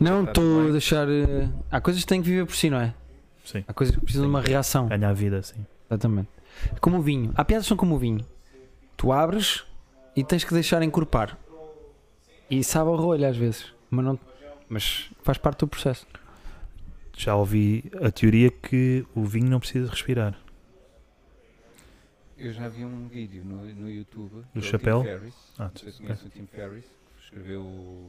Não, está estou a deixar. eh, Há coisas que têm que viver por si, não é? Sim. Há coisas que precisam de uma reação. Ganha a vida, sim. Exatamente. Como o vinho. Há piadas que são como o vinho. Tu abres e tens que deixar encorpar. E sabe ao rolho às vezes. Mas, não, mas faz parte do processo. Já ouvi a teoria que o vinho não precisa respirar. Eu já vi um vídeo no, no YouTube Do Tim chapéu? Ferriss. Ah, Não sei se conhece o Tim Ferriss, que escreveu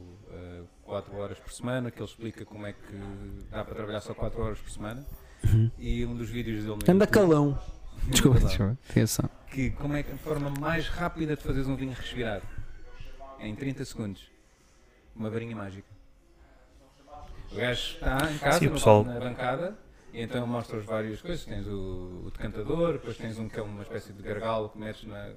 4 horas por semana, que ele explica como é que dá para trabalhar só 4 horas por semana. E um dos vídeos dele Anda YouTube- calão. Desculpa, desculpa. Atenção. que como é que a forma mais rápida de fazeres um vinho respirar? Em 30 segundos. Uma varinha mágica. O gajo está em casa, Sim, pessoal- na bancada, e então mostra as várias coisas. Tens o, o decantador, depois tens um que é uma espécie de gargalo que metes na,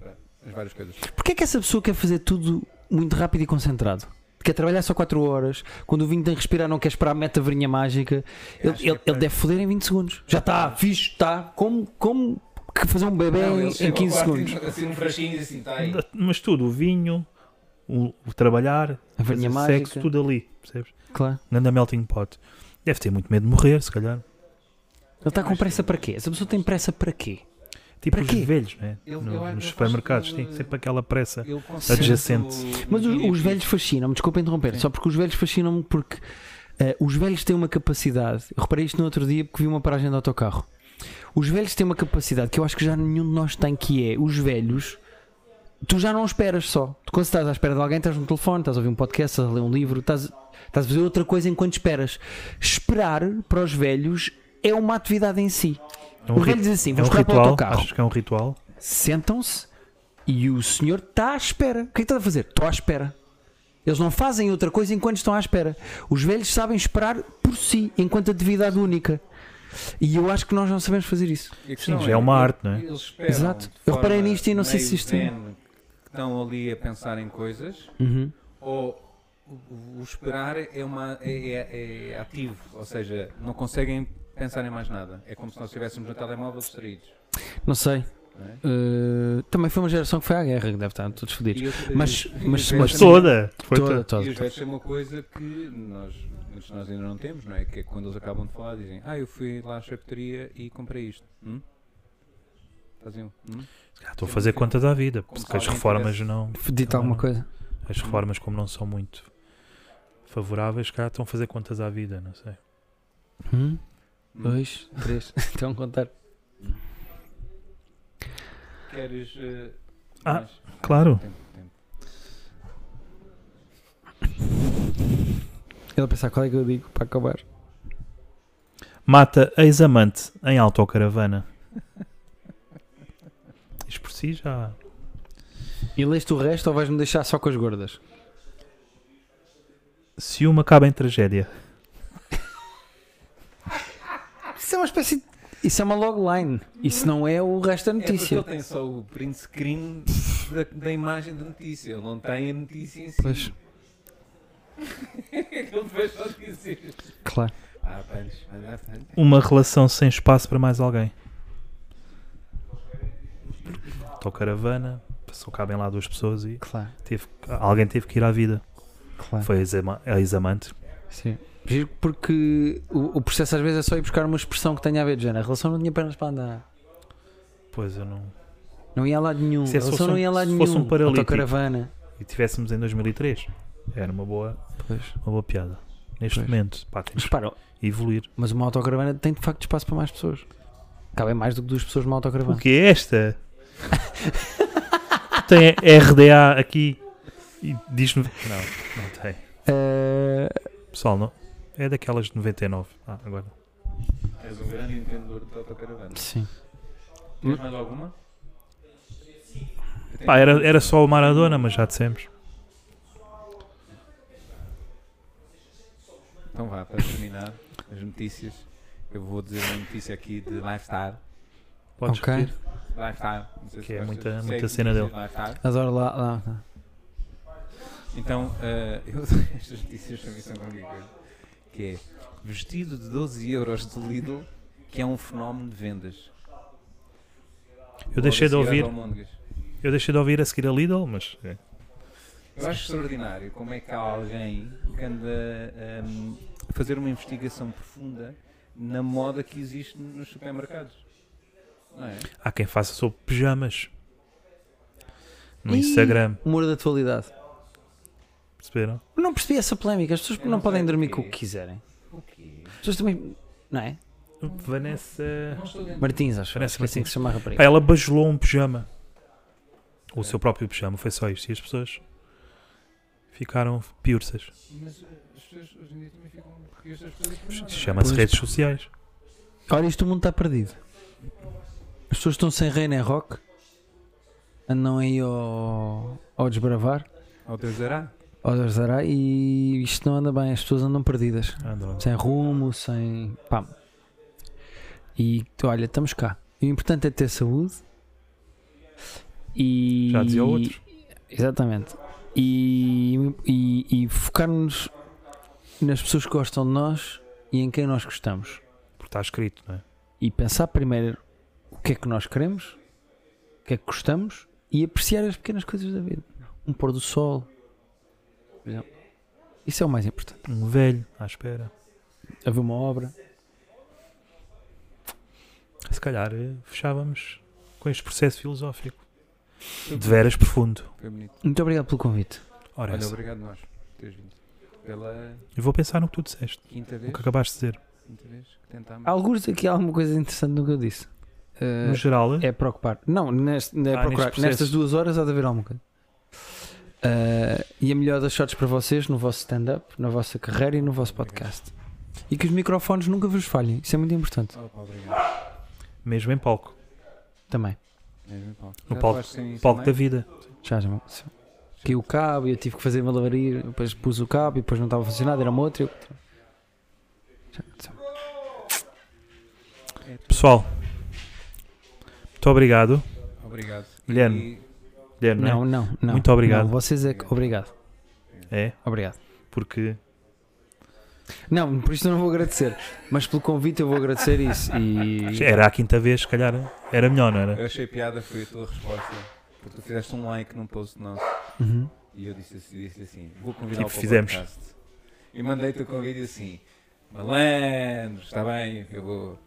as várias coisas. Porquê é que essa pessoa quer fazer tudo muito rápido e concentrado? Quer trabalhar só 4 horas, quando o vinho tem que respirar, não quer esperar, mete a varinha mágica. Eu Ele, que é ele- ele deve foder em 20 segundos. Já está, fixe, está. Como, como que fazer um bebê Não, em, ele em chega ao 15 quarto segundos? Assim um frasquinho assim, está aí. Mas tudo, o vinho, o, o trabalhar, A varinha fazer mágica. sexo, tudo ali, percebes? Claro. Ganda melting pot. Deve ter muito medo de morrer, se calhar. Ele está com pressa para quê? Essa pessoa tem pressa para quê? Tipo Para os quê? velhos, né? Eu- No- eu nos supermercados, tem sempre aquela pressa. Adjacente. Mas os, os velhos fascinam-me, desculpa interromper, Sim. só porque os velhos fascinam-me porque eh, os velhos têm uma capacidade. Eu reparei isto no outro dia porque vi uma paragem de autocarro. Os velhos têm uma capacidade que eu acho que já nenhum de nós tem, que é os velhos. Tu já não esperas só. Tu, quando estás à espera de alguém, estás no telefone, estás a ouvir um podcast, estás a ler um livro, estás, estás a fazer outra coisa enquanto esperas. Esperar para os velhos é uma atividade em si. É um, os velhos dizem assim: é um vamos esperar para o ritual. autocarro Acho que é um ritual. sentam-se e o senhor está à espera. O que é que está a fazer? Estou à espera. Eles não fazem outra coisa enquanto estão à espera. Os velhos sabem esperar por si, enquanto atividade única. E eu acho que nós não sabemos fazer isso. Sim, já é uma arte, não é? Exato. Eu reparei nisto e não sei se isto- zen, que estão ali a pensar em coisas, ou o, o esperar é, uma, é, é- é ativo, ou seja, não conseguem pensar em mais nada. É como se nós estivéssemos no telemóvel distraídos. Não sei. é? Uh, também foi uma geração que foi à guerra, que deve estar todos fodidos. Mas- mas- mas Toda. Foi Toda, toda. toda. E os velhos têm uma coisa que nós, muitos nós ainda não temos, não é? Que é quando eles acabam de falar, dizem: Ah, eu fui lá à chapetaria e comprei isto. Hum? Faziam. Hum? Estou a fazer contas à vida, Como porque as reformas não. Dito alguma coisa. As reformas, como não são muito favoráveis, cá estão a fazer contas à vida, não sei. Um, Hum? dois, três. Estão a contar. Queres. eh, Ah, mais? claro. Tempo, tempo. Ele a pensar qual é que eu digo para acabar. Mata ex-amante em autocaravana. Isto por si já. E leste o resto ou vais-me deixar só com as gordas? Se uma acaba em tragédia. Isso é uma espécie de... Isso é uma logline. Isso não é o resto da É notícia. ele tem só o print screen da, da imagem da notícia, ele não tem a notícia em si. Pois. ele depois só dizer. Claro. Ah. Uma relação sem espaço para mais alguém. Autocaravana, passou cabem lá duas pessoas e Claro. teve, alguém teve que ir à vida. Claro. Foi a ex-ama- a ex-amante. Sim. Porque o, o processo às vezes é só ir buscar uma expressão que tenha a ver de género. A relação não tinha pernas para andar. Pois eu não. Não ia a lado nenhum. Se a esse relação fosse não um- ia a lado se nenhum. fosse um paralítico. Autocaravana. E tivéssemos em 2003, era uma boa, Pois. uma boa piada. Neste Pois. momento, pá, temos que evoluir. mas uma autocaravana tem de facto espaço para mais pessoas. Cabem mais do que duas pessoas numa O autocaravana. que é esta? tem RDA aqui e diz-me. Não, não tem. Eh, Pessoal, não. É daquelas de 99. Ah, agora. És um grande entendedor de autocaravana. sim. Tens mais alguma? Pá, era, era só o Maradona, mas já dissemos. Então vá, para terminar as notícias, eu vou dizer uma notícia aqui de lifestyle. Podes Ok. repetir? Lifestyle. Não sei se Que é gostas. muita- Segue muita cena dele. de lifestyle. Adoro lá. lá, lá. Então, eh, eu, estas notícias também são qualquer coisa. Que é vestido de 12 euros de Lidl, que é um fenómeno de vendas. Eu deixei de Logo a seguir ouvir. às almôndegas. Eu deixei de ouvir a seguir a Lidl, mas. é. Eu acho extraordinário como é que há alguém que anda hum, a fazer uma investigação profunda na moda que existe nos supermercados. É? Há quem faça sobre pijamas. No Ih. Instagram. Humor da atualidade. Perceberam? Não percebi essa polémica. As pessoas não, não podem dormir com o que quiserem. O quê? As pessoas também. Não é? Vanessa. Martins, acho. É assim Martins. que se chama a rapariga. ela bajulou um pijama. O seu próprio pijama, foi só isto. E as pessoas ficaram piursas. Mas as pessoas hoje em dia também ficam. Chama-se redes sociais. Olha, isto o mundo está perdido. As pessoas estão sem rei nem rock. Andam aí ao, ao desbravar, Ao Deus dará. ao desará e isto não anda bem. As pessoas andam perdidas. Andam. Sem rumo, sem. pá. E olha, estamos cá. E o importante é ter saúde. E. Já dizia o outro. Exatamente. E, e, e focar-nos nas pessoas que gostam de nós e em quem nós gostamos. Porque está escrito, não é? E pensar primeiro que é que nós queremos, o que é que gostamos e apreciar as pequenas coisas da vida. Um pôr do sol. por exemplo. Isso é o mais importante. Um velho à espera. Haver uma obra. Se calhar eh, fechávamos com este processo filosófico. De veras profundo. Foi bonito. Muito obrigado pelo convite. Ora, Olha, obrigado nós por teres vindo. Pela eu vou pensar no que tu disseste. quinta O vez, que acabaste de dizer. quinta vez tentámos. Alguns aqui há alguma coisa interessante no que eu disse. Uh, No geral, é preocupar. Não, neste, é Ah, procurar. Nestas duas horas há de haver alguma coisa. Uh, e a melhor das shots para vocês no vosso stand-up, na vossa carreira e no vosso podcast. E que os microfones nunca vos falhem. Isso é muito importante. Opa, obrigado. mesmo em palco. Também. Mesmo, Paulo. No Já palco- Palco da vida. Já, já. Caiu o cabo e eu tive que fazer malabaria. Depois pus o cabo e depois não estava a funcionar. Era uma outra. e eu- Já, já. Pessoal, muito obrigado. Obrigado. Guilherme. E- Guilherme, não é? Não, não, não. Muito obrigado. Não, vocês é que. Obrigado. É, Obrigado. porque Não, por isto eu não vou agradecer. Mas pelo convite eu vou agradecer isso. E. era a quinta vez, se calhar era melhor, não era? Eu achei piada foi a tua resposta. Porque tu fizeste um like num post nosso. Uhum. E eu disse assim, disse assim vou convidar Tipo, para o fizemos. podcast. E mandei-te o convite assim, malandro, está bem, eu vou.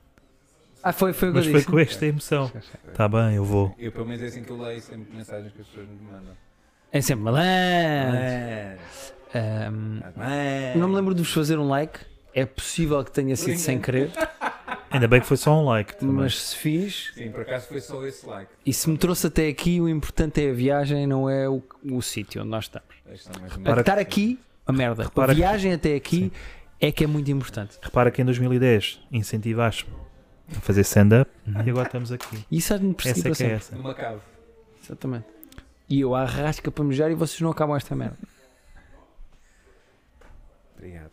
Ah, foi, foi o que Mas eu foi disse. com esta emoção. Tá bem, eu vou. Eu pelo menos é assim que eu leio sempre mensagens que as pessoas me mandam. É sempre malandro. Malandro, Ahm, malandro. não me lembro de vos fazer um like. É possível que tenha sido sem querer, Ainda bem que foi só um like. também. mas se fiz Sim, por acaso foi só esse like. e se me trouxe até aqui, o importante é a viagem, não é o, o sítio onde nós estamos. Mais Repara- estar aqui, a merda. Repara a que- viagem até aqui é que é muito importante. Repara que em 2010 incentivaste a fazer stand-up e agora estamos aqui. E isso há de Essa é que é essa. Numa cave. Exatamente. E eu arrasca para mejar e vocês não acabam esta merda. Obrigado.